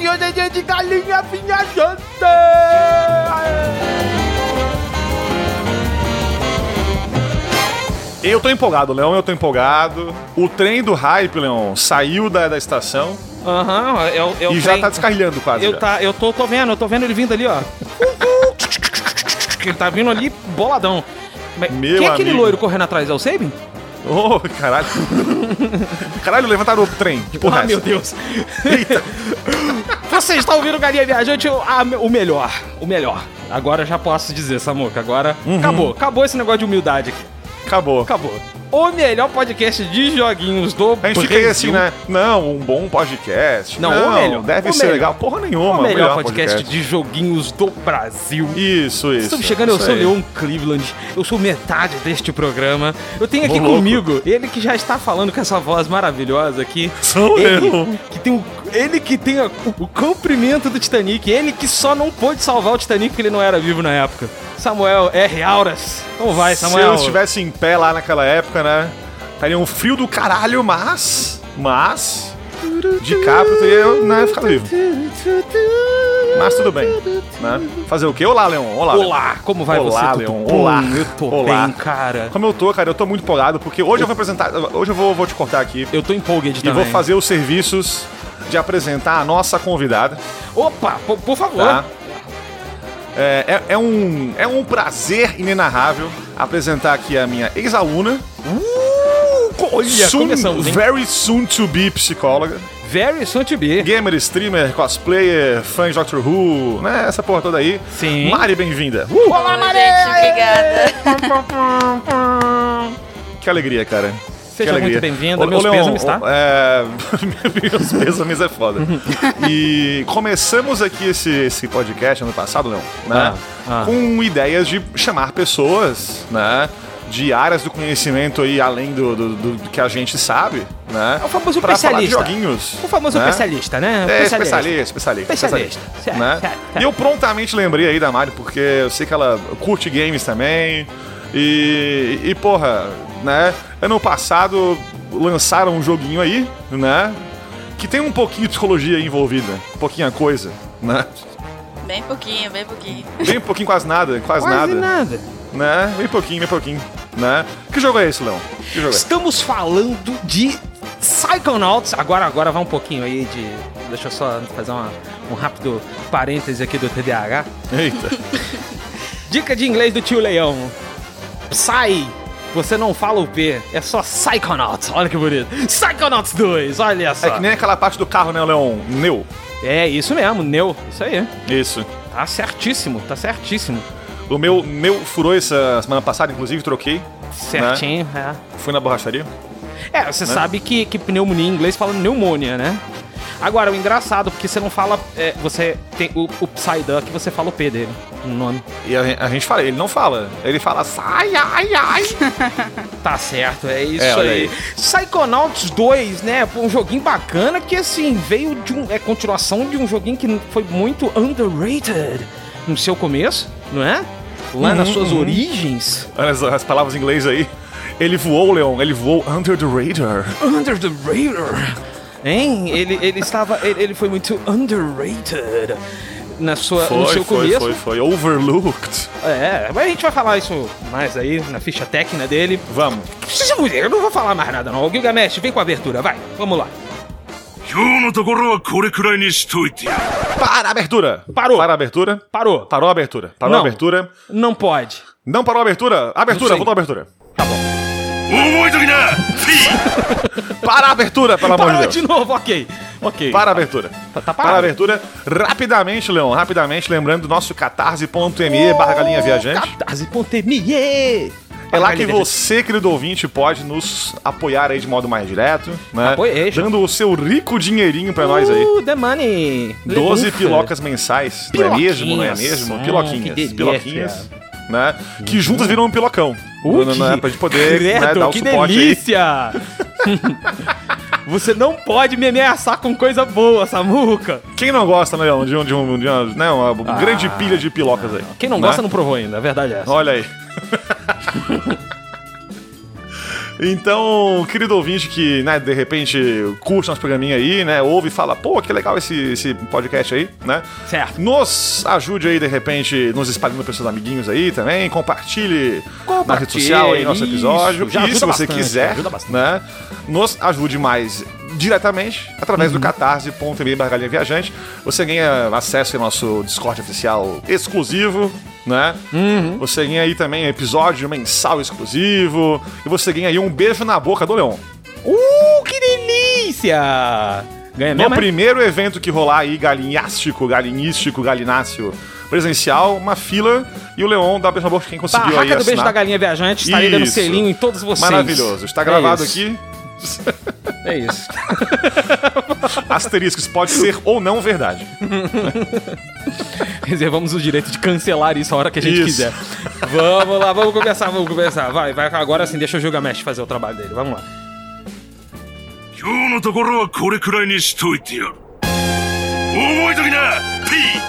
que hoje é dia de galinha viajante! Eu tô empolgado, Leão, eu tô empolgado. O trem do hype, Leão, saiu da, da estação Aham, é o- é o e já trem- tá descarrilhando quase. Eu, já. tá, eu tô, tô vendo, eu tô vendo ele vindo ali, ó. Ele tá vindo ali boladão. Mas Meu Quem é aquele amigo. loiro correndo atrás? É o Sabin? Oh, caralho. caralho, levantaram o trem. Que porra ah, é meu essa? Deus. Eita. Você está ouvindo Galinha Viajante, o, a- o melhor. O melhor. Agora eu já posso dizer, Samuca. Agora Uhum. acabou. Acabou esse negócio de humildade aqui. Acabou. Acabou. O melhor podcast de joguinhos do A gente fica assim, né? Não, um bom podcast. Não, o melhor. Deve O ser melhor. legal. Porra nenhuma. O melhor, podcast, de joguinhos do Brasil. Isso, isso. Estamos chegando, eu Isso sou aí. Leon Cleveland, eu sou metade deste programa. Eu tenho aqui louco. comigo ele que já está falando com essa voz maravilhosa aqui. Sou ele, eu. que tem o, ele que tem a- o, o comprimento do Titanic, ele que só não pôde salvar o Titanic porque ele não era vivo na época. Samuel R. Auras. Como vai, Se Samuel? eu estivesse em pé lá naquela época, né? Estaria um frio do caralho, mas. Mas. De eu teria né, ficado vivo. Mas tudo bem. Né? Fazer o quê? Olá, Leon. Olá. Leon. Olá, como vai Olá, você? Leon. Olá. Eu tô Olá. bem, cara. Como eu tô, cara, eu tô muito empolgado, porque hoje eu vou apresentar. Hoje eu vou, vou te cortar aqui. Eu tô empolgado E também. vou fazer os serviços de apresentar a nossa convidada. Opa, por, por favor. Tá? É, é- é um, é um prazer inenarrável apresentar aqui a minha ex-aluna, Uh, olha, soon, começamos, hein? very soon to be psicóloga, Very soon to be. gamer, streamer, cosplayer, fã de Doctor Who, né? Essa porra toda aí. Sim. Mari, bem-vinda. Uh, Olá, Oi, gente, obrigada. que alegria, cara. Seja muito bem-vinda. Meus Leon, pêsames, tá? É... Meus pêsames é foda. e começamos aqui esse, esse podcast ano passado, Leon, né? Ah, ah. Com ideias de chamar pessoas, né? De áreas do conhecimento aí, além do, do, do- do que a gente sabe, né? É o famoso pra falar de especialista. joguinhos. O famoso né? especialista, né? É, especialista, especialista. Especialista. Certo, né? E eu prontamente lembrei aí da Mari, porque eu sei que ela curte games também. E, e porra, né? Ano passado lançaram um joguinho aí, né? Que tem um pouquinho de psicologia envolvida, pouquinha coisa, né? Bem pouquinho, bem pouquinho. Bem pouquinho, quase nada, quase, Quase nada, nada. né? Bem pouquinho, bem pouquinho, né? Que jogo é esse, Leão? Que jogo é? Estamos falando de Psychonauts. Agora, agora vai um pouquinho aí de. Deixa eu só fazer uma- um rápido parêntese aqui do TDAH. Eita. Dica de inglês do tio Leão. Psy. Você não fala o P, é só Psychonauts. Olha que bonito. Psychonauts 2, olha só. É que nem aquela parte do carro, né, Leon? Neu. É isso mesmo, Neu. Isso aí. Isso. Tá certíssimo, tá certíssimo. O meu, meu furou essa semana passada, inclusive, troquei. Certinho, é. Fui na borracharia. É, você sabe que, que pneumonia em inglês fala pneumonia, né? Agora, o engraçado, porque você não fala. é, você tem o, o Psyduck, você fala o P dele no nome. E a, a gente fala, ele não fala. Ele fala, sai, ai, ai. Tá certo, é isso É, aí. aí. Psychonauts 2, né? Um joguinho bacana que, assim, veio de um. É continuação de um joguinho que foi muito underrated no seu começo, não é? Lá nas Uhum, suas uhum. origens. Olha as, as palavras em inglês aí. Ele voou, Leon. Ele voou under the radar. Under the radar. Hein? Ele, ele estava. Ele, ele foi muito underrated na sua, foi, no seu foi, começo. Foi, foi, foi. Overlooked. É, mas a gente vai falar isso mais aí na ficha técnica dele. Vamos. Eu não vou falar mais nada, não. O Gilgamesh, vem com a abertura, vai. Vamos lá. Para a abertura! Parou! Para a abertura! Parou! Parou a abertura! Parou não, a abertura! Não pode! Não parou a abertura! Abertura! Voltou a abertura! Tá bom. Para a abertura, pelo amor de Deus. de novo, ok. Ok. Para a abertura. Tá, tá Para a abertura, rapidamente, Leão. rapidamente, lembrando do nosso catarse.me barra galinha viajante. Catarse.me! É lá que você, querido ouvinte, pode nos apoiar aí de modo mais direto, né? Dando o seu rico dinheirinho pra uh, nós aí. Uh, the money! 12 pilocas mensais. Não é mesmo? Não é mesmo? Ah, piloquinhas. Piloquinhas. Né? Que juntas viram um pilocão. Uh, Não- é pra gente poder né, Credo, dar o que delícia! Você não pode me ameaçar com coisa boa, Samuca. Quem não gosta, né, de, um, de, um, de uma, né, uma grande pilha de pilocas aí? Ah. Quem não né? gosta não provou ainda, a verdade é essa. Olha aí. Então, querido ouvinte que, né, de repente curte nosso programinha aí, né, ouve e fala, pô, que legal esse, esse podcast aí, né? Certo. Nos ajude aí, de repente, nos espalhando para seus amiguinhos aí também, compartilhe, na rede Compartilhe, social aí nosso episódio. isso, já e se você bastante, quiser, ajuda bastante. né, nos ajude mais diretamente através Uhum. do catarse.me barra galinha viajante. Você ganha acesso ao nosso Discord oficial exclusivo, né? Uhum. Você ganha aí também episódio mensal exclusivo. E você ganha aí um beijo na boca do Leon. Uh, que delícia! Ganha No mesmo, é? primeiro evento que rolar aí, galinhástico, galinístico, galináceo presencial, uma fila e o Leon dá beijo na boca quem conseguiu aí Barraca do Beijo assinar. da Galinha Viajante, estarei dando Isso. selinho em todos vocês. Maravilhoso. Está É gravado isso. aqui. É isso. Asteriscos, pode ser ou não verdade. Reservamos o direito de cancelar isso a hora que a gente Isso. quiser. Vamos lá, vamos começar, vamos começar. Vai, vai, agora sim, deixa o Gilgamesh fazer o trabalho dele. Vamos lá. 今日のところはこれくらいにしといてやる覚えときな P!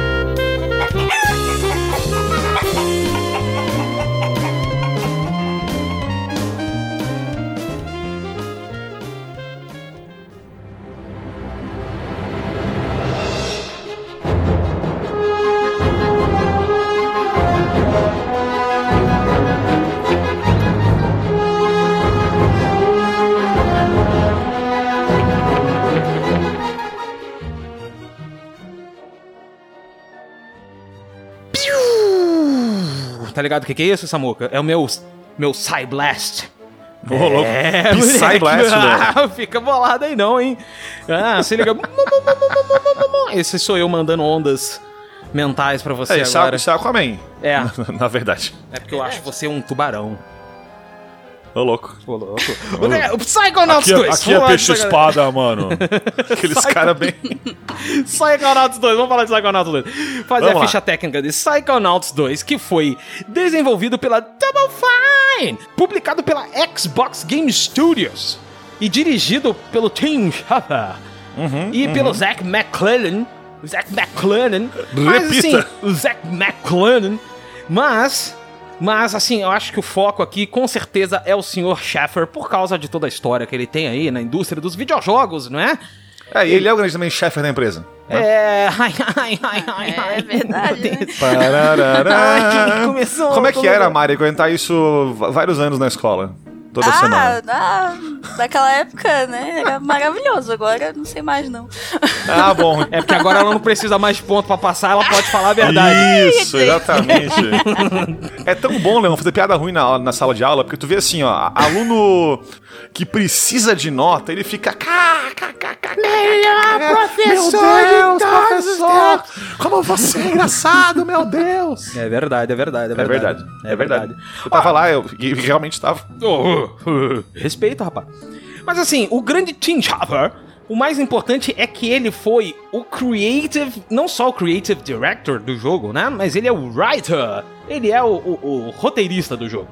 Tá ligado o que, que é isso, Samuca? É o meu, meu Psyblast. Ô, louco. É, Psy Blast, Leon. ah, Fica bolado aí não, hein? Ah, se liga. Esse sou eu mandando ondas mentais pra você É, é, agora. isso é Aquaman. É, Na verdade. é porque eu acho você um tubarão. Ô, louco. Pô, louco. O Psychonauts 2. aqui é vamos lá de peixe espada, mano. Aqueles caras bem. Psychonauts 2, vamos falar de Psychonauts 2. Fazer Vamos a lá. ficha técnica de Psychonauts 2, que foi desenvolvido pela Double Fine, publicado pela Xbox Game Studios e dirigido pelo Tim Schafer Uhum, e pelo Zach McClellan. Zach McClellan. Mas assim, o Zach McClellan. Mas. Mas, assim, eu acho que o foco aqui, com certeza, é o Sr. Schafer, por causa de toda a história que ele tem aí na indústria dos videojogos, não é? É, e ele é o grande também chefe da empresa. É. Ai, ai, ai, ai, É ai. verdade, Meu né? Ai, começou, Como é que era, Mari, aguentar isso vários anos na escola? Toda Ah, semana. na, naquela época, né? Era maravilhoso. Agora não sei mais, não. Ah, bom. É porque agora ela não precisa mais de ponto pra passar, ela pode falar a verdade. Isso, exatamente. é tão bom, Leão, fazer piada ruim na, na sala de aula, porque tu vê assim, ó, aluno que precisa de nota, ele fica. Melhor professor Meu Deus, professor! Como você é engraçado, meu Deus! É verdade, é verdade, é É verdade. verdade, é verdade. Eu tava lá, eu realmente tava. Oh, oh, Respeita, rapaz. Mas assim, o grande Tim Schafer, o mais importante é que ele foi o creative, não só o creative director do jogo, né? Mas ele é o writer, ele é o, o- o roteirista do jogo.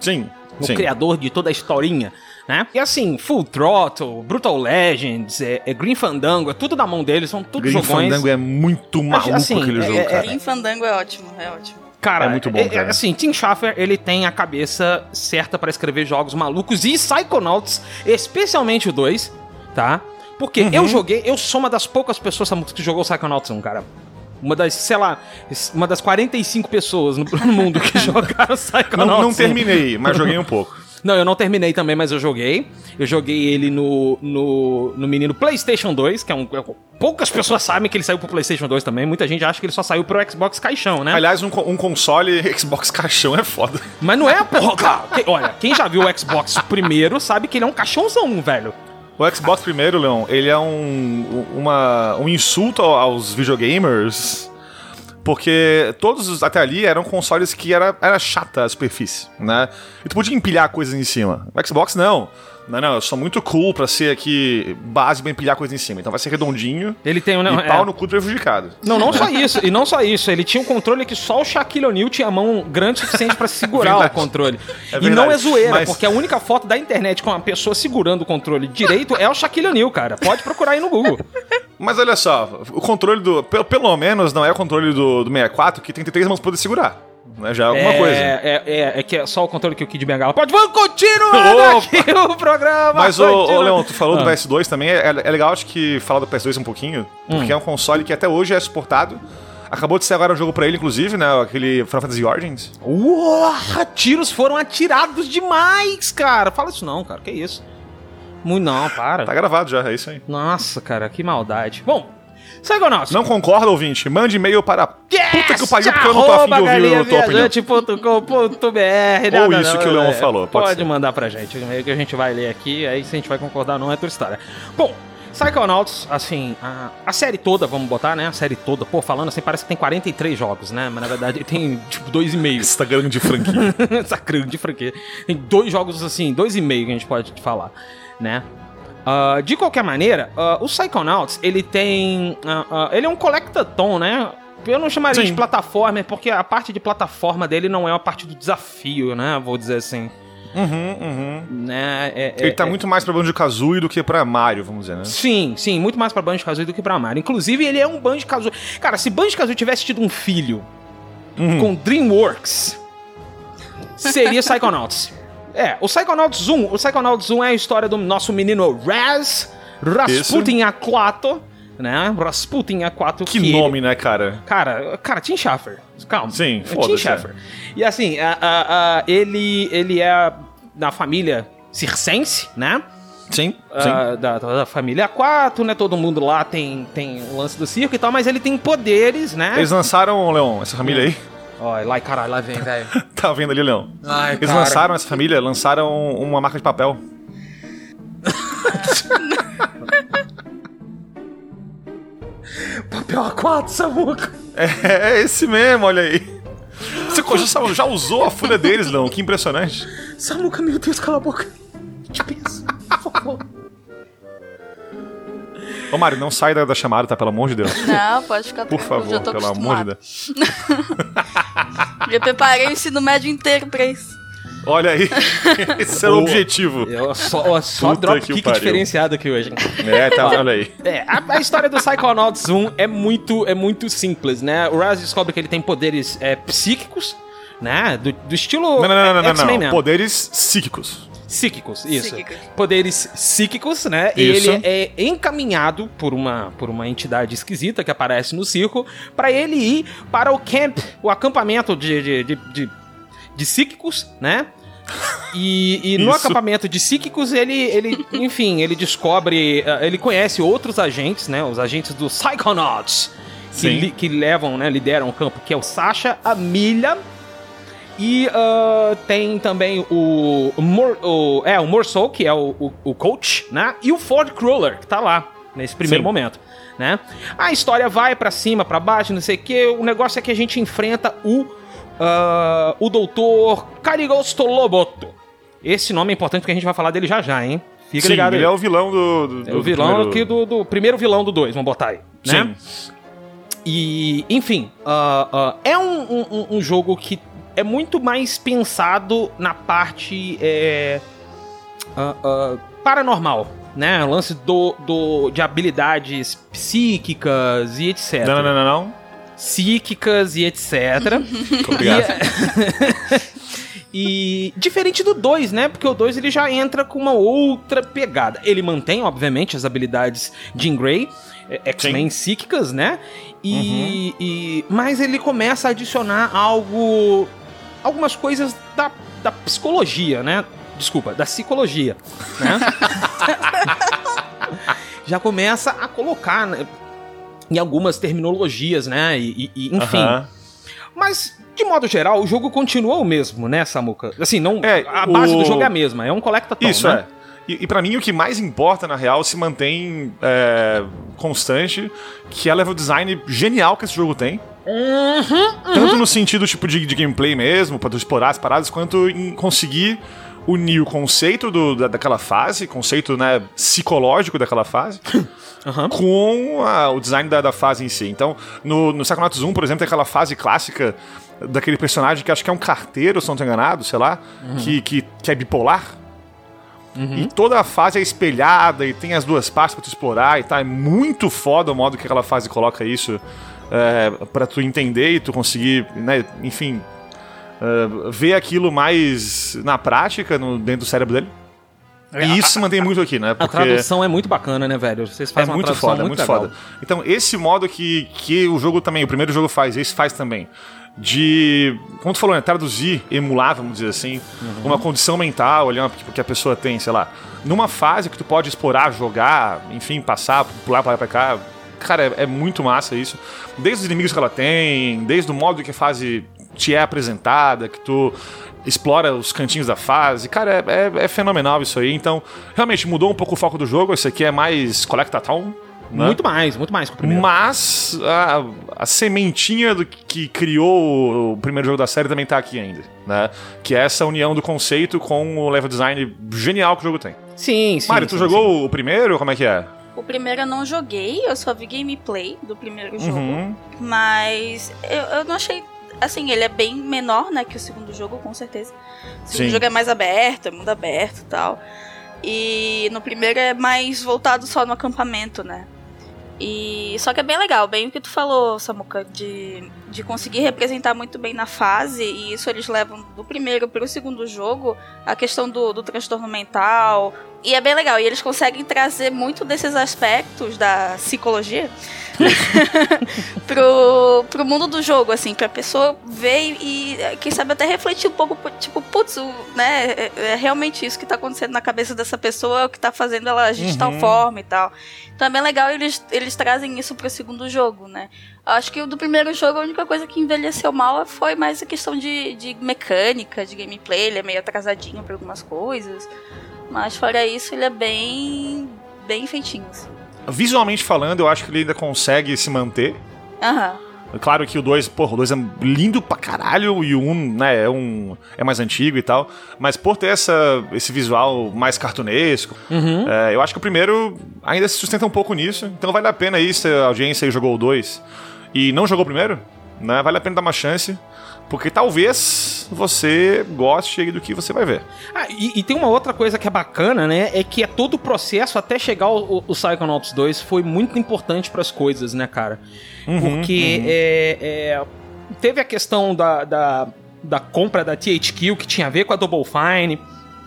Sim, o sim. criador de toda a historinha, né? E assim, Full Throttle, Brutal Legends, é, é Green Fandango, é tudo na mão dele, são tudo Green jogões. Fandango é muito maluco assim, aquele é- jogo, é- cara. Green Fandango é ótimo, é ótimo. Cara, É muito bom, cara. assim, Tim Schafer, ele tem a cabeça certa pra escrever jogos malucos e Psychonauts, especialmente o 2, tá? Porque Uhum. eu joguei, eu sou uma das poucas pessoas que jogou Psychonauts 1, cara. Uma das, sei lá, uma das 45 pessoas no, mundo que jogaram Psychonauts Não, não 1. terminei, mas joguei um pouco. Não, eu não terminei também, mas eu joguei. Eu joguei ele no, no, no menino PlayStation 2, que é um. é- poucas pessoas sabem que ele saiu pro PlayStation 2 também. Muita gente acha que ele só saiu pro Xbox Caixão, né? Aliás, um, um console Xbox caixão é foda. Mas não é a porra, cara. Que- olha, quem já viu o Xbox primeiro sabe que ele é um caixãozão, velho. O Xbox primeiro, Leon, ele é um, uma, um insulto ao- aos videogamers Porque todos os até ali eram consoles que era, era chata a superfície, né? E tu podia empilhar coisas em cima. O Xbox não. Não, não, eu sou muito cool pra ser aqui base pra empilhar coisa em cima. Então vai ser redondinho Ele tem um. Não, e pau é. no cu do prejudicado. não, não só isso. E não só isso. Ele tinha um controle que só o Shaquille O'Neal tinha a mão grande o suficiente pra segurar o controle. É e não é zoeira, Mas- porque a única foto da internet com uma pessoa segurando o controle direito é o Shaquille O'Neal, cara. Pode procurar aí no Google. Mas olha só, o controle do. Pelo, pelo menos não é o controle do, do 64 que tem três mãos pra poder segurar. Né? Já é alguma é, coisa. É, é, é que é só o controle que o Kid Bengala pode. Vamos continuar aqui o programa. Mas, ô, ô. Leon, tu falou do Ah. Hum. PS2 também. É, é legal, acho que falar do PS2 um pouquinho, porque é um console que até hoje é suportado. Acabou de ser agora um jogo pra ele, inclusive, né? Aquele Final Fantasy Origins. Uau, tiros foram atirados demais, cara. Fala isso não, cara. Que isso? Muito não, para. Tá gravado já, é isso aí. Nossa, cara, que maldade. Bom, Psychonauts. Não concorda, ouvinte? Mande e-mail para puta que o pariu, porque eu não tô afim de ouvir a tua opinião. Ou isso que o Leon falou, pode Pode, mandar pra gente, que a gente vai ler aqui, aí se a gente vai concordar não é tua história. Bom, Psychonauts, assim, a, a série toda, vamos botar, né? A série toda, pô, falando assim, parece que tem 43 jogos, né? Mas na verdade tem, tipo, dois e meio. Essa grande franquia. Essa grande franquia. Tem dois jogos assim, dois e meio que a gente pode falar, né? Ah, de qualquer maneira, ah, o Psychonauts, ele tem. ah, ele é um collectathon, né? Eu não chamaria Sim. de plataforma, porque a parte de plataforma dele não é a parte do desafio, né? Vou dizer assim. uhum, uhum. Né? É- Ele é- tá é- muito mais pra Banjo Kazooie do que pra Mario, vamos dizer, né? Sim, sim, muito mais pra Banjo-Kazooie do que pra Mario. Inclusive, ele é um Banjo-Kazooie... Cara, se Banjo-Kazooie tivesse tido um filho Uhum. com DreamWorks, seria Psychonauts. É, o Psychonauts 1, o Psychonauts 1 é a história do nosso menino Raz Rasputin A4, né? Rasputin A4 Que ele- nome, né, cara? Cara, cara, Tim Schafer. Calma. Sim, É Tim foda-se, Schafer. E assim, a- a- a- ele, ele é da família circense, né? Sim, Ah, da, da família 4, né? Todo mundo lá tem, tem o lance do circo e tal, mas ele tem poderes, né? Eles lançaram, Leon, essa família aí. Olha, lá, caralho, lá vem, velho. Tá vendo ali, Leon? Ai, Eles lançaram, essa família, lançaram uma marca de papel. Papel A4, Samuca. É, é esse mesmo, olha aí. Você já, já usou a folha deles, Leon? Que impressionante. Samuca, meu Deus, cala a boca. Te peço, Ô, Mário, não sai da, da chamada, tá? Pelo amor de Deus. Não, pode ficar Por tranquilo, favor, já tô pelo amor de. Deus. Já preparei o ensino médio inteiro pra isso. Olha aí. Esse era o objetivo. Eu só, só Puta drop que kick pariu. diferenciado aqui hoje. É, tá, olha aí. É, a, a história do Psychonauts 1 é muito, é muito simples, né? O Raz descobre que ele tem poderes é, psíquicos, né? Do, do estilo Não, não, não, não, não, não. mesmo. Poderes psíquicos. Psíquicos, isso. Psíquicos. Poderes psíquicos, né? Isso. E ele é encaminhado por uma, por uma entidade esquisita que aparece no circo pra ele ir para o camp, o acampamento de, de, de, de, de psíquicos, né? E, e no acampamento de psíquicos, ele, ele, enfim, ele descobre, eh, ele conhece outros agentes, né? Os agentes do Psychonauts, que, Sim. li- que levam, né? Lideram o campo, que é o Sasha, a Milha e ah, tem também o, o, Mor, o é o Morsol, que é o, o, o coach, né? E o Ford Cruller, que tá lá nesse primeiro Sim. momento, né? A história vai pra cima, pra baixo, não sei o que. O negócio é que a gente enfrenta o ah, o doutor Carigosto Loboto. Esse nome é importante porque a gente vai falar dele já já, hein? Fica Sim, ligado aí. ele é o vilão do. do É o do vilão primeiro- aqui do, do primeiro vilão do 2, vamos botar aí, né? Sim. E, enfim, ah, é um, um- um jogo que é muito mais pensado na parte é, ah, ah, paranormal, né? O lance do, do, de habilidades psíquicas e etc. Não, não, não, não, não. Psíquicas e etc. Obrigado. E diferente do 2, né? Porque o 2 ele já entra com uma outra pegada. Ele mantém, obviamente, as habilidades Jean Grey, é, X-Men psíquicas, né? E, e- mas ele começa a adicionar algo. Algumas coisas da, da psicologia, né? Desculpa, da psicologia, né? já começa a colocar né, em algumas terminologias, né? E, e- e, enfim. Mas, de modo geral, o jogo continua o mesmo, né, Samuca? Assim, não, É, a base o- do jogo é a mesma, é um collectathon, Isso né? é. E, e para mim o que mais importa, na real, se mantém é, constante, que é o level design genial que esse jogo tem. Tanto no sentido tipo de, de gameplay mesmo, pra tu explorar as paradas, quanto em conseguir unir o conceito do, da, daquela fase, conceito né, psicológico daquela fase, com a- o design da, da fase em si. Então, no, no Psychonauts 1, por exemplo, tem aquela fase clássica daquele personagem que acho que é um carteiro, se não tô enganado, sei lá, que, que, que é bipolar. E toda a fase é espelhada e tem as duas partes pra tu explorar e tá. É muito foda o modo que aquela fase coloca isso é, para tu entender e tu conseguir, né, enfim, é, ver aquilo mais na prática, no, dentro do cérebro dele. E isso se mantém muito aqui, né? A tradução é muito bacana, né, velho? Vocês É fazem uma muito tradução foda, é muito legal. foda. Então, esse modo que, que o jogo também, o primeiro jogo faz, esse faz também. De, como tu falou, né, traduzir, emular, vamos dizer assim, Uhum. uma condição mental ali, uma- que a pessoa tem, sei lá, numa fase que tu pode explorar, jogar, enfim, passar, pular pra lá pra cá. Cara, é, é muito massa isso. Desde os inimigos que ela tem, desde o modo que a fase te é apresentada, que tu explora os cantinhos da fase. Cara, é, é- é fenomenal isso aí. Então, realmente mudou um pouco o foco do jogo. Esse aqui é mais Collectathon. Né? Muito mais, muito mais que o primeiro. Mas a, a sementinha do que criou o primeiro jogo da série também tá aqui ainda, né? Que é essa união do conceito com o level design genial que o jogo tem. Sim, sim. Mário, tu sim, jogou o primeiro? Como é que é? O primeiro eu não joguei, eu só vi gameplay do primeiro jogo. Uhum. Mas eu, eu não achei. Assim, ele é bem menor, né, que o segundo jogo, com certeza. O segundo Sim. jogo é mais aberto, é mundo aberto e tal. E no primeiro é mais voltado só no acampamento, né? E só que é bem legal, bem o que tu falou, Samuca, de, de conseguir representar muito bem na fase, e isso eles levam do primeiro pro segundo jogo, a questão do, do transtorno mental. E é bem legal, e eles conseguem trazer muito desses aspectos da psicologia pro, pro mundo do jogo, assim, pra pessoa ver e, quem sabe, até refletir um pouco, tipo, putz, o- né, é, é realmente isso que tá acontecendo na cabeça dessa pessoa, é o que tá fazendo ela agir de tal forma e tal. Então é bem legal eles, eles trazem isso pro segundo jogo, né. Acho que o do primeiro jogo, a única coisa que envelheceu mal foi mais a questão de, de mecânica, de gameplay, ele é meio atrasadinho pra algumas coisas. Mas fora isso, ele é bem, bem feitinho, assim. Visualmente falando, eu acho que ele ainda consegue se manter. Aham. Claro que o 2, porra, o 2 é lindo pra caralho e o 1, um, né, é um é mais antigo e tal, mas por ter essa, esse visual mais cartunesco, é, eu acho que o primeiro ainda se sustenta um pouco nisso, então vale a pena aí se a audiência aí jogou o 2 e não jogou o primeiro, né, vale a pena dar uma chance, porque talvez você goste aí do que você vai ver. Ah, e, e tem uma outra coisa que é bacana, né? É que é todo o processo até chegar o, o Psychonauts 2 foi muito importante para as coisas, né, cara? Porque é, é, teve a questão da, da, da compra da THQ, que tinha a ver com a Double Fine.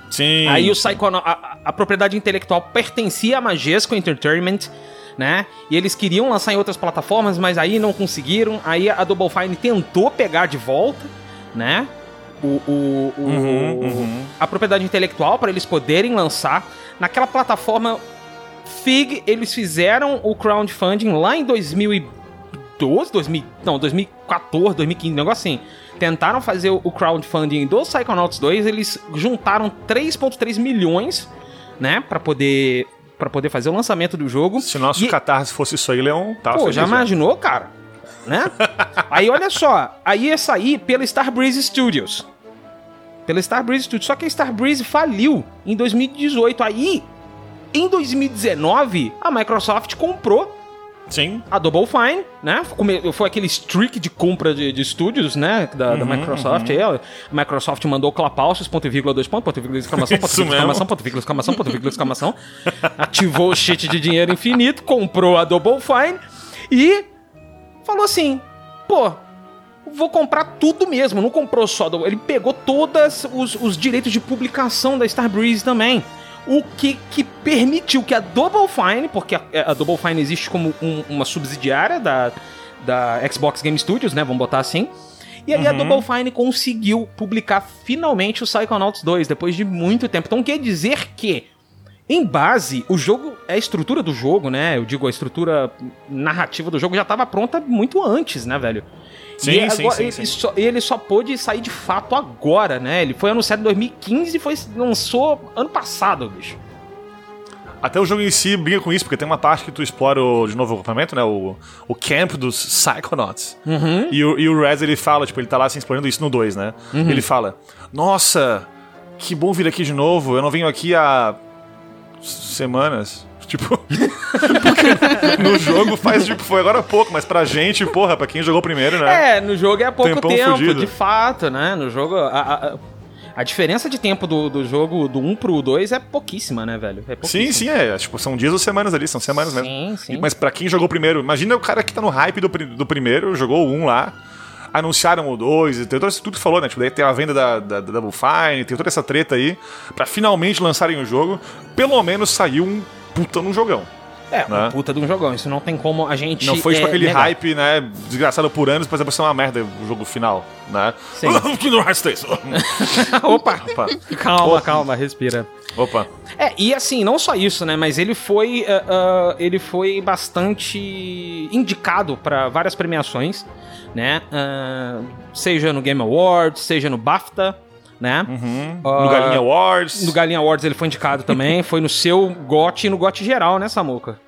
Sim. Aí o Psychonaut, a, a- a propriedade intelectual pertencia à Majesco Entertainment, né? E eles queriam lançar em outras plataformas, mas aí não conseguiram. Aí a Double Fine tentou pegar de volta, né? O, o- o- Uhum, uhum. a propriedade intelectual para eles poderem lançar naquela plataforma Fig. Eles fizeram o crowdfunding lá em 2012, 2000, não, 2014, 2015, um negócio assim. Tentaram fazer o o crowdfunding do Psychonauts 2, eles juntaram 3.3 milhões, né, para poder para poder fazer o lançamento do jogo. Se nosso E- catarse fosse isso aí, Leon, tava Pô, já imaginou, cara? Né? aí olha só, aí ia sair pela Starbreeze Studios. Pela Starbreeze Studios. Só que a Starbreeze faliu em 2018. Aí, em 2019, a Microsoft comprou Sim. a Double Fine, né? Foi aquele streak de compra de, de estúdios, né? Da, da Microsoft. Aí, ó, a Microsoft mandou clapaucios, ponto e vírgula, dois pontos, ponto e vírgula, exclamação, ponto e vírgula, exclamação, ponto e vírgula, exclamação, ponto e vírgula, exclamação. Ativou o cheat de dinheiro infinito, comprou a Double Fine e falou assim, pô, vou comprar tudo mesmo, não comprou só. Ele pegou todos os, os direitos de publicação da Starbreeze também. O que, que permitiu que a Double Fine, porque a, a Double Fine existe como um- uma subsidiária da, da Xbox Game Studios, né? Vamos botar assim. E aí a Double Fine conseguiu publicar finalmente o Psychonauts 2, depois de muito tempo. Então quer dizer que, em base, o jogo, a estrutura do jogo, né? Eu digo, a estrutura narrativa do jogo já estava pronta muito antes, né, velho? Sim, E sim, agora- sim, ele sim. Só, ele só pôde sair de fato agora, né? Ele foi anunciado em 2015 e foi, lançou ano passado, bicho. Até o jogo em si briga com isso, porque tem uma parte que tu explora o, de novo o acampamento, né? O, o camp dos Psychonauts. E, o, e o Rez, ele fala, tipo, ele tá lá assim, explorando isso no 2, né? Ele fala, nossa, que bom vir aqui de novo, eu não venho aqui há semanas. Tipo, porque no jogo faz, tipo, foi agora há pouco, mas pra gente, porra, pra quem jogou primeiro, né? É, no jogo é pouco Tempão tempo, fudido. de fato, né? No jogo, a, a, a diferença de tempo do, do jogo do 1 pro 2 é pouquíssima, né, velho? É pouquíssima. Sim, sim, é. Tipo, são dias ou semanas ali, são semanas Sim, mesmo. sim. Mas pra quem jogou primeiro, imagina o cara que tá no hype do, do primeiro, jogou o 1 lá, anunciaram o 2, tem todo isso tudo que falou, né? Tipo, daí tem a venda da, da, da Double Fine, tem toda essa treta aí, pra finalmente lançarem o jogo. Pelo menos saiu um puta num jogão. É, né? um puta de um jogão. Isso não tem como a gente. Não foi tipo é, aquele negar. hype, né, desgraçado por anos, pra depois ser uma merda o jogo final, né? Sim. Kingdom Hearts 3. Opa! Opa, Calma, calma, respira. opa. É, e assim, não só isso, né? Mas ele foi. ah, ah, ele foi bastante indicado pra várias premiações, né? Ah, seja no Game Awards, seja no BAFTA, né? Ah, No Galinha Awards. No Galinha Awards ele foi indicado também. foi no seu GOT e no GOT geral, né, Samuca?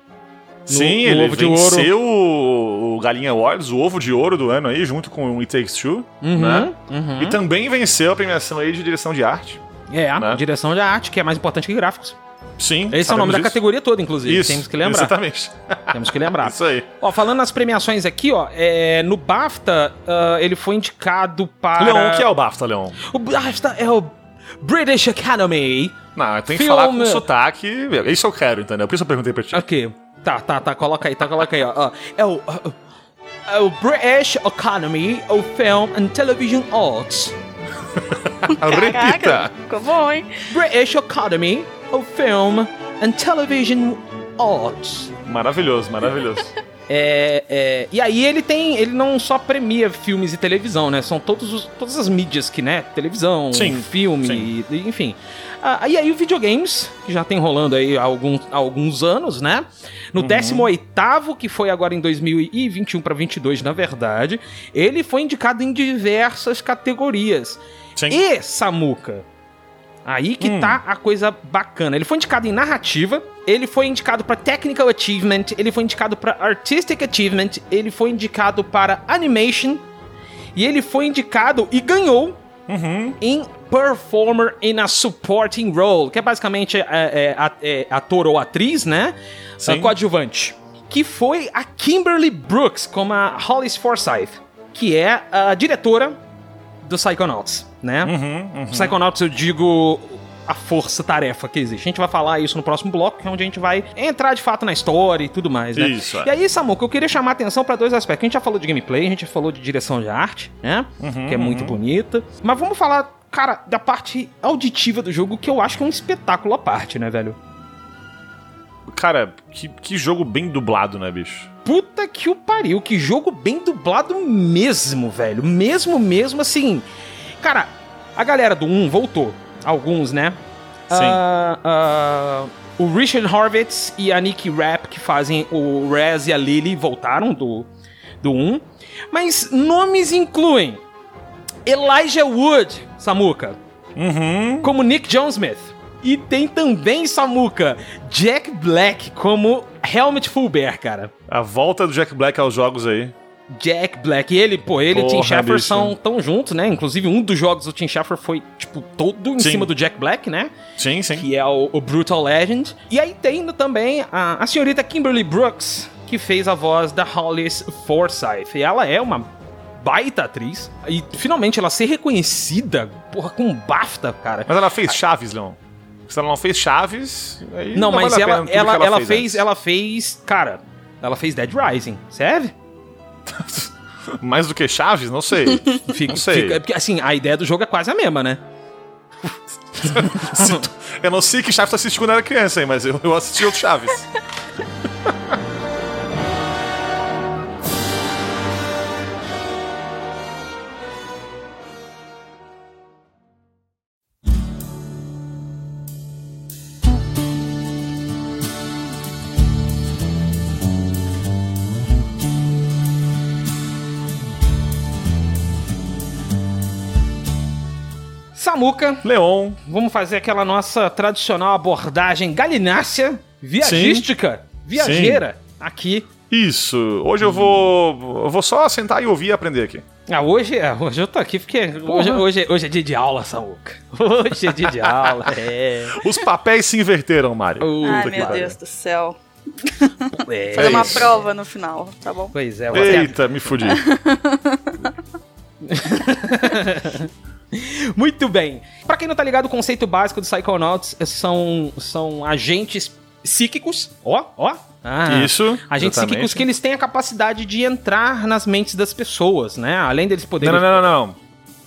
Sim, no ele Ovo venceu o, o Galinha Awards, o ovo de ouro do ano aí, junto com o It Takes Two, né? uhum. E também venceu a premiação aí de direção de arte. É, Né? direção de arte, que é mais importante que gráficos. Sim, Esse é o nome sabemos da disso. categoria toda, inclusive. Isso, Temos que lembrar. Exatamente. Temos que lembrar. Isso aí. Ó, falando nas premiações aqui, ó, é, no BAFTA ah, ele foi indicado para. Leon, o que é o BAFTA, Leon? O BAFTA é o British Academy. Não, tem que falar com sotaque. Isso eu quero, entendeu? Por isso eu perguntei pra ti. Ok. Tá, tá, tá. Coloca aí, tá, coloca aí, ó. É o. É o British Academy of Film and Television Arts. Repita. Caraca, ficou bom, hein? British Academy of Film and Television Arts. Maravilhoso, maravilhoso. É, é, e aí ele tem. Ele não só premia filmes e televisão, né? São todos os- todas as mídias que, né? Televisão, Sim, filme, sim. e- enfim. Ah, e aí o videogames, que já tem rolando aí há alguns, há alguns anos, né? Uhum. No 18º, que foi agora em 2021 para 22, na verdade, ele foi indicado em diversas categorias. Sim. E, Samuca, aí que Hum. tá a coisa bacana. Ele foi indicado em narrativa, ele foi indicado para Technical Achievement, ele foi indicado para Artistic Achievement, ele foi indicado para Animation, e ele foi indicado e ganhou Uhum. em Performer in a Supporting Role, que é basicamente é, é, é, ator ou atriz, né? Sim. A coadjuvante. Que foi a Kimberly Brooks, como a Hollis Forsythe, que é a diretora do Psychonauts, né? Uhum, Psychonauts, eu digo a força-tarefa que existe. A gente vai falar isso no próximo bloco, que é onde a gente vai entrar de fato na história e tudo mais, né? Isso, é. E aí, Samuca, eu queria chamar a atenção pra dois aspectos. A gente já falou de gameplay, a gente já falou de direção de arte, né? Uhum, que é muito bonita. Mas vamos falar, cara, da parte auditiva do jogo, que eu acho que é um espetáculo à parte, né, velho? Cara, que, que jogo bem dublado, né, bicho? Puta que o pariu, que jogo bem dublado mesmo, velho. Mesmo, mesmo, assim. Cara, a galera do 1 voltou. Alguns, né? Sim. Ah, ah, o Richard Horvitz e a Nicky Rapp, que fazem o Rez e a Lily, voltaram do, do 1. Mas nomes incluem Elijah Wood, Samuka, Uhum. como Nick John Smith. E tem também, Samuka, Jack Black como Helmet Fulber, cara. A volta do Jack Black aos jogos aí. Jack Black. E ele, pô, ele e o Tim Schafer bicho. são tão juntos, né? Inclusive, um dos jogos do Tim Schafer foi, tipo, todo em Sim. cima do Jack Black, né? Sim, sim. Que é o, o Brutal Legend. E aí tem também a, a senhorita Kimberly Brooks, que fez a voz da Hollis Forsythe. E ela é uma baita atriz. E finalmente ela ser reconhecida, porra, com BAFTA, cara. Mas ela fez Chaves, Leon. Se ela não fez Chaves, aí Não, mas vale ela, ela, que ela, fez, fez, ela fez, cara, ela fez Dead Rising, serve? Mais do que Chaves? Não sei. Fica, Não sei. fica- porque assim, a ideia do jogo é quase a mesma, né? Eu não sei que Chaves tu assistiu quando era criança, hein, mas eu, eu assisti outro Chaves. Samuca, Leon. vamos fazer aquela nossa tradicional abordagem galinácea viagística, viajeira, aqui. Isso. Hoje eu vou. Eu vou só sentar e ouvir e aprender aqui. Ah, hoje, é, hoje eu tô aqui porque hoje, hoje, hoje é dia de aula, Samuca. Hoje é dia de aula, é. Os papéis se inverteram, Mário. Ai, meu pariu. Deus do céu. é. Fazer uma isso. prova no final, tá bom? Pois é. Eita, me fudi. Muito bem. Pra quem não tá ligado, o conceito básico dos Psychonauts são, são agentes psíquicos. Ó, ó. Ah, Isso. Agentes exatamente. psíquicos que eles têm a capacidade de entrar nas mentes das pessoas, né? Além deles poderem. não, não, não, não.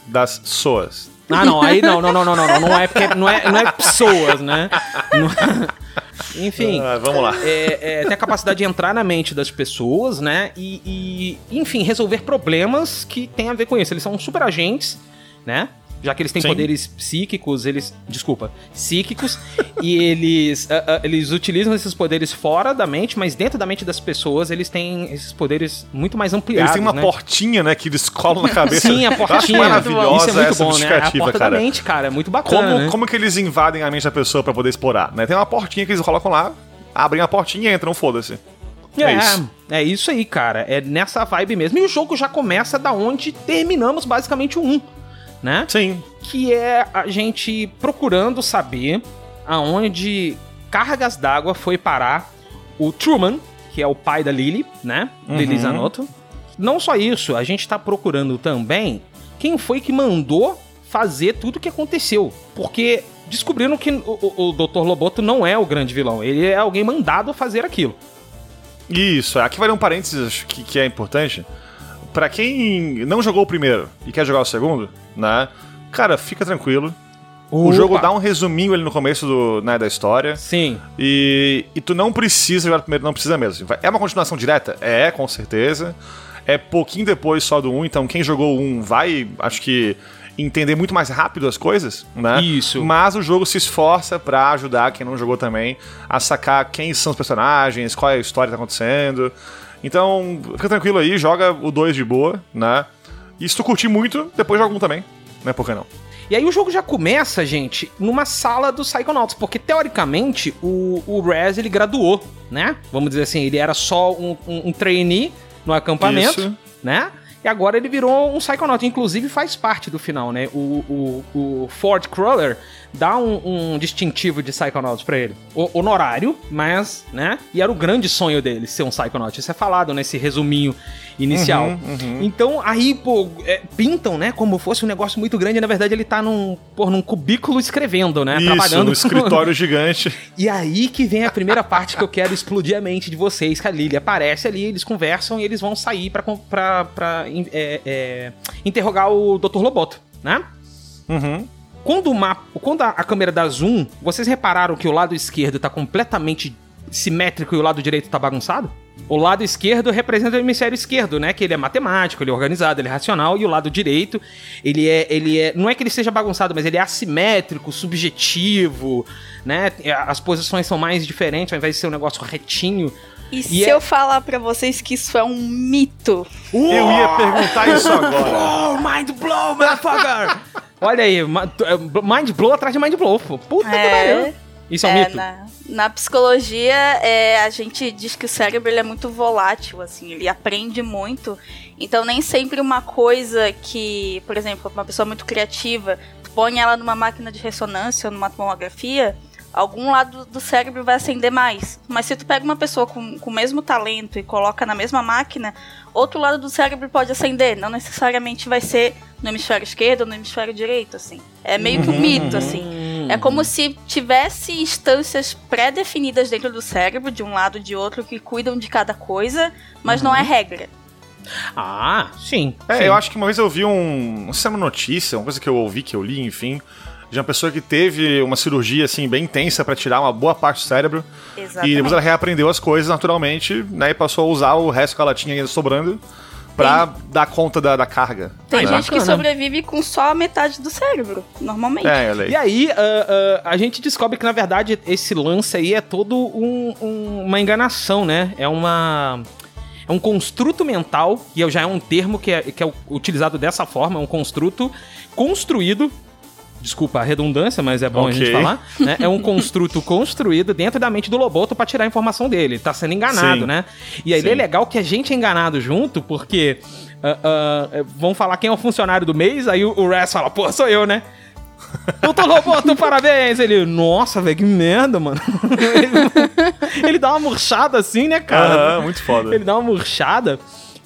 Das soas. Ah, não, aí não, não, não, não, não, não, não é porque não é, não é pessoas, né? Não- Enfim. Ah, vamos lá. é, é, tem a capacidade de entrar na mente das pessoas, né? E, e, enfim, resolver problemas que tem a ver com isso. Eles são super agentes, né? Já que eles têm Sim. poderes psíquicos, eles. Desculpa, psíquicos. e eles, ah, ah, eles utilizam esses poderes fora da mente, mas dentro da mente das pessoas eles têm esses poderes muito mais ampliados. Eles têm uma né? portinha, né, que eles colam na cabeça. Sim, a Eu acho portinha. maravilhosa Isso é muito bom, né? A porta cara. da mente, cara. É muito bacana, Como, né? como que eles invadem a mente da pessoa pra poder explorar? Né? Tem uma portinha que eles colocam lá, abrem a portinha e entram, foda-se. É, É isso. é isso aí, cara. É nessa vibe mesmo. E o jogo já começa da onde terminamos basicamente o 1, né? Sim. Que é a gente procurando saber aonde cargas d'água foi parar o Truman, que é o pai da Lily, né? Lily Uhum. Zanotto. Não só isso, a gente tá procurando também quem foi que mandou fazer tudo o que aconteceu. Porque descobriram que o, o, Dr. Loboto não é o grande vilão. Ele é alguém mandado fazer aquilo. Isso, aqui vai um parênteses que, que é importante. Pra quem não jogou o primeiro e quer jogar o segundo, né? Cara, fica tranquilo. O Opa. jogo dá um resuminho ali no começo do, né, da história. Sim. E, e tu não precisa jogar o primeiro, não precisa mesmo. É uma continuação direta? É, com certeza. É pouquinho depois só do 1, então quem jogou o 1 vai, acho que, entender muito mais rápido as coisas, né? Isso. Mas o jogo se esforça pra ajudar quem não jogou também a sacar quem são os personagens, qual é a história que tá acontecendo. Então, fica tranquilo aí, joga o 2 de boa, né? E se tu curtir muito, depois joga um também. Né, por que não? E aí o jogo já começa, gente, numa sala dos Psychonauts, porque teoricamente o, o Rez ele graduou, né? Vamos dizer assim, ele era só um, um, um trainee no acampamento, Isso. né? E agora ele virou um Psychonaut, inclusive faz parte do final, né? O, o, o Ford Cruller dá um, um distintivo de Psychonaut pra ele. O, honorário, mas, né? E era o grande sonho dele, ser um Psychonaut. Isso é falado nesse resuminho inicial. Uhum, Então, aí, pô, é, pintam, né? Como fosse um negócio muito grande. Na verdade, ele tá num, pô, num cubículo escrevendo, né? Isso, Trabalhando. no escritório gigante. E aí que vem a primeira parte que eu quero explodir a mente de vocês, que a Lily aparece ali, eles conversam e eles vão sair pra, pra, pra é, é, interrogar o Dr. Loboto, né? Uhum. Quando, o mapa, quando a, a câmera dá zoom, vocês repararam que o lado esquerdo tá completamente simétrico e o lado direito tá bagunçado? O lado esquerdo representa o hemisfério esquerdo, né? Que ele é matemático, ele é organizado, ele é racional, e o lado direito, ele é. ele é. Não é que ele seja bagunçado, mas ele é assimétrico, subjetivo, né? As posições são mais diferentes, ao invés de ser um negócio retinho. E, E se é- eu falar pra vocês que isso é um mito? Eu ia perguntar isso agora. Oh, mind blow, motherfucker! Olha aí, é, mind blow atrás de mind blow. pô. Puta que É. pariu. Isso é um É, mito? na, na psicologia, é, a gente diz que o cérebro ele é muito volátil, assim, ele aprende muito. Então, nem sempre uma coisa que, por exemplo, uma pessoa muito criativa, tu põe ela numa máquina de ressonância ou numa tomografia, algum lado do cérebro vai acender mais. Mas se tu pega uma pessoa com, com o mesmo talento e coloca na mesma máquina, outro lado do cérebro pode acender. Não necessariamente vai ser no hemisfério esquerdo ou no hemisfério direito, assim. É meio que um mito, assim. É como se tivesse instâncias pré-definidas dentro do cérebro, de um lado e de outro, que cuidam de cada coisa, mas não é regra. Ah, sim. É, sim. eu acho que uma vez eu vi um. Não sei se é uma notícia, uma coisa que eu ouvi, que eu li, enfim. De uma pessoa que teve uma cirurgia, assim, bem intensa pra tirar uma boa parte do cérebro. Exatamente. E depois ela reaprendeu as coisas naturalmente, né? E passou a usar o resto que ela tinha ainda sobrando pra dar conta da, da carga. Tem Ah, gente que sobrevive com só a metade do cérebro, normalmente. É, olha aí. E aí, ah, ah, a gente descobre que, na verdade, esse lance aí é todo um- um- uma enganação, né? É uma. É um construto mental, e já é um termo que é, que é utilizado dessa forma, é um construto construído desculpa a redundância, mas é bom a Ok. gente falar, né? É um construto construído dentro da mente do Loboto pra tirar a informação dele. Ele tá sendo enganado, Sim. né? E aí Sim. é legal que a gente é enganado junto, porque ah, ah, vão falar quem é o funcionário do mês, aí o, o Raz fala, pô, sou eu, né? Doutor Loboto, parabéns! Ele, nossa, velho, que merda, mano. ele, ele dá uma murchada assim, né, cara? Aham, muito foda. Ele dá uma murchada.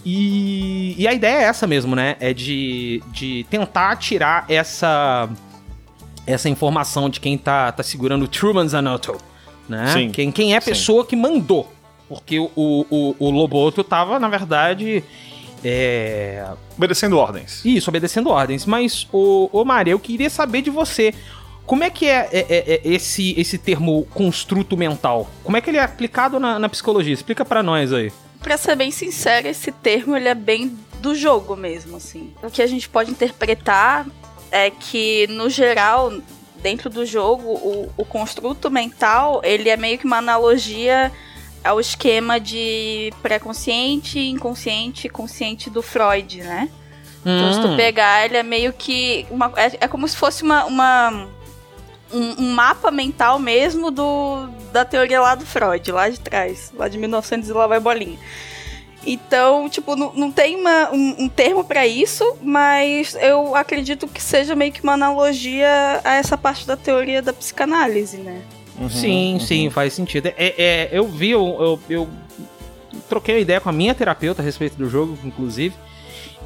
E, e a ideia é essa mesmo, né? É de, de tentar tirar essa essa informação de quem tá, tá segurando o Truman Zanotto, né? Sim. Quem, quem é a Sim. pessoa que mandou. Porque o, o, o Loboto tava, na verdade, é, Obedecendo ordens. isso, obedecendo ordens. Mas, ô, ô Maria, eu queria saber de você. Como é que é, é- é- é esse, esse termo construto mental? Como é que ele é aplicado na, na psicologia? Explica pra nós aí. Pra ser bem sincera, esse termo ele é bem do jogo mesmo, assim. O que a gente pode interpretar é que, no geral, dentro do jogo, o, o construto mental, ele é meio que uma analogia ao esquema de pré-consciente, inconsciente consciente do Freud, né? Então, se tu Hum. pegar, ele é meio que. Uma, é, é como se fosse uma. uma- um, um mapa mental mesmo do, da teoria lá do Freud, lá de trás, lá de 1900 e lá vai bolinha. Então, tipo, não, não tem uma- um, um termo pra isso, mas eu acredito que seja meio que uma analogia a essa parte da teoria da psicanálise, né? Uhum, Sim, sim, faz sentido. É, é, eu vi, eu, eu, eu troquei uma ideia com a minha terapeuta a respeito do jogo, inclusive.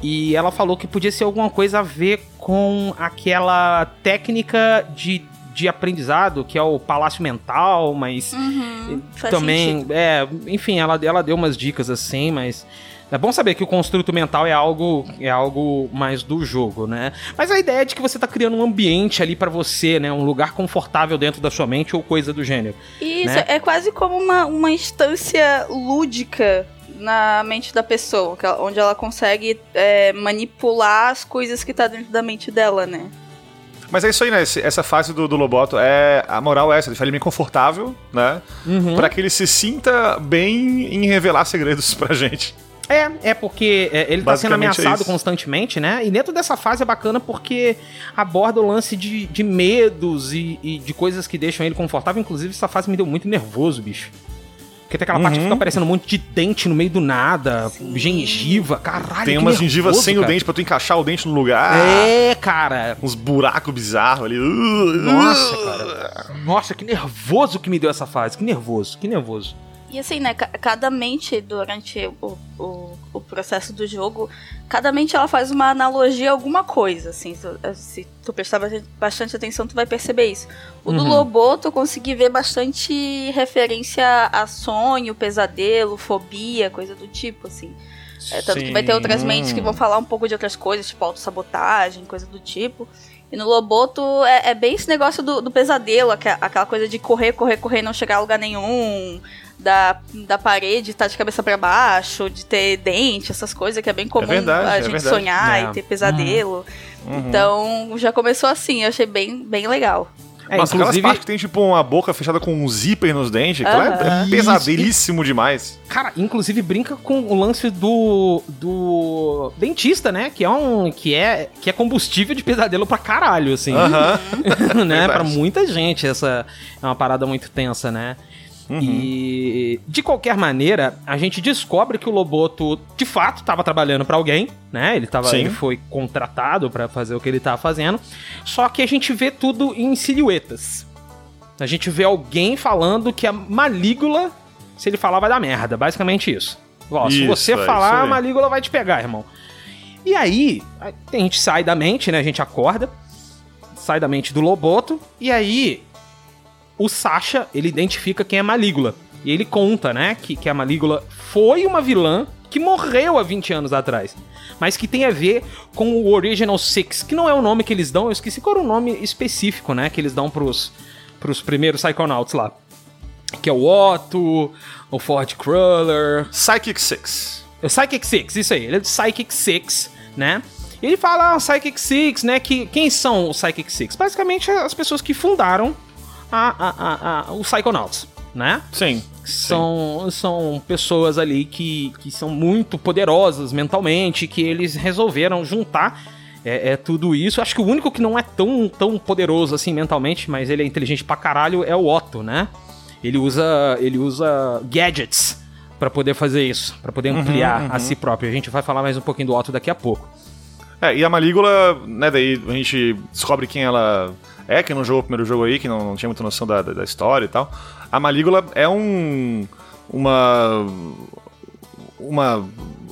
E ela falou que podia ser alguma coisa a ver com aquela técnica de, de aprendizado, que é o palácio mental, mas Faz também, é, enfim, ela, ela deu umas dicas assim, mas é bom saber que o construto mental é algo é algo mais do jogo, né? Mas a ideia é de que você tá criando um ambiente ali pra você, né, um lugar confortável dentro da sua mente ou coisa do gênero. Isso, né? é quase como uma, uma instância lúdica na mente da pessoa, onde ela consegue é, manipular as coisas que tá dentro da mente dela, né? Mas é isso aí, né? Esse- Essa fase do, do Loboto é. A moral é essa, deixar ele bem confortável, né? Uhum. Pra que ele se sinta bem em revelar segredos pra gente. É, é porque é, ele tá sendo é ameaçado isso. constantemente, né? E dentro dessa fase é bacana porque aborda o lance de, de medos e, e de coisas que deixam ele confortável. Inclusive, essa fase me deu muito nervoso, bicho. Porque tem aquela parte Uhum. que fica aparecendo um monte de dente no meio do nada, gengiva, caralho. Tem umas gengivas sem o cara. dente pra tu encaixar o dente no lugar. É, cara. Uns buracos bizarros ali. Nossa, cara. Nossa, que nervoso que me deu essa fase. Que nervoso, que nervoso. E assim, né, ca- cada mente durante o, o, o processo do jogo, cada mente ela faz uma analogia a alguma coisa, assim, se, se tu prestar bastante- atenção, tu vai perceber isso. O do Uhum. Loboto eu consegui ver bastante referência a sonho, pesadelo, fobia, coisa do tipo, assim. É, tanto que vai ter outras Sim. mentes que vão falar um pouco de outras coisas, tipo autossabotagem, coisa do tipo. E no Loboto é, é bem esse negócio do, do pesadelo, aqua- aquela coisa de correr, correr, correr e não chegar a lugar nenhum, da, da parede estar de cabeça pra baixo, de ter dente, essas coisas que é bem comum verdade, a é gente verdade. sonhar É. e ter pesadelo. Uhum. Então já começou assim, eu achei bem, bem legal. É, aquelas inclusive, partes que tem tipo uma boca fechada com um zíper nos dentes, aquilo é- é pesadelíssimo demais. cara, inclusive brinca com o lance do do dentista, né? Que é um que é que é combustível de pesadelo pra caralho, assim. Aham. né? Verdade. Pra muita gente, essa é uma parada muito tensa, né? Uhum. E de qualquer maneira, a gente descobre que o Loboto de fato estava trabalhando pra alguém, né? Ele, tava, Sim. ele foi contratado pra fazer o que ele tava fazendo. Só que a gente vê tudo em silhuetas. A gente vê alguém falando que a Malígula, se ele falar, vai dar merda. Basicamente isso. Ó, se Isso, você é falar, a. Malígula vai te pegar, irmão. E aí, a gente sai da mente, né? A gente acorda, sai da mente do Loboto, e aí o Sasha, ele identifica quem é Malígula. E ele conta, né, que, que a Malígula foi uma vilã que morreu há 20 anos atrás. Mas que tem a ver com o Original Six, que não é o nome que eles dão, eu esqueci qual era o nome específico, né, que eles dão pros, pros primeiros Psychonauts lá. Que é o Otto, o Ford Cruller, Psychic Six. é o Psychic Six, isso aí. Ele é do Psychic Six, né? Ele fala, ah, Psychic Six, né? Que, quem são os Psychic Six? Basicamente, as pessoas que fundaram a, a, a, os Psychonauts, né? Sim. São, são pessoas ali que, que são muito poderosas mentalmente, que eles resolveram juntar É, é tudo isso. Acho que o único que não é tão, tão poderoso assim mentalmente, mas ele é inteligente pra caralho, é o Otto, né? Ele usa, ele usa gadgets pra poder fazer isso, pra poder ampliar a si próprio. A gente vai falar mais um pouquinho do Otto daqui a pouco. É, e a Malígula, né, daí a gente descobre quem ela é, quem não jogou o primeiro jogo aí, que não, não tinha muita noção da, da, da história e tal. A Malígula é um. Uma. Uma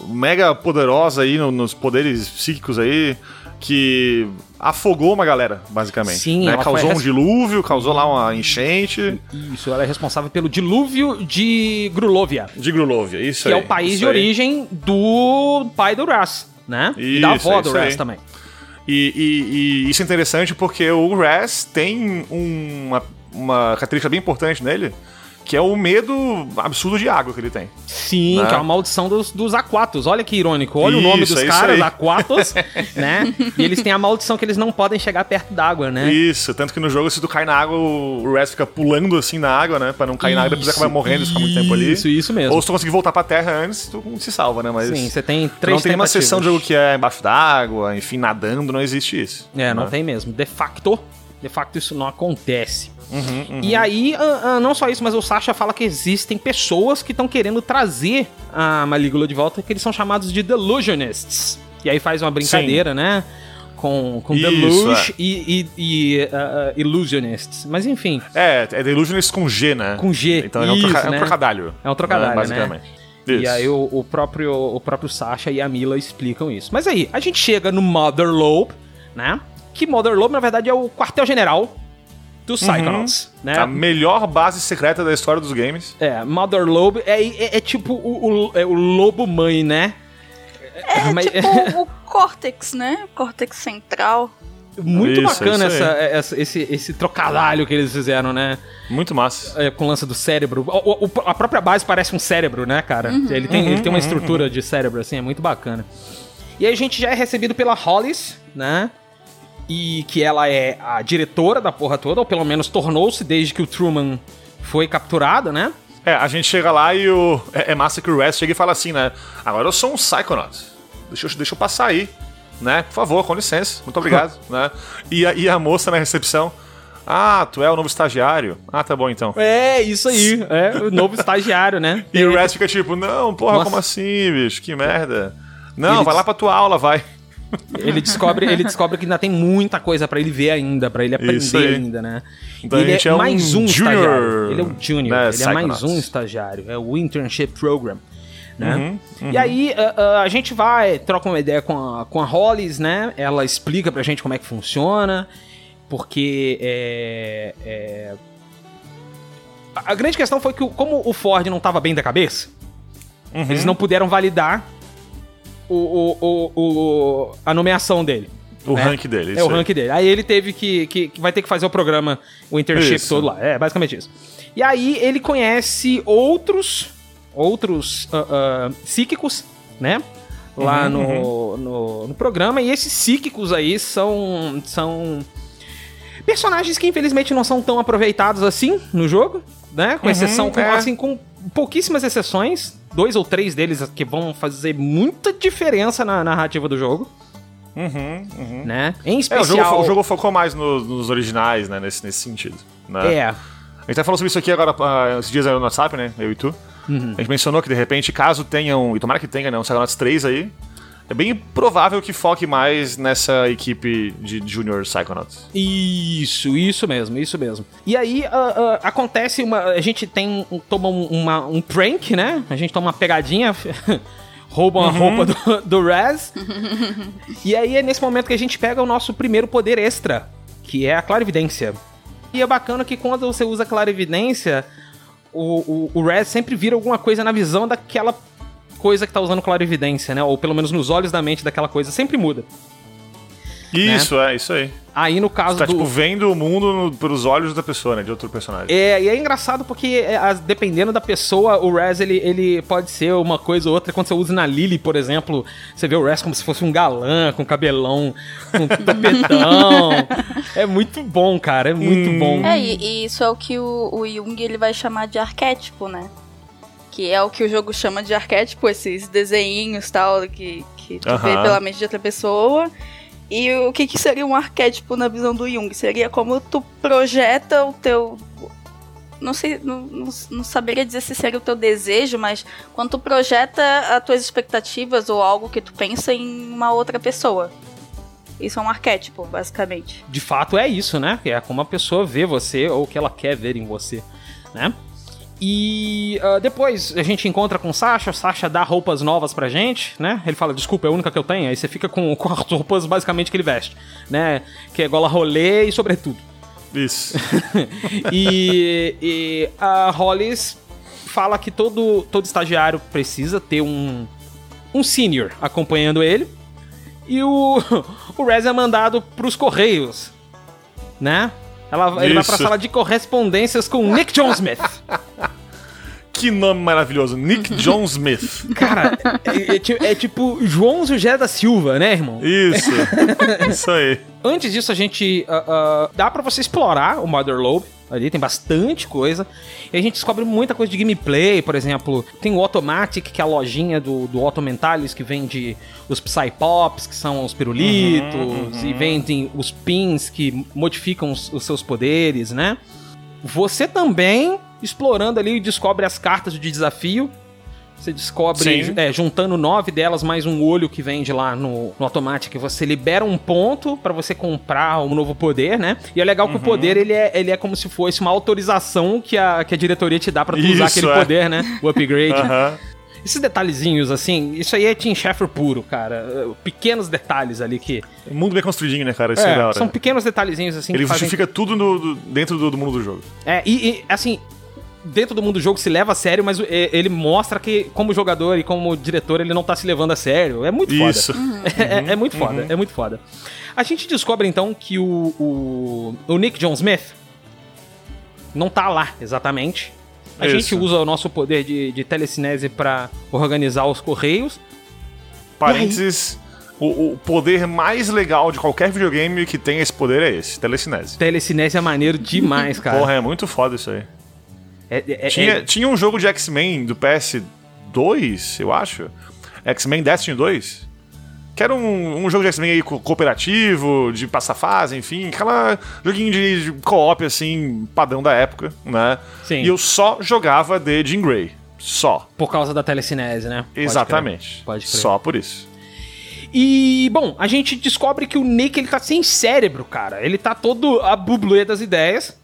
mega poderosa aí no- nos poderes psíquicos aí, que afogou uma galera, basicamente. Sim, né? ela Causou um res- dilúvio, causou lá uma enchente Isso, ela é responsável pelo dilúvio de Grulovia, de Grulovia. Isso que aí. é o país isso de aí. origem do pai do Raz, né? e da Isso, avó é do isso. Raz também. E, e- e isso é interessante porque o Raz tem uma, uma característica bem importante nele, que é o medo absurdo de água que ele tem. Sim, Né? que é uma maldição dos, dos Aquatos. Olha que irônico. Olha o Isso, nome é dos isso caras. Aquatos, né? E eles têm a maldição que eles não podem chegar perto d'água, né? Isso, tanto que no jogo, se tu cai na água, o Raz fica pulando assim na água, né? Pra não cair na água, depois Isso, acabar morrendo e ficar muito tempo ali. Isso, isso mesmo. Ou se tu conseguir voltar pra terra antes, tu se salva, né? Mas Sim, você tem três não tem uma sessão de jogo que é embaixo d'água, enfim, nadando, não existe isso. É, não né? tem mesmo. De facto, de facto isso não acontece. Uhum, E aí, ah, ah, não só isso, mas o Sasha fala que existem pessoas que estão querendo trazer a Malígula de volta, que eles são chamados de Delusionists. E aí faz uma brincadeira, né? Com, com Deluge é. e, e, e, ah, Illusionists. Mas enfim, É, é Delusionist com G, né? Com G, Então é um, troca- é um né? trocadalho. É um trocadilho, né? né? Basicamente. E Isso. aí o, o próprio, o próprio Sasha e a Mila explicam isso. Mas aí, a gente chega no Mother Lobe, né? Que Mother Lobe, na verdade, é o quartel-general dos Psychonauts, né? A melhor base secreta da história dos games. É, Mother Lobe é, é, é tipo o, o, é o lobo mãe, né? É Mas- tipo o Cortex, né? Cortex central. Muito Isso, bacana isso essa, essa- esse, esse trocadilho que eles fizeram, né? Muito massa. É, com o lance do cérebro. O- o- a própria base parece um cérebro, né, cara? Ele, tem, ele tem uma estrutura de cérebro, assim, é muito bacana. E aí a gente já é recebido pela Hollis, né? E que ela é a diretora da porra toda, ou pelo menos tornou-se desde que o Truman foi capturado, né? É, a gente chega lá e o. É, é massa que o Raz chega e fala assim, né? Agora eu sou um Psychonaut. Deixa eu, deixa eu passar aí. Né? Por favor, com licença. Muito obrigado. né? E a, e a moça na recepção. Ah, tu é o novo estagiário? Ah, tá bom então. É, isso aí. É o novo estagiário, né? E o Raz fica tipo, não, porra, Nossa. como assim, bicho? Que merda. Não, Ele vai lá pra tua aula, vai. Ele descobre, ele descobre que ainda tem muita coisa pra ele ver ainda, pra ele aprender ainda, né? Então ele a é, é mais um estagiário. Ele é um junior, né, ele é mais um estagiário. É o Internship Program. Né? Uhum, E aí ah, ah, a gente vai, troca uma ideia com a, com a Hollis, né? Ela explica pra gente como é que funciona, porque é, é, a a grande questão foi que como o Ford não tava bem da cabeça, Uhum. eles não puderam validar o, o, o- o- a nomeação dele. O né? rank dele. É o aí. rank dele. Aí ele teve que, que, que vai ter que fazer o programa, o internship Isso. todo lá. É, basicamente isso. E aí ele conhece outros, outros ah, ah, psíquicos, né? Lá Uhum, no, no, no programa. E esses psíquicos aí são, são personagens que infelizmente não são tão aproveitados assim no jogo, né? Com Uhum, exceção, com, é. assim, com pouquíssimas exceções. Dois ou três deles que vão fazer muita diferença na narrativa do jogo, Uhum, uhum. né? Em É, o especial... jogo, o jogo focou mais no- nos originais, né? Nesse, nesse sentido. Né? É, A gente tá falando sobre isso aqui agora, ah, esses dias no WhatsApp, né? Eu e tu. Uhum. A gente mencionou que de repente, caso tenham, e tomara que tenha, né? Um Psychonauts 3 aí. É bem provável que foque mais nessa equipe de Junior Psychonauts. Isso, isso mesmo, isso mesmo. E aí ah, ah, acontece uma. A gente tem. toma um, uma- um prank, né? A gente toma uma pegadinha. roubam a roupa do, do Raz. e aí é nesse momento que a gente pega o nosso primeiro poder extra, que é a clarividência. E é bacana que quando você usa clarividência, o, o, o Raz sempre vira alguma coisa na visão daquela coisa que tá usando clarividência, né? Ou pelo menos nos olhos da mente daquela coisa, sempre muda. Isso, é, isso aí. Aí no caso Você tá, do. tipo, vendo o mundo no- pelos olhos da pessoa, né? De outro personagem. É, e é engraçado porque, é, dependendo da pessoa, o Raz ele, ele pode ser uma coisa ou outra. Quando você usa na Lily, por exemplo, você vê o Raz como se fosse um galã, com cabelão, com tapetão. é muito bom, cara, é muito bom. É, e, e isso é o que o, o Jung ele vai chamar de arquétipo, né? Que é o que o jogo chama de arquétipo, esses desenhinhos tal, que, que tu vê pela mente de outra pessoa. E o que, que seria um arquétipo na visão do Jung? Seria como tu projeta o teu. Não sei, não, não, não saberia dizer se seria o teu desejo, mas quando tu projeta as tuas expectativas ou algo que tu pensa em uma outra pessoa. Isso é um arquétipo, basicamente. De fato é isso, né? É como a pessoa vê você ou o que ela quer ver em você, né? E uh, depois a gente encontra com o Sasha, o Sasha dá roupas novas pra gente, né? Ele fala, desculpa, é a única que eu tenho. Aí você fica com, com as roupas basicamente que ele veste, né? Que é gola rolê e sobretudo. Isso. e, e a Hollis fala que todo, todo estagiário precisa ter um, um senior acompanhando ele. E o, o Rez é mandado pros Correios, né? Ela, ele vai pra sala de correspondências com o Nick John Smith. Que nome maravilhoso. Nick John Smith. Cara, é, é é tipo João José da Silva, né, irmão? Isso. Isso aí. Antes disso, a gente. ah, ah, dá pra você explorar o Mother Lobe. Ali tem bastante coisa. E a gente descobre muita coisa de gameplay, por exemplo. Tem o Automatic, que é a lojinha do, do Auto Mentalis, que vende os Psypops, que são os pirulitos, e vendem os pins que modificam os, os seus poderes, né? Você também, explorando ali, descobre as cartas de desafio. Você descobre, é, juntando nove delas, mais um olho que vende lá no, no Automatic, você libera um ponto pra você comprar um novo poder, né? E é legal que o poder, ele é, ele é como se fosse uma autorização que a, que a diretoria te dá pra tu usar Isso, aquele é. poder, né? O upgrade. Aham. Esses detalhezinhos, assim, isso aí é Tim Schafer puro, cara. Pequenos detalhes ali que... Mundo bem construidinho, né, cara? Isso é, É, da hora. são pequenos detalhezinhos, assim, Ele que fazem justifica tudo no- dentro do, do mundo do jogo. É, e, e, assim, dentro do mundo do jogo se leva a sério, mas é, ele mostra que, como jogador e como diretor, ele não tá se levando a sério. É muito foda. Isso. É, é muito foda, é muito foda. A gente descobre então que o, o, o Nick John Smith não tá lá exatamente. A Isso. gente usa o nosso poder de, de telecinese pra organizar os correios. Parênteses. O, o poder mais legal de qualquer videogame que tem esse poder é esse, telecinese. Telecinese é maneiro demais, cara. Porra, é muito foda isso aí. É- é- é- Tinha, tinha um jogo de X-Men do PS2, eu acho. X-Men Destiny 2. Que era um, um jogo de X-Men aí co- cooperativo, de passar fase, enfim. Aquela joguinho de, de co-op, assim, padrão da época, né? Sim. E eu só jogava de Jean Grey. Só. Por causa da telecinese, né? Pode Exatamente. crer, Pode crer. Só por isso. E, bom, a gente descobre que o Nick, ele tá sem cérebro, cara. Ele tá todo a bublé das ideias,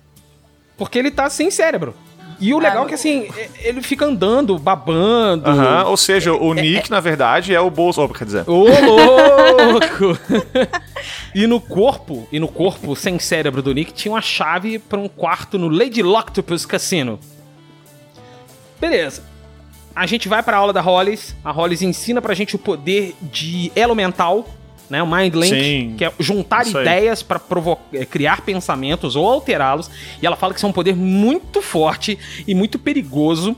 porque ele tá sem cérebro. E o legal é que, assim, ele fica andando, babando. Aham, Ou seja, É, o Nick, na verdade, é o bolso. Oh, quer dizer. Ô, louco! e no corpo, e no corpo sem cérebro do Nick, tinha uma chave pra um quarto no Lady Loctopus Cassino. Beleza. A gente vai pra aula da Hollis. A Hollis ensina pra gente o poder de elo mental, né? O Mind Link, Sim. que é juntar ideias provo- eh, criar pensamentos ou alterá-los. E ela fala que isso é um poder muito forte e muito perigoso.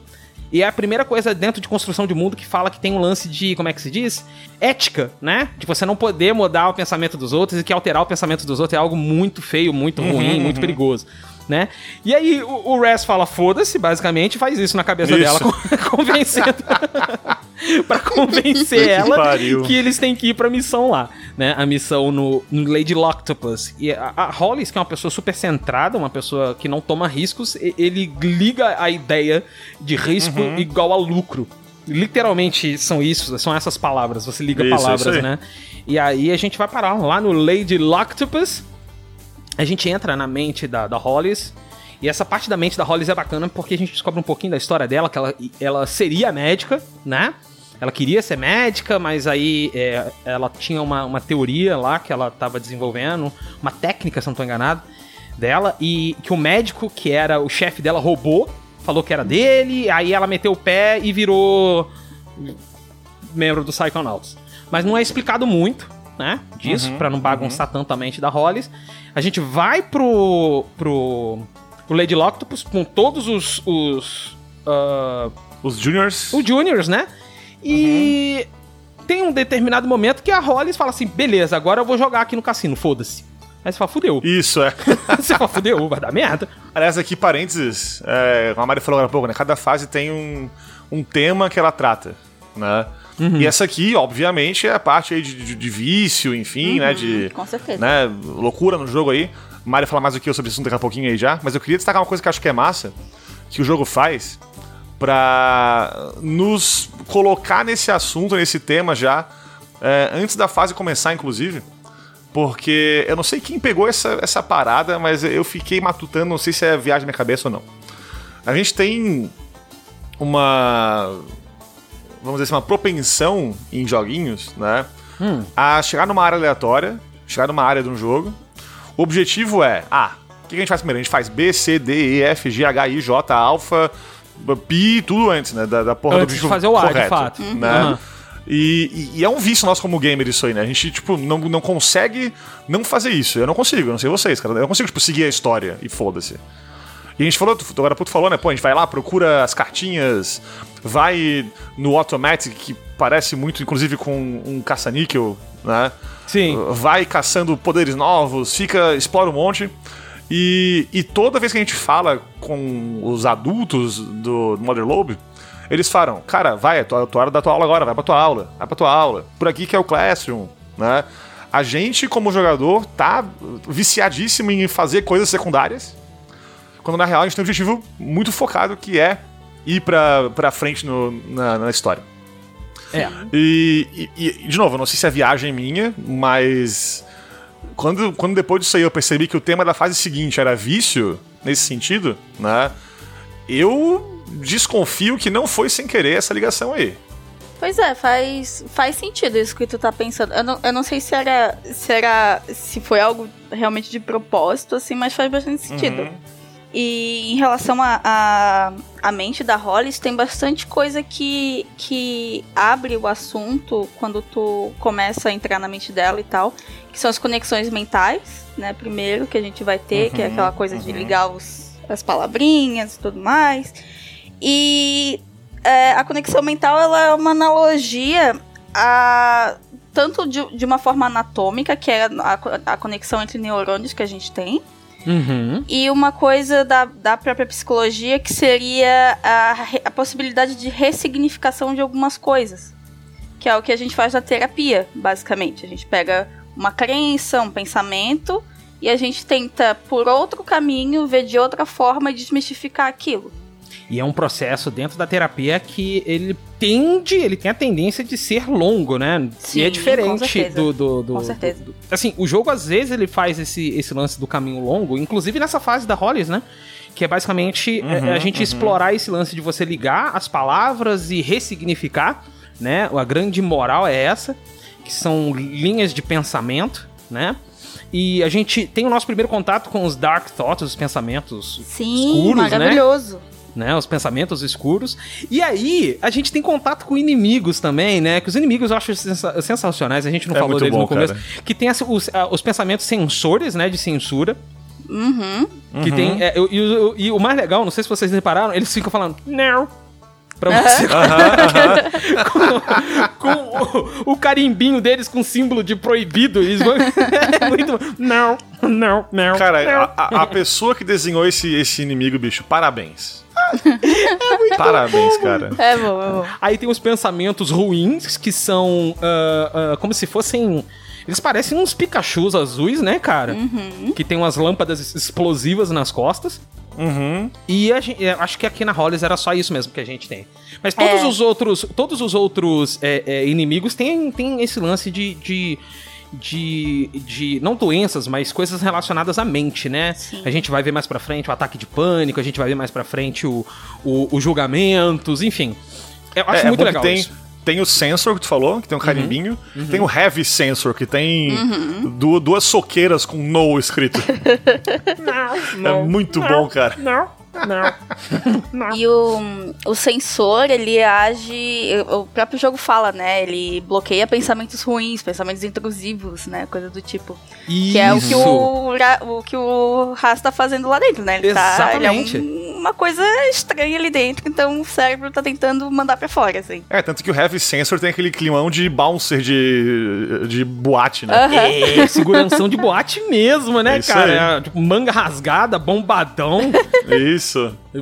E é a primeira coisa dentro de construção de mundo que fala que tem um lance de, como é que se diz? Ética, né? De você não poder mudar o pensamento dos outros e que alterar o pensamento dos outros é algo muito feio, muito ruim, muito perigoso. Né? E aí o, o Res fala, foda-se, basicamente, faz isso na cabeça Isso. dela, con- convencendo. pra convencer Que ela pariu. que eles têm que ir pra missão lá, né? A missão no, no Lady Loctopus. E a, a Hollis, que é uma pessoa super centrada, uma pessoa que não toma riscos, ele liga a ideia de risco Uhum. igual a lucro. Literalmente são isso, são essas palavras. Você liga Isso, palavras, isso né? E aí a gente vai parar lá no Lady Loctopus. A gente entra na mente da, da Hollis. E essa parte da mente da Hollis é bacana porque a gente descobre um pouquinho da história dela, que ela, ela seria médica, né? Ela queria ser médica, mas aí é, ela tinha uma, uma teoria lá que ela estava desenvolvendo, uma técnica, se não tô enganado, dela, e que o médico, que era o chefe dela, roubou, falou que era dele, aí ela meteu o pé e virou membro do Psychonauts. Mas não é explicado muito, né? Disso, pra não bagunçar tanto a mente da Hollis. A gente vai pro. pro. pro Lady Loctopus com todos os. os. ah, Os Juniors. os Juniors, né? E. Tem um determinado momento que a Hollis fala assim: beleza, agora eu vou jogar aqui no cassino, foda-se. Aí você fala, fudeu. Isso, é. você fala, fudeu, vai dar merda. Aliás, aqui, parênteses, é, a Mari falou agora há pouco, né? Cada fase tem um, um tema que ela trata, né? E essa aqui, obviamente, é a parte aí de, de- de vício, enfim, né? De com certeza. né, loucura no jogo aí. Mari fala mais do que eu sobre isso daqui a pouquinho aí já. Mas eu queria destacar uma coisa que acho que é massa, que o jogo faz pra nos colocar nesse assunto, nesse tema já, é, antes da fase começar, inclusive. Porque eu não sei quem pegou essa, essa parada, mas eu fiquei matutando, não sei se é viagem na minha cabeça ou não. A gente tem uma. Vamos dizer assim, uma propensão em joguinhos, né? A chegar numa área aleatória, chegar numa área de um jogo. O objetivo é, ah, o que a gente faz primeiro? A gente faz B, C, D, E, F, G, H, I, J, alfa, pi, tudo antes, né? Da, da porra do Antes de objetivo fazer o A, de correto, fato. Né? Aham. E, e- e é um vício nosso como gamer isso aí, né? A gente, tipo, não, não consegue não fazer isso. Eu não consigo, eu não sei vocês, cara. Eu não consigo, tipo, seguir a história e foda-se. E a gente falou, agora tu falou, né? Pô, a gente vai lá, procura as cartinhas, vai no Automatic, que parece muito, inclusive, com um caça-níquel, né? Sim. Vai caçando poderes novos, fica, explora um monte. E, e toda vez que a gente fala com os adultos do Mother Lobe, eles falam, cara, vai, é tua, tua hora da tua aula agora, vai pra tua aula, vai pra tua aula. Por aqui que é o Classroom, né? A gente, como jogador, tá viciadíssimo em fazer coisas secundárias, quando na real a gente tem um objetivo muito focado que é ir pra, pra frente no- na, na história. É. E, e- e, de novo, eu não sei se é viagem minha, mas quando, quando depois disso aí eu percebi que o tema da fase seguinte era vício, nesse sentido, né? Eu desconfio que não foi sem querer essa ligação aí. Pois é, faz, faz sentido isso que tu tá pensando. Eu não, eu não sei se era, se era. se foi algo realmente de propósito, assim, mas faz bastante sentido. Uhum. E em relação à a, a, mente da Hollis, tem bastante coisa que, que abre o assunto quando tu começa a entrar na mente dela e tal. Que são as conexões mentais, né? Primeiro, que a gente vai ter, que é aquela coisa de ligar os, as palavrinhas e tudo mais. E é, a conexão mental ela é uma analogia a tanto de, de uma forma anatômica, que é a, a conexão entre neurônios que a gente tem, Uhum. e uma coisa da, da própria psicologia que seria a, a possibilidade de ressignificação de algumas coisas. Que é o que a gente faz na terapia, basicamente. A gente pega uma crença, um pensamento, e a gente tenta, por outro caminho, ver de outra forma e desmistificar aquilo. E é um processo dentro da terapia que ele tende, ele tem a tendência de ser longo, né? Sim, e é com diferente certeza. do, do, do- Com certeza. do- assim, o jogo às vezes ele faz esse, esse lance do caminho longo, inclusive nessa fase da Hollis, né? Que é basicamente é, a gente explorar esse lance de você ligar as palavras e ressignificar, né? A grande moral é essa, que são linhas de pensamento, né? E a gente tem o nosso primeiro contato com os dark thoughts, os pensamentos Sim, escuros, né? maravilhoso. Né? Os pensamentos escuros. E aí, a gente tem contato com inimigos também, né? Que os inimigos eu acho sensa- sensacionais, a gente não É falou deles bom, no começo. cara. Que tem as- os, os pensamentos sensores, né? De censura. Uhum. Que tem. é, e, o- e o mais legal, não sei se vocês repararam, eles ficam falando, não. Pra você. com o, o carimbinho deles com símbolo de proibido. Eles vão... é muito. Não, não, não. não. Cara, a, a- a pessoa que desenhou esse, esse inimigo, bicho, parabéns. Parabéns, cara. É bom, é bom. Aí tem os pensamentos ruins, que são ah, ah, como se fossem. Eles parecem uns Pikachus azuis, né, cara? Que tem umas lâmpadas explosivas nas costas. Uhum. E a gente, eu acho que aqui na Hollis era só isso mesmo que a gente tem. Mas todos É. os outros, todos os outros é, é, inimigos têm, têm esse lance de, de, de, de- não doenças, mas coisas relacionadas à mente, né? Sim. A gente vai ver mais pra frente o ataque de pânico, a gente vai ver mais pra frente o, o, o julgamentos, enfim. Eu acho É, é muito que legal tem, isso. tem o sensor que tu falou, que tem um carimbinho. Tem o heavy sensor, que tem Uhum. du- duas soqueiras com no escrito. é muito bom, cara. Não, não. E o, o sensor, ele age. O próprio jogo fala, né? Ele bloqueia pensamentos ruins, pensamentos intrusivos, né? Coisa do tipo. Isso. Que é o que o, o que o Ras tá fazendo lá dentro, né? Ele tá. Ele é Exatamente. um, uma coisa estranha ali dentro, então o cérebro tá tentando mandar pra fora, assim. É, tanto que o Heavy Sensor tem aquele climão de bouncer de, de boate, né? Aham. É, seguranção de boate mesmo, né, É isso cara? É, tipo, manga rasgada, bombadão. Isso.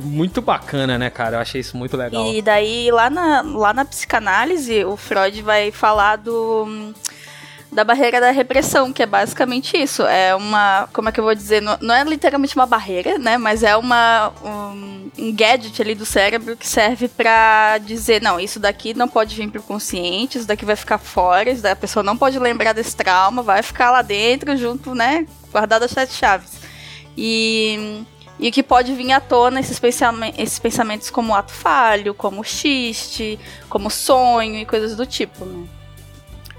Muito bacana, né, cara? Eu achei isso muito legal. E daí, lá na, lá na psicanálise, o Freud vai falar do. Da barreira da repressão, que é basicamente isso. É uma. Como é que eu vou dizer? Não, não é literalmente uma barreira, né? Mas é uma. Um, um gadget ali do cérebro que serve pra dizer: não, isso daqui não pode vir pro consciente, isso daqui vai ficar fora, isso daí a pessoa não pode lembrar desse trauma, vai ficar lá dentro, junto, né? Guardado as sete chaves. E. E que pode vir à tona esses, esses pensamentos como ato falho, como xiste, como sonho e coisas do tipo, né?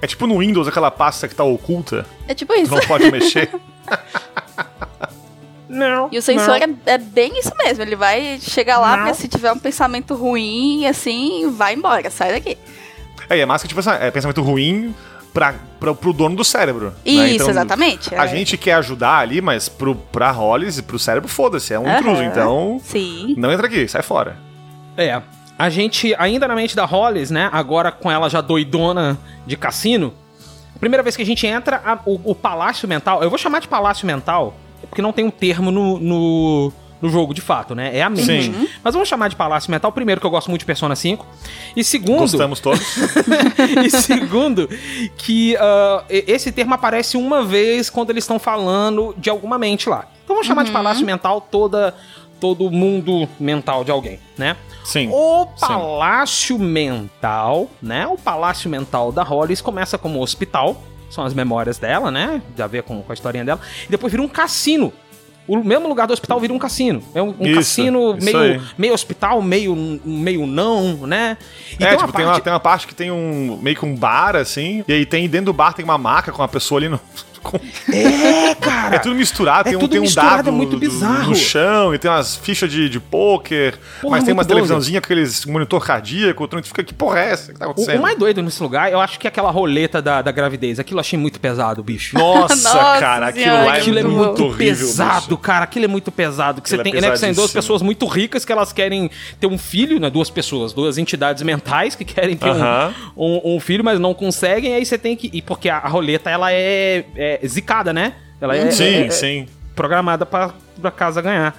É tipo no Windows aquela pasta que tá oculta, É tipo que isso. não pode mexer. Não. E o sensor é, é bem isso mesmo. Ele vai chegar lá, porque se tiver um pensamento ruim, assim, vai embora, sai daqui. É, e é massa que, tipo assim, é pensamento ruim pra, pra, pro dono do cérebro. né? Isso, Então, exatamente. A é. gente quer ajudar ali, mas pro, pra Hollis e pro cérebro, foda-se, é um Aham. intruso. Então, Sim. não entra aqui, sai fora. É. A gente, ainda na mente da Hollis, né? Agora com ela já doidona de cassino. Primeira vez que a gente entra, a- o, o palácio mental. Eu vou chamar de palácio mental, porque não tem um termo no, no, no jogo de fato, né? É a mente. Sim. Mas vamos chamar de palácio mental, primeiro, que eu gosto muito de Persona 5. E segundo. Gostamos todos. e segundo, que e- esse termo aparece uma vez quando eles estão falando de alguma mente lá. Então vamos chamar de palácio mental toda todo o mundo mental de alguém, né? Sim. O palácio mental, né? O palácio mental da Hollis começa como hospital, são as memórias dela, né? De a ver com, com a historinha dela. E depois vira um cassino. O mesmo lugar do hospital vira um cassino. É um, um Isso, cassino isso meio, aí. meio hospital, meio, meio não, né? E é, tem tipo, uma tem, uma, parte- tem uma parte que tem um meio que um bar, assim, e aí tem dentro do bar tem uma maca com uma pessoa ali no. com- É, cara! É tudo misturado, É tem um, tudo tem um misturado, dado é muito do- do- bizarro. no chão, e tem umas fichas de, de pôquer, Porra, mas tem doido. televisãozinhas com aqueles monitor cardíaco, outro fica, que porra é essa que tá O, acontecendo? o mais doido nesse lugar, eu acho que é aquela roleta da, da gravidez. Aquilo eu achei muito pesado, bicho. Nossa, Nossa cara, aquilo senhora, lá é Aquilo é muito, muito horrível, pesado, bicho. cara. Aquilo é muito pesado. Que você Aquilo é tem, né, que são duas pessoas muito ricas que elas querem ter um filho, né? Duas pessoas, duas entidades mentais que querem ter um- Aham. um, um filho, mas não conseguem. Aí você tem que. E porque a, a roleta ela é, é zicada, né? Ela é, Sim, é- é sim. programada pra, pra casa ganhar.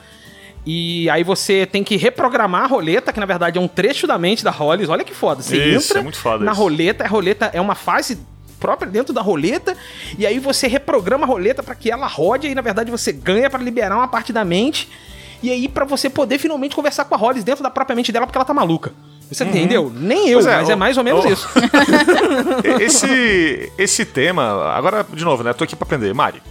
E aí você tem que reprogramar a roleta, que na verdade é um trecho da mente da Hollis. Olha que foda. Você Isso, entra é muito foda na isso. roleta, a roleta é uma fase própria dentro da roleta, e aí você reprograma a roleta pra que ela rode, e aí na verdade você ganha pra liberar uma parte da mente, e aí pra você poder finalmente conversar com a Hollis dentro da própria mente dela, porque ela tá maluca. Você entendeu? Nem eu, é, mas é o- mais ou menos o- isso. Esse, esse tema, agora, de novo, né? Tô aqui pra aprender. Mari,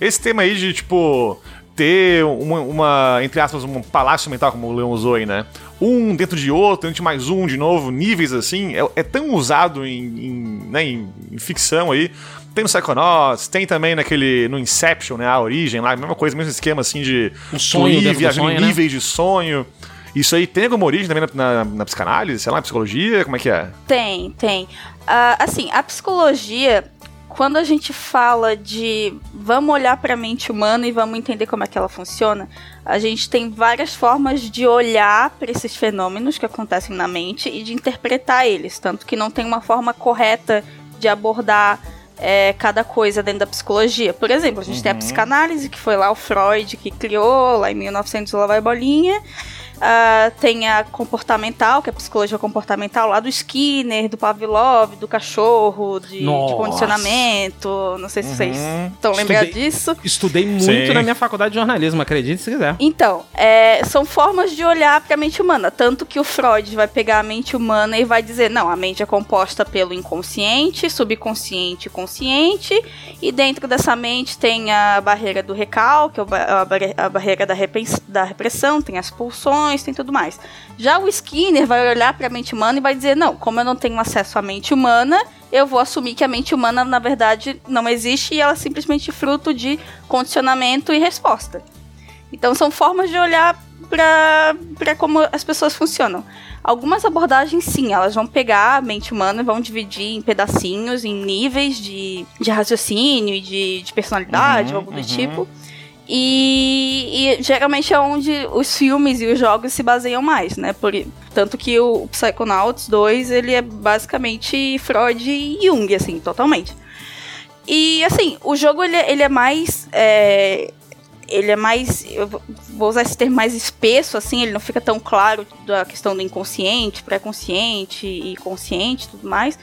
esse tema aí de, tipo, ter uma, uma, entre aspas, um palácio mental, como o Leon usou aí, né? Um dentro de outro, dentro de mais um, de novo, níveis assim, é, é tão usado em, em, né, em, em ficção aí. Tem no Psychonauts, tem também naquele, no Inception, né? A origem lá, mesma coisa, mesmo esquema assim de O sonho ir viajando sonho, em né? níveis de sonho. Isso aí tem alguma origem também na, na, na psicanálise, sei lá, na psicologia? Como é que é? Tem, tem. Ah, assim, a psicologia, quando a gente fala de vamos olhar para a mente humana e vamos entender como é que ela funciona, a gente tem várias formas de olhar para esses fenômenos que acontecem na mente e de interpretar eles, tanto que não tem uma forma correta de abordar é, cada coisa dentro da psicologia. Por exemplo, a gente tem a psicanálise, que foi lá o Freud que criou, lá em 1900 lá vai bolinha. Ah, tem a comportamental, que é a psicologia comportamental lá do Skinner, do Pavlov, do cachorro, de, de condicionamento. Não sei se vocês Uhum. estão lembrados Estudei. disso. Estudei muito Sim. na minha faculdade de jornalismo, acredite se quiser. Então, é, são formas de olhar para a mente humana. Tanto que o Freud vai pegar a mente humana e vai dizer: não, a mente é composta pelo inconsciente, subconsciente e consciente. E dentro dessa mente tem a barreira do recalque, a ba- a barre- a barreira da, da repressão, tem as pulsões, tem tudo mais. Já o Skinner vai olhar para a mente humana e vai dizer: não, como eu não tenho acesso à mente humana, eu vou assumir que a mente humana, na verdade, não existe e ela é simplesmente fruto de condicionamento e resposta. Então são formas de olhar para como as pessoas funcionam. Algumas abordagens, sim, elas vão pegar a mente humana e vão dividir em pedacinhos, em níveis de, de raciocínio e de, de personalidade, Uhum, algo do uhum. tipo. E, e geralmente é onde os filmes e os jogos se baseiam mais, né? Por, tanto que o Psychonauts 2, ele é basicamente Freud e Jung, assim, totalmente. E, assim, o jogo, ele, ele é mais... É, ele é mais, eu vou usar esse termo mais espesso, assim, ele não fica tão claro da questão do inconsciente, pré-consciente e consciente e tudo mais.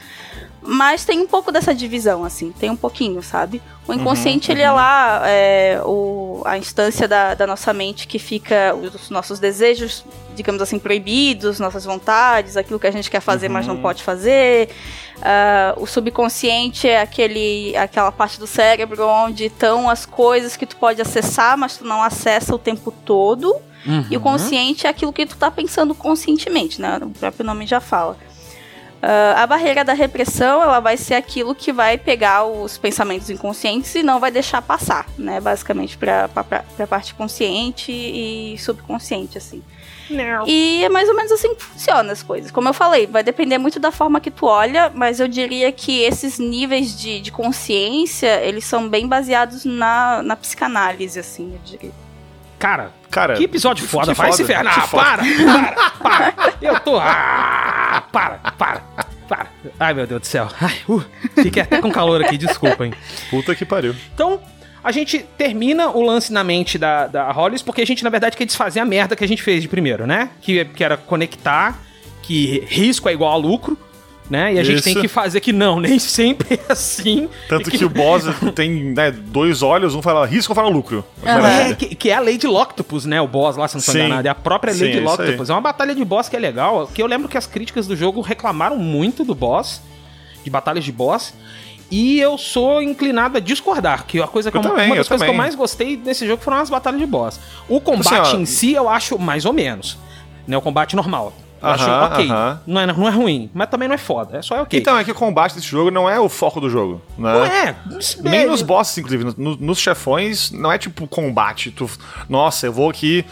Mas tem um pouco dessa divisão, assim, tem um pouquinho, sabe? O inconsciente, uhum, ele é lá, é, o, a instância da, da nossa mente que fica, os nossos desejos, digamos assim, proibidos, nossas vontades, aquilo que a gente quer fazer, uhum. mas não pode fazer. Uh, o subconsciente é aquele, aquela parte do cérebro onde estão as coisas que tu pode acessar, mas tu não acessa o tempo todo. Uhum. E o consciente é aquilo que tu tá pensando conscientemente, né? O próprio nome já fala. Uh, a barreira da repressão, ela vai ser aquilo que vai pegar os pensamentos inconscientes e não vai deixar passar, né? Basicamente para a parte consciente e subconsciente, assim. Não. E é mais ou menos assim que funciona as coisas. Como eu falei, vai depender muito da forma que tu olha, mas eu diria que esses níveis de, de consciência, eles são bem baseados na, na psicanálise, assim, eu diria. Cara, cara, que episódio foda, vai se ferrar. Ah, para, para, para. Eu tô. Ah, para, para, para. Ai, meu Deus do céu. Ai, uh, fiquei até com calor aqui, desculpa, hein. Puta que pariu. Então, a gente termina o lance na mente da, da Hollis, porque a gente, na verdade, quer desfazer a merda que a gente fez de primeiro, né? Que, que era conectar, que risco é igual a lucro né? E a Isso. gente tem que fazer que não, nem sempre é assim. Tanto que... que... o boss tem né, dois olhos, um fala risco ou fala lucro. É, que, que, é a Lady Loctopus, né? O boss lá, se não estou enganado. É a própria Sim, Lady Loctopus. É uma batalha de boss que é legal. Que eu lembro que as críticas do jogo reclamaram muito do boss, de batalhas de boss. E eu sou inclinado a discordar, que a coisa que eu eu, também, uma das coisas também. que eu mais gostei desse jogo foram as batalhas de boss. O combate assim, em si eu acho mais ou menos, né? O combate normal. Eu acho ok. Não, é, não é ruim, mas também não é foda. É só ok. Então, é que o combate desse jogo não é o foco do jogo. Né? Não é. Nem nos bosses, inclusive. No, nos chefões, não é tipo combate. Tu, nossa, eu vou aqui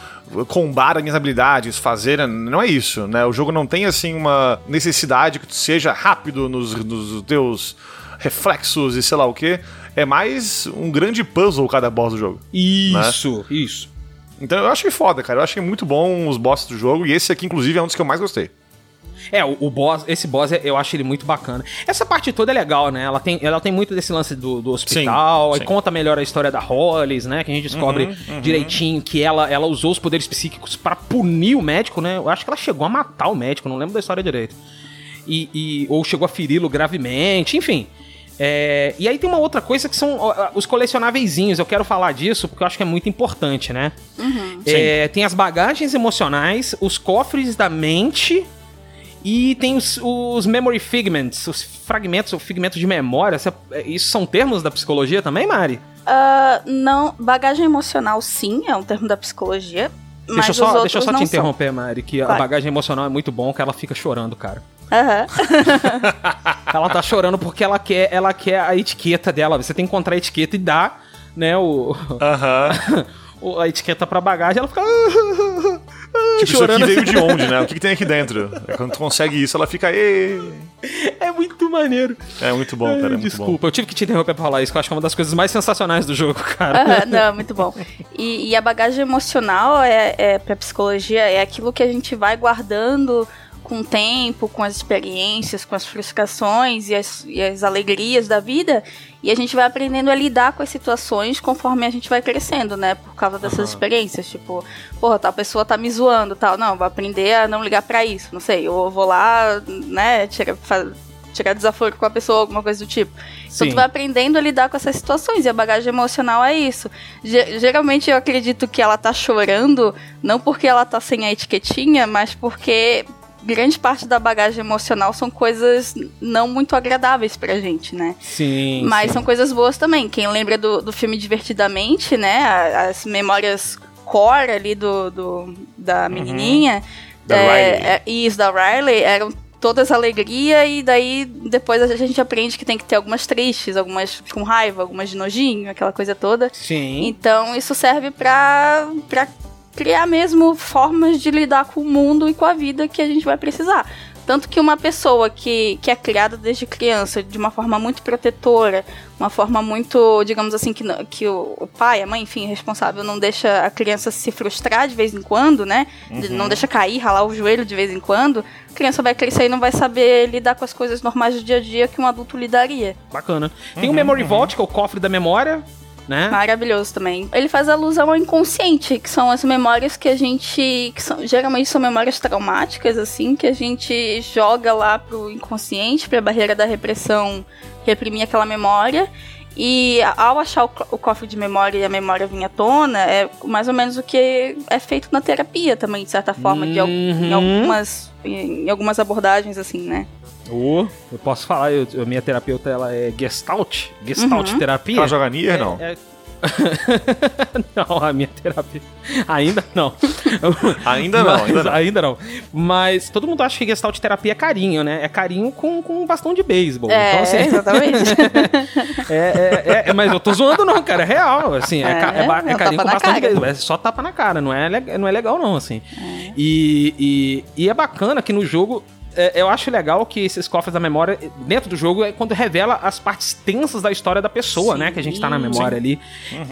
combar as minhas habilidades, fazer. Não é isso, né? O jogo não tem, assim, uma necessidade que tu seja rápido nos, nos teus reflexos e sei lá o que. É mais um grande puzzle cada boss do jogo. Isso, né? isso. Então eu achei foda, cara. Eu achei muito bom os bosses do jogo. E esse aqui, inclusive, é um dos que eu mais gostei. É, o, o, boss, esse boss eu acho ele muito bacana. Essa parte toda é legal, né? Ela tem, ela tem muito desse lance do, do hospital, sim, sim. conta melhor a história da Hollis, né? Que a gente descobre uhum, uhum. direitinho que ela, ela usou os poderes psíquicos para punir o médico, né? Eu acho que ela chegou a matar o médico, não lembro da história direito. E, e ou chegou a feri-lo gravemente, enfim. É, e aí tem uma outra coisa que são os colecionáveis. Eu quero falar disso porque eu acho que é muito importante, né? Uhum. É, tem as bagagens emocionais, os cofres da mente e tem os, os memory figments, os fragmentos, o figmento de memória. Isso são termos da psicologia também, Mari? Uh, não, bagagem emocional sim, é um termo da psicologia. Deixa eu só, deixa eu só te interromper, são. Mari, que a bagagem emocional é muito bom, que ela fica chorando, cara. Uhum. ela tá chorando porque ela quer, ela quer a etiqueta dela. Você tem que encontrar a etiqueta e dar, né, o. Uhum. a etiqueta pra bagagem, ela fica. Tipo, chorando. isso aqui veio de onde, né? O que, que tem aqui dentro? Quando tu consegue isso, ela fica. Ê! É muito maneiro. É muito bom, cara. É Desculpa, bom. eu tive que te interromper pra falar isso, que eu acho que é uma das coisas mais sensacionais do jogo, cara. Uhum, não, muito bom. E, e, a bagagem emocional é, é, pra psicologia, é aquilo que a gente vai guardando com o tempo, com as experiências, com as frustrações e as, e as alegrias da vida, e a gente vai aprendendo a lidar com as situações conforme a gente vai crescendo, né? Por causa dessas uhum. experiências. Tipo, porra, tal pessoa tá me zoando tal. Não, vou aprender a não ligar para isso. Não sei, eu vou lá, né, tirar, tirar desaforo com a pessoa, alguma coisa do tipo. Então Sim. tu vai aprendendo a lidar com essas situações e a bagagem emocional é isso. G geralmente eu acredito que ela tá chorando não porque ela tá sem a etiquetinha, mas porque grande parte da bagagem emocional são coisas não muito agradáveis pra gente, né? Sim. Mas sim. são coisas boas também. Quem lembra do, do filme Divertidamente, né? As memórias core ali do, do da uhum. menininha. Uhum. Da é, é, isso, da Riley, eram todas alegria e daí depois a gente aprende que tem que ter algumas tristes, algumas com raiva, algumas de nojinho, aquela coisa toda. Sim. Então isso serve pra, pra criar mesmo formas de lidar com o mundo e com a vida que a gente vai precisar. Tanto que uma pessoa que, que é criada desde criança de uma forma muito protetora, uma forma muito, digamos assim, que, não- que o, o pai, a mãe, enfim, responsável, não deixa a criança se frustrar de vez em quando, né? De- Não deixa cair, ralar o joelho de vez em quando. A criança vai crescer e não vai saber lidar com as coisas normais do dia a dia que um adulto lidaria. Bacana. Tem o Memory Vault, que é o cofre da memória, né? Maravilhoso também. Ele faz alusão ao inconsciente, que são as memórias que a gente. que são, geralmente são memórias traumáticas, assim, que a gente joga lá pro inconsciente, pra barreira da repressão reprimir aquela memória. E ao achar o, o cofre de memória e a memória vir à tona, é mais ou menos o que é feito na terapia também, de certa forma, de al- em, Uhum. algumas, em algumas abordagens, assim, né? Ô, eu posso falar, eu, a minha terapeuta ela é Gestalt, Gestalt Uhum. terapia. Ela joga Nier, não? É- não, a minha terapia. Ainda não. Ainda não, ainda Mas- não. ainda não. Mas todo mundo acha que Gestalt terapia é carinho, né? É carinho com, com um bastão de beisebol. É, então, assim, exatamente. é, é, é- mas eu tô zoando, não, cara. É real. Assim, é, É, é, é é carinho com bastão de beisebol. É só tapa na cara, não é, não é legal, não, assim. E, e, e é bacana que no jogo. É, eu acho legal que esses cofres da memória, dentro do jogo, é quando revela as partes tensas da história da pessoa, Sim. né? Que a gente tá na memória ali.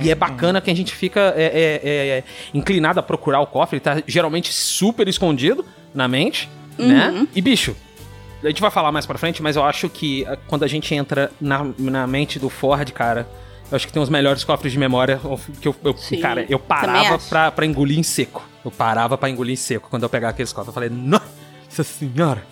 e é bacana que a gente fica é, é, é, inclinado a procurar o cofre. Ele tá geralmente super escondido na mente, né? E bicho. A gente vai falar mais pra frente, mas eu acho que eh, quando a gente entra na, na mente do Ford, cara, eu acho que tem os melhores cofres de memória que eu, eu- Sim, cara, eu parava pra, pra engolir em seco. Eu parava pra engolir em seco quando eu pegava aqueles cofres. Eu falei, nossa senhora,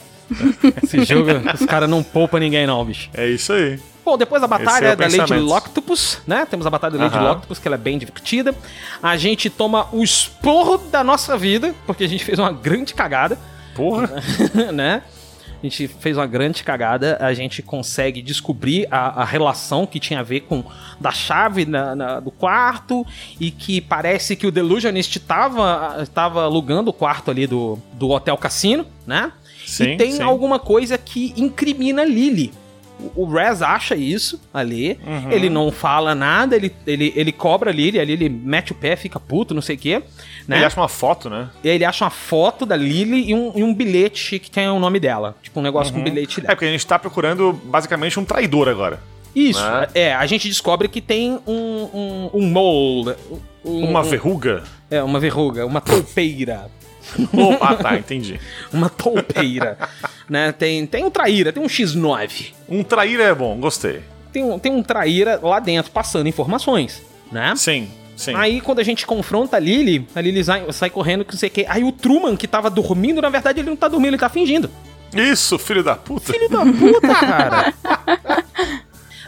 esse jogo, os caras não poupam ninguém não, bicho. É isso aí. Bom, depois da é batalha o da Lady. Loctopus, né? Temos a batalha da Lady Aham. Loctopus, que ela é bem divertida. A gente toma o esporro da nossa vida, porque a gente fez uma grande cagada Porra. né? A gente fez uma grande cagada, a gente consegue descobrir a, a relação que tinha a ver com da chave na- na- do quarto e que parece que o Delusionist estava tava alugando o quarto ali do, do Hotel Cassino, né? Sim, e tem sim. alguma coisa que incrimina Lily. O- Rez acha isso ali, Uhum. ele não fala nada, ele, ele, ele cobra a Lily, ali ele mete o pé, fica puto, não sei o quê. Né? Ele acha uma foto, né? E aí ele acha uma foto da Lily e um, e um bilhete que tem o nome dela. Tipo, um negócio com o bilhete É dela. porque a gente tá procurando basicamente um traidor agora. Isso, né? é. A gente descobre que tem um, um, um mole. um- Uma um- verruga. É, uma verruga, uma toupeira. Oh, ah, tá, entendi. Uma toupeira. né? Tem, tem um traíra, tem um X9. Um traíra é bom, gostei. Tem um, tem um traíra lá dentro passando informações, né? Sim, sim. Aí, quando a gente confronta a Lily, a Lily sai, sai correndo, que não sei o quê. Aí o Truman, que tava dormindo, na verdade, ele não tá dormindo, ele tá fingindo. Isso, filho da puta. Filho da puta, cara.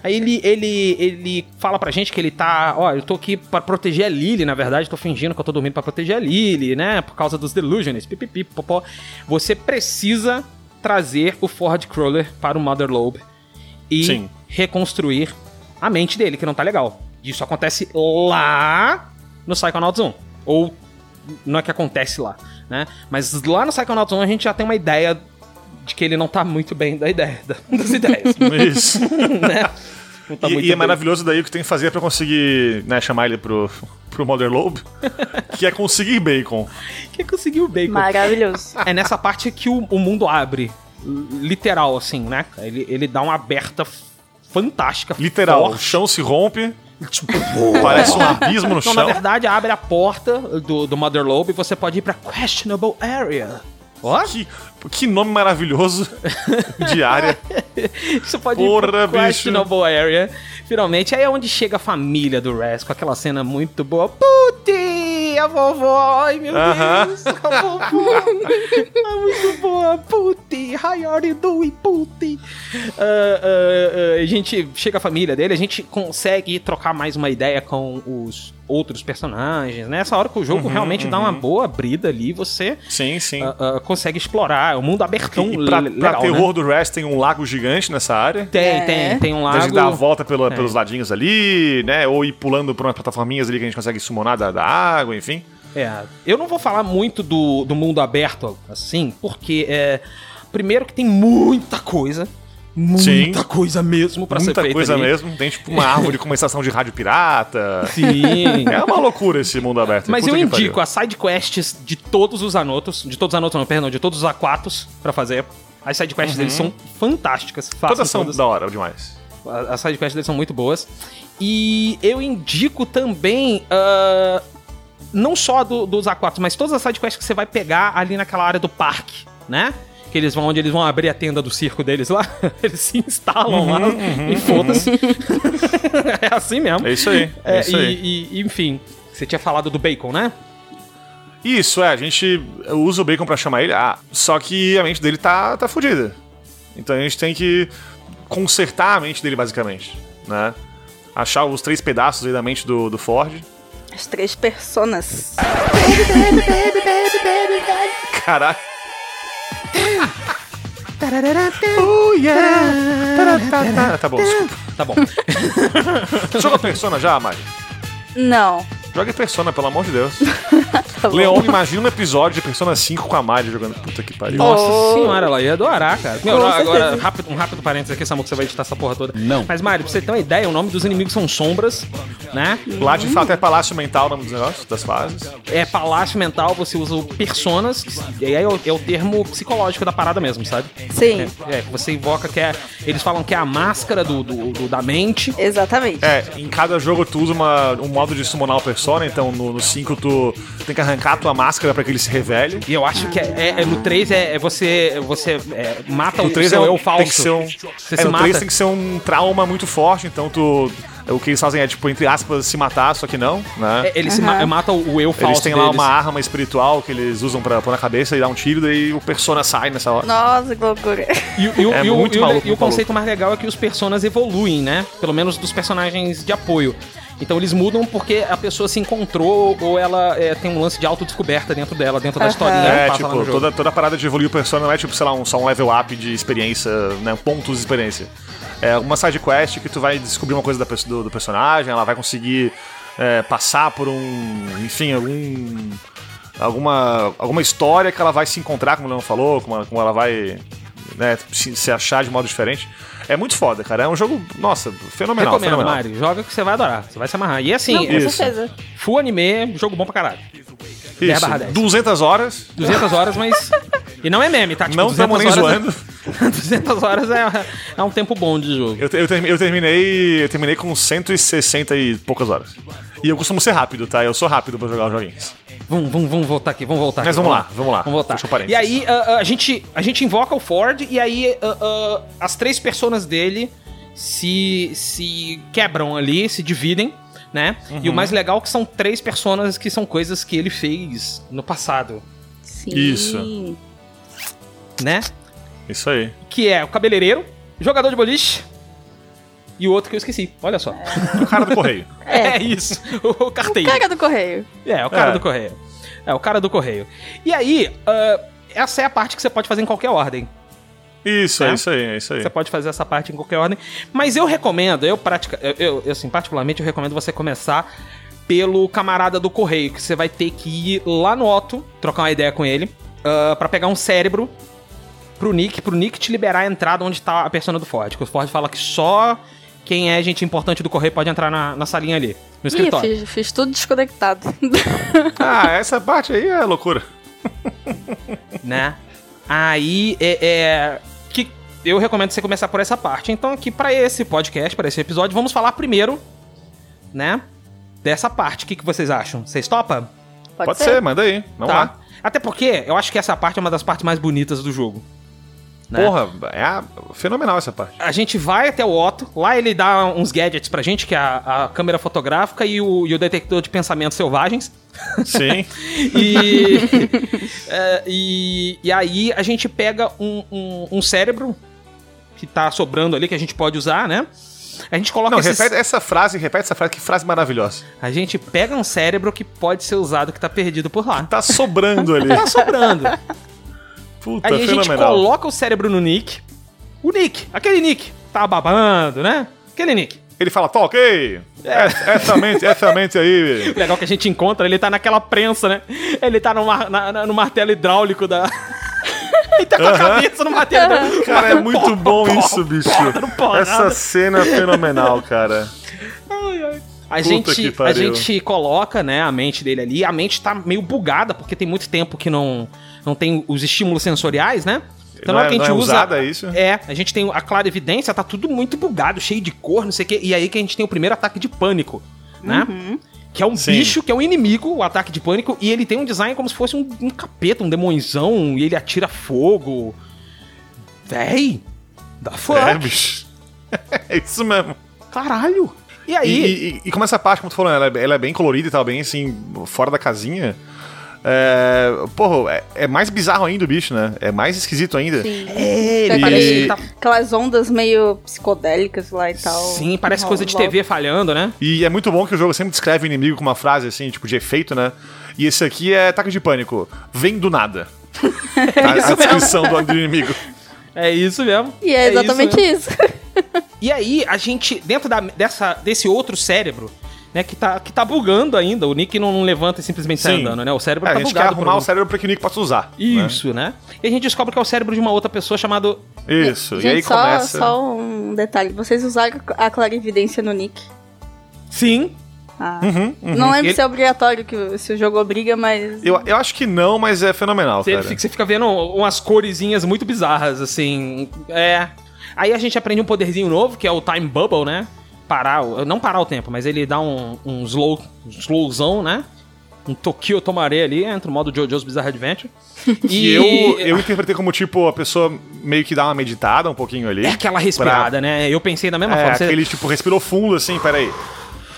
Aí ele, ele, ele fala pra gente que ele tá. Ó, eu tô aqui pra proteger a Lily, na verdade, tô fingindo que eu tô dormindo pra proteger a Lily, né? Por causa dos Delusions, pipipi, popó. Você precisa trazer o Ford Crawler para o Mother Lobe e Sim. reconstruir a mente dele, que não tá legal. Isso acontece lá no Psychonauts 1. Ou não é que acontece lá, né? Mas lá no Psychonauts 1 a gente já tem uma ideia de que ele não tá muito bem da ideia, da- das ideias, Isso. né? Tá e, e é bem. maravilhoso daí o que tem que fazer pra conseguir né, chamar ele pro, pro Mother Lobe, que é conseguir bacon. Que conseguiu o bacon. Maravilhoso. É nessa parte que o, o mundo abre. Literal, assim, né? Ele, ele dá uma aberta fantástica. Literal, o forte. chão se rompe, Tipo, parece um abismo no Não, chão. na verdade, abre a porta do, do Mother Lobe e você pode ir pra Questionable Area. Ó, Que, que nome maravilhoso de área. você pode Porra, ir bicho. Questionable Area. Finalmente, aí é onde chega a família do Res, com aquela cena muito boa. Puti, a vovó, ai meu Aham. Deus, a vovó. é muito boa, Puti, how are you doing, Puti? Ah, ah, a gente chega a família dele, a gente consegue trocar mais uma ideia com os outros personagens, né? Essa hora que o jogo Uhum, realmente dá uma boa brida ali, você Sim, sim. ah, ah, consegue explorar. É um mundo abertão e pra, le- pra legal, terror né? do Rest tem um lago gigante nessa área. Tem, É. tem, tem um Então a gente lago. dá a volta pela- É. pelos ladinhos ali, né? Ou ir pulando por umas plataforminhas ali que a gente consegue summonar da, da água, enfim. É, eu não vou falar muito do, do mundo aberto assim, porque é. Primeiro que tem muita coisa. Muita Sim. coisa mesmo pra ser Muita feita. coisa ali. mesmo. Tem tipo uma árvore com uma estação de rádio pirata. Sim. É uma loucura esse mundo aberto. Mas Puta eu indico as side quests de todos os anotos, de todos os anotos, não, perdão, de todos os aquatos pra fazer. As sidequests deles são fantásticas. Todas são da hora demais. As sidequests deles são muito boas. E eu indico também. ah, não só do- dos aquatos, mas todas as sidequests que você vai pegar ali naquela área do parque, né? Que eles vão onde eles vão abrir a tenda do circo deles lá. Eles se instalam lá e foda-se. é assim mesmo. É isso aí. É, É, isso aí. e, e- enfim, você tinha falado do bacon, né? Isso, é, a gente usa o bacon pra chamar ele, ah, só que a mente dele tá, tá fodida. Então a gente tem que consertar a mente dele, basicamente, né? Achar os três pedaços aí da mente do, do Ford. As três personas. Caralho. Oh, yeah. Taratata. Tá bom, desculpa. Tá bom. Joga Persona já, Mari? Não. Joga Persona, pelo amor de Deus. Tá. Leon, imagina um episódio de Persona 5 com a Mari jogando. Puta que pariu. Nossa Oh. senhora, ela ia adorar, cara. Meu, Com agora, rápido, um rápido parênteses aqui, Samu, que você vai editar essa porra toda. Não. Mas, Mário, pra você ter uma ideia, o nome dos inimigos são sombras, né? Lá de fato é Palácio Mental o nome dos negócios, das fases. É palácio mental, você usa o personas, e aí é o, é o termo psicológico da parada mesmo, sabe? Sim, É, é, que você invoca que é. Eles falam que é a máscara do, do- do- da mente. exatamente. É, em cada jogo tu usa uma- um modo de summonar o Persona, então no 5 tu tem que arrancar a tua máscara pra que ele se revele. E eu acho que é, é- é- no 3 é, é você. Você é, mata No o 3 seu é, eu um- falso. tem que ser um, Você é, se no mata. 3 tem que ser um trauma muito forte, então tu. O que eles fazem é, tipo, entre aspas, se matar, só que não, né? É, Eles se ma- matam o eu falso. Eles têm lá deles. uma arma espiritual que eles usam pra pôr na cabeça e dar um tiro, daí o Persona sai nessa hora. Nossa, que loucura. E, o- e o- É e o- muito e o- maluco, e o conceito mais legal é que os personas evoluem, né? Pelo menos dos personagens de apoio. Então eles mudam porque a pessoa se encontrou ou ela é, tem um lance de autodescoberta dentro dela, dentro da Aham. historinha. É, lá no tipo, jogo. toda, toda a parada de evoluir o Persona não é, tipo, sei lá, um, só um level up de experiência, né? Pontos de experiência. É uma side quest que tu vai descobrir uma coisa da, do, do personagem, ela vai conseguir é, passar por um. Enfim, algum. Alguma, alguma história que ela vai se encontrar, como o Leon falou, como ela, como ela vai né, se, se achar de modo diferente. É muito foda, cara. É um jogo, nossa, fenomenal. Recomendo, fenomenal. Mario. Joga que você vai adorar. Você vai se amarrar. E assim, Não, com é isso. certeza. full anime, jogo bom pra caralho. 10 barra 10. 200 horas. 200 horas, mas... E não é meme, tá? Tipo, Não estamos nem 200 horas zoando. É... 200 horas é, é um tempo bom de jogo. Eu, eu, eu terminei. Eu terminei com 160 e poucas horas. E eu costumo ser rápido, tá? Eu sou rápido pra jogar os joguinhos. Vamos, vamos, vamos voltar aqui, vamos voltar Mas aqui, vamos lá, vamos lá. Vamos voltar. E aí, ah, ah, a, gente, a gente invoca o Ford e aí ah, as três personas dele se, se quebram ali, se dividem, né? E Uhum. o mais legal é que são três personas que são coisas que ele fez no passado, Sim. Isso. né? Isso aí. Que é o cabeleireiro, jogador de boliche e o outro que eu esqueci. Olha só. O cara do correio. É, isso. O carteiro. Caga do correio. É, o cara É. do correio. É, o cara do correio. E aí, ah, essa é a parte que você pode fazer em qualquer ordem. Isso, É? é isso aí, é isso aí. Você pode fazer essa parte em qualquer ordem. Mas eu recomendo, eu pratica, eu, eu, eu, assim, particularmente, eu recomendo você começar pelo camarada do correio, que você vai ter que ir lá no Otto, trocar uma ideia com ele, ah, pra pegar um cérebro pro Nick, pro Nick te liberar a entrada onde tá a persona do Ford. Que o Ford fala que só quem é gente importante do correio pode entrar na, na salinha ali, no Ih, escritório. fiz, fiz tudo desconectado. Ah, essa parte aí é loucura. né? Aí é, é, que eu recomendo você começar por essa parte. Então aqui pra esse podcast, pra esse episódio, vamos falar primeiro, né? Dessa parte. O que, que vocês acham? Vocês topam? Pode, ser. manda aí. Vamos lá. Tá. Até porque eu acho que essa parte é uma das partes mais bonitas do jogo. Né? Porra, é fenomenal essa parte. A gente vai até o Otto, lá ele dá uns gadgets pra gente, que é a, a câmera fotográfica e o, e o detector de pensamentos selvagens. Sim. E, é, e, e aí a gente pega um, um, um cérebro que tá sobrando ali, que a gente pode usar, né? A gente coloca Não, esses- repete essa frase, repete essa frase, que frase maravilhosa. A gente pega um cérebro que pode ser usado, que tá perdido por lá. Tá sobrando ali. Tá sobrando. Puta, Aí a gente fenomenal. coloca o cérebro no Nick. O Nick, aquele Nick, tá babando, né? Aquele Nick. Ele fala, tá ok. É. Essa mente, essa mente aí. Legal que a gente encontra, ele tá naquela prensa, né? Ele tá no, mar- na- na- no martelo hidráulico da. ele tá com a cabeça no martelo hidráulico. Cara, é muito bom isso, bicho. porrada. Essa cena é fenomenal, cara. A Puta gente, que a gente coloca, né, a mente dele ali. A mente tá meio bugada, porque tem muito tempo que não, não tem os estímulos sensoriais, né? Então não é, que a gente é usa. usada, é isso? É, a gente tem a clara evidência, tá tudo muito bugado, cheio de cor, não sei o quê. E aí que a gente tem o primeiro ataque de pânico, né? Que é um Sim. bicho, que é um inimigo, o ataque de pânico, e ele tem um design como se fosse um, um capeta, um demonzão, e ele atira fogo. Véi, da fuck. É, bicho. É isso mesmo. Caralho. E E, aí, e, e como essa parte, como tu falou, ela é, ela é bem colorida e tal, bem assim, fora da casinha. É, porra, é, é mais bizarro ainda o bicho, né? É mais esquisito ainda. Sim. É, ele tá- Aquelas ondas meio psicodélicas lá e tal. Sim, parece coisa de. TV falhando, né? E é muito bom que o jogo sempre descreve o inimigo com uma frase assim, tipo, de efeito, né? E esse aqui é ataque de pânico. Vem do nada. a, a descrição do, do inimigo. É isso mesmo. E é exatamente isso. mesmo. isso. E aí, a gente, dentro da, dessa, desse outro cérebro, né, que tá, que tá bugando ainda, o Nick não, não levanta e simplesmente sai Sim. andando, né? O cérebro É, tá a gente quer bugado. arrumar por o cérebro pra que o Nick possa usar. né? Isso, né? E a gente descobre que é o cérebro de uma outra pessoa chamado. Isso. Gente, e aí só, começa. só um detalhe. Vocês usaram a clarividência no Nick? Sim. Ah. Uhum, uhum. Não lembro Ele- se é obrigatório, que, se o jogo obriga, mas... Eu, eu acho que não, mas é fenomenal, Você cara. fica, você fica vendo umas coresinhas muito bizarras, assim. É. Aí a gente aprende um poderzinho novo, que é o Time Bubble, né? Parar, não parar o tempo, mas ele dá um, um slow, um slowzão, né? Um Tokyo Tomare ali, entra o modo JoJo's Bizarre Adventure. E eu, eu interpretei como, tipo, a pessoa meio que dá uma meditada um pouquinho ali. É aquela respirada, né? Eu pensei da mesma É, forma. Você- aquele, tipo, respirou fundo, assim, peraí.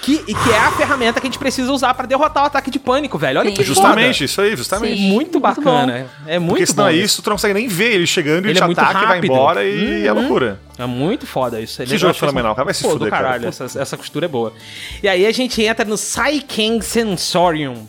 Que, e que é a ferramenta que a gente precisa usar pra derrotar o ataque de pânico, velho. Olha Sim. que Justamente, isso aí, justamente. Sim. foda. Muito Muito bacana. É muito Porque senão bom é isso, tu não consegue nem ver ele chegando, ele, Ele te é muito ataca e vai embora e é Uhum. loucura. É muito foda isso. Ele Que jogo fenomenal, cara. Vai se Pô, fuder, do cara. caralho, essa, essa costura é boa. E aí a gente entra no Psyking Sensorium,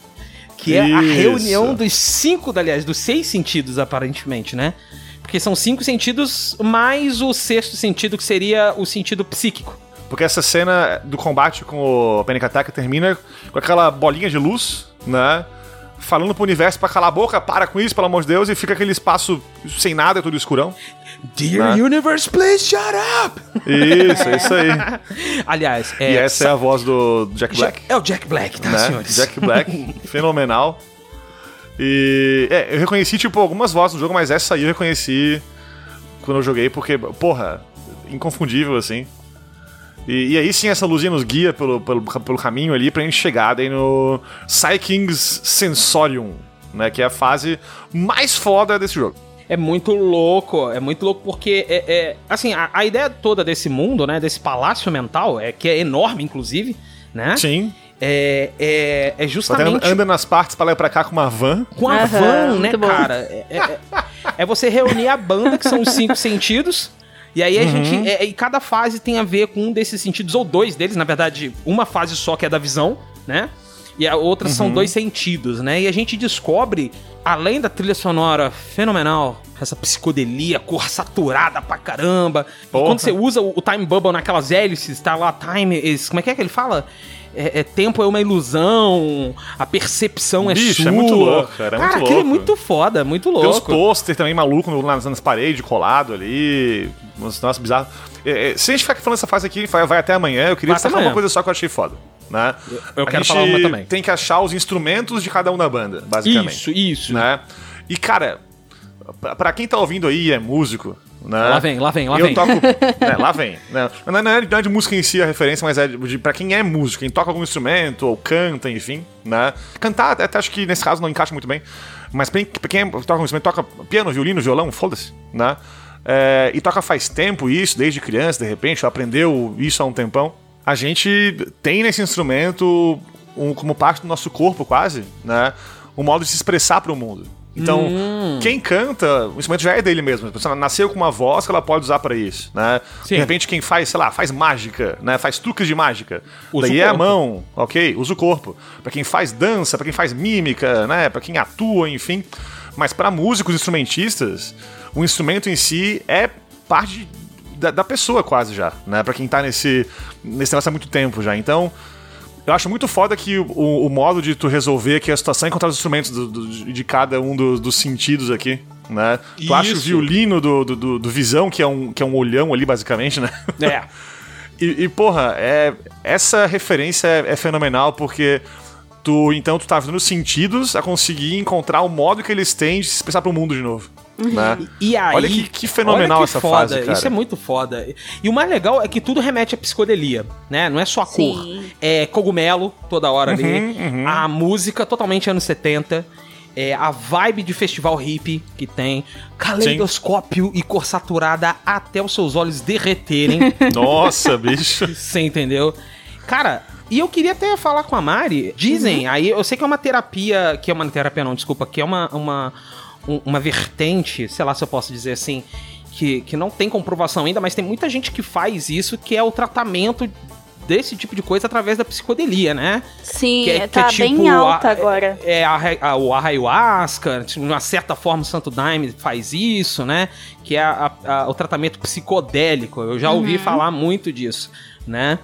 que é a Isso. reunião dos cinco, aliás, dos seis sentidos, aparentemente, né? Porque são cinco sentidos, mais o sexto sentido, que seria o sentido psíquico. Porque essa cena do combate com o Panic Attack termina com aquela bolinha de luz, né? Falando pro universo pra calar a boca, para com isso, pelo amor de Deus, e fica aquele espaço sem nada, tudo escurão. Dear Né? Universe, please shut up! Isso, é isso aí. Aliás, é. e essa é a voz do Jack Black. É o Jack Black, tá, né? senhores? Jack Black, fenomenal. E é, eu reconheci, tipo, algumas vozes no jogo, mas essa aí eu reconheci quando eu joguei, porque, porra, inconfundível, assim. E, e aí sim essa luzinha nos guia pelo, pelo, pelo caminho ali pra gente chegar daí no Psyking's Sensorium, né? Que é a fase mais foda desse jogo. É muito louco, é muito louco porque, é, é- assim, a, a ideia toda desse mundo, né, desse palácio mental, é que é enorme, inclusive, né? Sim. É, é, é justamente anda nas partes pra lá e pra cá com uma van. com a Aham, van, né, cara? É- é- é você reunir a banda, que são os cinco sentidos, e aí a Uhum. gente. é- e cada fase tem a ver com um desses sentidos, ou dois deles, na verdade, uma fase só que é da visão, né? E a outra Uhum. são dois sentidos, né? E a gente descobre, além da trilha sonora fenomenal, essa psicodelia, cor saturada pra caramba. E quando você usa o, o time bubble naquelas hélices, tá lá, time is. Como é que é que ele fala? É, é, tempo é uma ilusão, a percepção é Bicho, sua. é muito louco, cara, é muito aquilo é louco. muito foda, muito Tem uns louco. pôster também maluco nas, nas paredes, colado ali. Uns negócios bizarros. É, é, se a gente ficar falando essa fase aqui, vai, vai até amanhã. Eu queria Vai destacar uma coisa só que eu achei foda. Né? eu A quero falar uma também. Tem que achar os instrumentos de cada um da banda, basicamente. Isso, isso. Né? E, cara, pra quem tá ouvindo aí e é músico. Né? Lá vem, lá vem, lá eu vem. toco. é, lá vem. Né? Não, é- não é, não é de música em si a referência, mas é de, pra quem é músico, quem toca algum instrumento ou canta, enfim. Né? Cantar, até, acho que nesse caso não encaixa muito bem. Mas pra, quem toca algum instrumento, toca piano, violino, violão, foda-se. Né? É, e toca faz tempo isso, desde criança, de repente, ou aprendeu isso há um tempão. A gente tem nesse instrumento, um- como parte do nosso corpo, quase, né? Um modo de se expressar pro mundo. Então, Hum. quem canta, o instrumento já é dele mesmo. A pessoa nasceu com uma voz que ela pode usar pra isso, né? Sim. De repente, quem faz, sei lá, faz mágica, né? Faz truques de mágica. Usa Daí é a mão, ok? Usa o corpo. Pra quem faz dança, pra quem faz mímica, né? Pra quem atua, enfim. Mas pra músicos, instrumentistas, o instrumento em si é parte da, da pessoa quase já, né? Pra quem tá nesse, nesse negócio há muito tempo já. Então, eu acho muito foda que o, o- modo de tu resolver aqui a situação é encontrar os instrumentos do- do- de cada um dos, dos sentidos aqui, né? Tu acha o violino do, do, do- Visão, que é, um, que é um olhão ali, basicamente, né? É. E, e, porra, é, essa referência é, é fenomenal porque tu, então, tu tá fazendo sentidos a conseguir encontrar o modo que eles têm de se expressar pro mundo de novo. Né? E aí, Olha que- que fenomenal olha que essa foda, fase, cara. Isso é muito foda. E o mais legal é que tudo remete à psicodelia, né? Não é só a Sim. cor. É cogumelo toda hora ali. Uhum, A música totalmente anos 70. É, a vibe de festival hippie que tem. Caleidoscópio e cor saturada até os seus olhos derreterem. Nossa, bicho. Você entendeu? Cara, e eu queria até falar com a Mari. Dizem, aí eu sei que é uma terapia. Que é uma terapia, não, desculpa, que é uma, uma, um- uma vertente, sei lá se eu posso dizer assim, que, que não tem comprovação ainda, mas tem muita gente que faz isso, que é o tratamento desse tipo de coisa através da psicodelia, né? Sim, Que é- tá que é tipo bem alta a- agora. É a, a, o ayahuasca, de uma certa forma o Santo Daime faz isso, né? Que é o tratamento psicodélico. Eu já ouvi falar muito disso, né?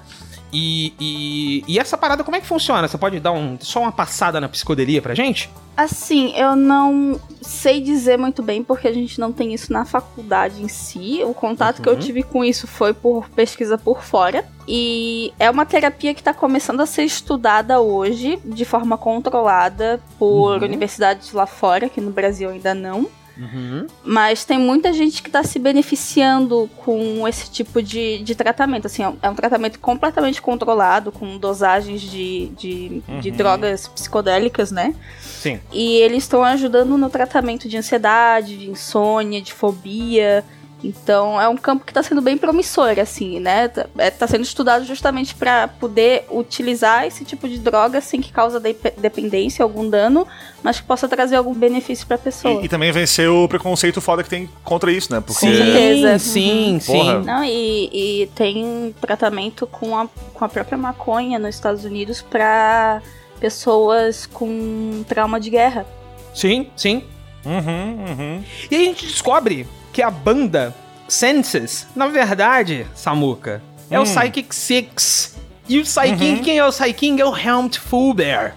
E, e, e essa parada, como é que funciona? Você pode dar um, só uma passada na psicodelia pra gente? Assim, eu não sei dizer muito bem porque a gente não tem isso na faculdade em si. O contato que eu Uhum. tive com isso foi por pesquisa por fora. E é uma terapia que está começando a ser estudada hoje de forma controlada por Uhum. universidades lá fora, que no Brasil ainda não. Uhum. Mas tem muita gente que está se beneficiando com esse tipo de, de tratamento. Assim, é um- é tratamento completamente controlado, com dosagens de, de, de Uhum. drogas psicodélicas, né? Sim. E eles estão ajudando no tratamento de ansiedade, de insônia, de fobia. Então é um campo que está sendo bem promissor, assim, né? Tá, é, tá sendo estudado justamente para poder utilizar esse tipo de droga sem que cause de- dependência, algum dano, mas que possa trazer algum benefício para a pessoa. E, e também vencer o preconceito foda que tem contra isso, né? Porque. Com certeza. Sim, sim, Porra. sim. Não, e, e tem tratamento com a, com a própria maconha nos Estados Unidos para pessoas com trauma de guerra. Sim, sim. Uhum, uhum. E aí a gente descobre que a banda Senses, na verdade, Samuka, é o Hum. Psychic Six. E o Psyking, quem é o Psyking? É o Helmut Fulber.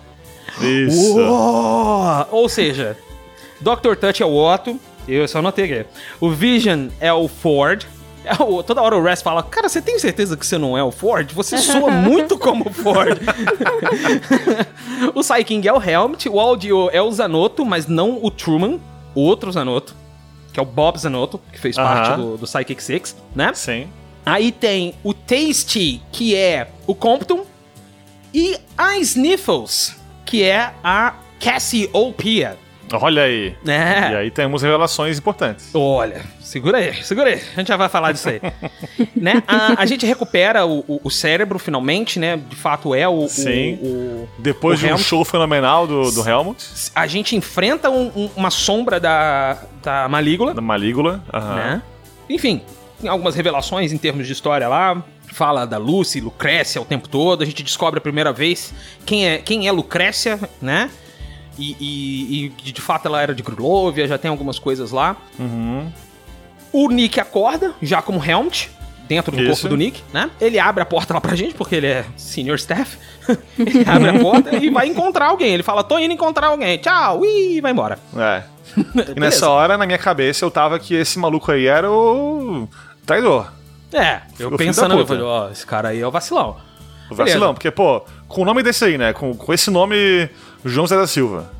Isso. Uou! Ou seja, Dr. Touch é o Otto, eu só anotei aqui. O Vision é o Ford. É o- toda hora o Res fala, cara, você tem certeza que você não é o Ford? Você soa muito como o Ford. o Psyking é o Helmet, o Audio é o Zanotto, mas não o Truman, o outro Zanotto, que é o Bob Zanotto, que fez Aham. parte do, do Psychic Six, né? Sim. Aí tem o Tasty, que é o Compton, e a Sniffles, que é a Cassiopeia. Olha aí. É. E aí temos revelações importantes. Olha, segura aí, segura aí. A gente já vai falar disso aí. né? A, a gente recupera o, o- o cérebro finalmente, né? De fato é o. Sim. o- Depois de um Helmut- show fenomenal do, do Helmut, a gente enfrenta um- um- uma sombra da, da Malígula, da Malígula. Aham. né? Enfim, tem algumas revelações em termos de história lá. Fala da Lucy, Lucrécia o tempo todo. A gente descobre a primeira vez quem é, quem é Lucrécia, né? E, e- e de fato ela era de Grulovia, já tem algumas coisas lá. Uhum. O Nick acorda, já como Helmut, dentro do Isso. corpo do Nick, né? Ele abre a porta lá pra gente, porque ele é senior staff. ele abre a porta e vai encontrar alguém. Ele fala, tô indo encontrar alguém. Tchau, e vai embora. É. E nessa hora, na minha cabeça, eu tava que esse maluco aí era o traidor. É, eu da pensando, eu falei, ó, esse cara aí é o vacilão. O vacilão, Beleza. porque, pô, com o nome desse aí, né? Com, com esse nome, João Zé da Silva.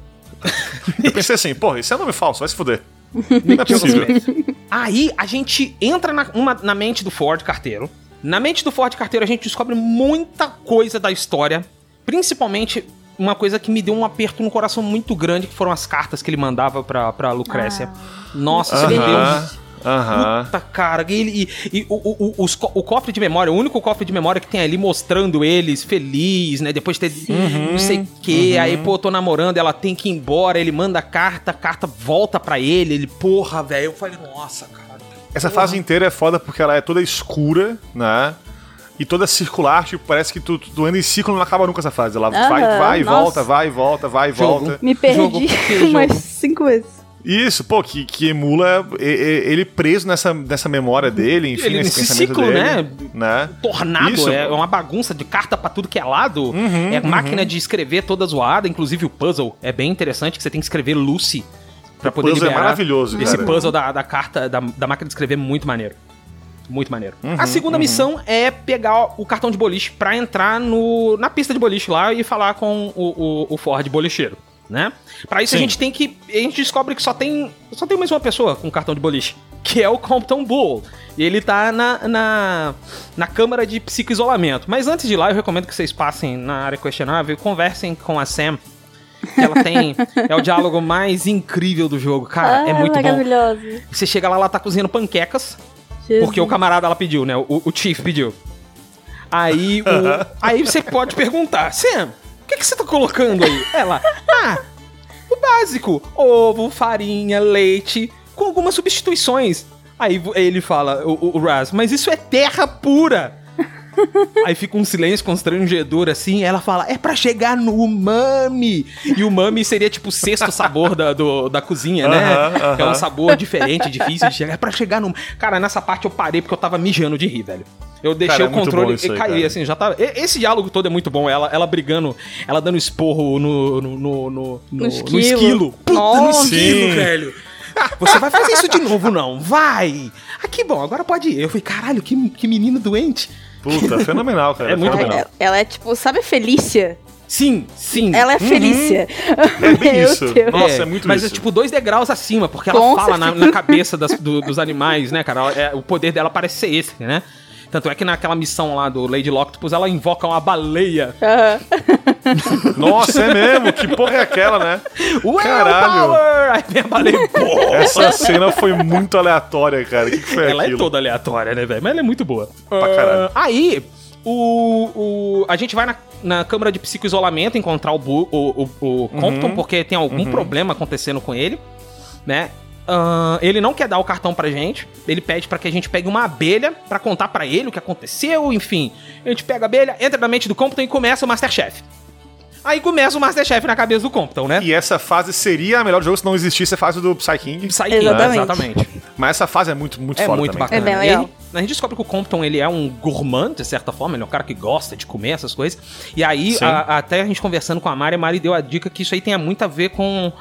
Eu pensei assim, porra, isso é nome falso, vai se fuder. Não é possível. Aí a gente entra na, uma- na mente do Ford Carteiro. Na mente do Ford Carteiro a gente descobre muita coisa da história. Principalmente uma coisa que me deu um aperto no coração muito grande, que foram as cartas que ele mandava pra, pra Lucrécia. Nossa, isso me deu Aham, aham. Puta, cara, e, ele- e- e o, o, o- os o cofre de memória, o único cofre de memória que tem ali mostrando eles feliz, né? Depois de ter não sei o que, aí, pô, tô namorando, ela tem que ir embora, ele manda a carta, a carta volta pra ele, ele, porra, velho. Eu falei, nossa, cara. Essa fase inteira é foda porque ela é toda escura, né? E toda circular, tipo, parece que tu, tu anda em ciclo e não acaba nunca essa fase. Ela vai, Aham, vai e nossa. volta, vai e volta, vai e Jogo. volta. Me perdi umas cinco vezes. Isso, pô, que, que emula ele preso nessa, nessa memória dele, enfim, Ele nesse nesse pensamento ciclo, dele. né? né? Tornado, Isso. é uma bagunça de carta pra tudo que é lado. Uhum, é máquina de escrever toda zoada, inclusive o puzzle é bem interessante, que você tem que escrever Lucy pra poder puzzle é maravilhoso, Esse cara. puzzle da, da carta, da, da máquina de escrever é muito maneiro. Muito maneiro. Uhum, a segunda missão é pegar o cartão de boliche pra entrar no, na pista de boliche lá e falar com o, o, o Ford bolicheiro. Né? Pra isso a Sim. gente tem que. A gente descobre que só tem. Só tem mais uma pessoa com cartão de boliche. Que é o Compton Bull. E ele tá na, na, na câmara de psicoisolamento. Mas antes de ir lá, eu recomendo que vocês passem na área questionável e conversem com a Sam. Que ela tem. é o diálogo mais incrível do jogo. Cara, ah, é muito bom. maravilhoso. Você chega lá, ela tá cozinhando panquecas. Jesus. Porque o camarada ela pediu, né? O, o Chief pediu. Aí, o, aí você pode perguntar, Sam, que, que você tá colocando aí? Ela, ah, o básico: ovo, farinha, leite, com algumas substituições. Aí ele fala, o, o Raz, mas isso é terra pura. Aí fica um silêncio constrangedor assim, ela fala, é pra chegar no umami. E o umami seria tipo o sexto sabor da, do- da cozinha, né? Aham, aham. Que é um sabor diferente, difícil de chegar. É pra chegar no. Cara, nessa parte eu parei porque eu tava mijando de rir, velho. Eu deixei Cara, é o controle e aí, caí, cara. assim, já tava. e- Esse diálogo todo é muito bom. Ela, ela brigando, ela dando esporro no. no, no, no, no- esquilo. no esquilo. Puta, no Nossa. esquilo, Sim. velho. Você vai fazer isso de novo, não? Vai! Ah, que bom, agora pode ir. Eu falei, caralho, que, que menino doente. Puta, fenomenal, cara. É muito fenomenal. Ela, ela é tipo, sabe Felícia? Sim, sim. Ela é Felícia. É bem Meu isso. Deus. Nossa, é muito mas isso. é tipo dois degraus acima, porque ela Com fala na, na cabeça das- do- dos animais, né, cara? Ela- é, o poder dela parece ser esse, né? Tanto é que naquela missão lá do Lady Loctopus, ela invoca uma baleia. Aham. Nossa, é mesmo? Que porra é aquela, né? Caralho. Power! Aí. Pô! Essa cena foi muito aleatória, cara. O que, que foi Ela aquilo? é toda aleatória, né, velho? Mas ela é muito boa. Pra caralho. Ah, aí, o, o, a gente vai na, na câmara de psicoisolamento encontrar o, Bu- o, o, o Compton, porque tem algum problema acontecendo com ele, né? Ah, ele não quer dar o cartão pra gente. Ele pede pra que a gente pegue uma abelha pra contar pra ele o que aconteceu, enfim. A gente pega a abelha, entra na mente do Compton e começa o Masterchef. Aí começa o Masterchef na cabeça do Compton, né? E essa fase seria a melhor do jogo se não existisse a fase do Psy King. Sai Exatamente. exatamente. Mas essa fase é muito, muito É foda muito também. bacana. É bem legal. aí, a gente descobre que o Compton ele é um gourmand, de certa forma, ele é um cara que gosta de comer essas coisas. E aí, a- até a gente conversando com a Mari, a Mari deu a dica que isso aí tem muito a ver com.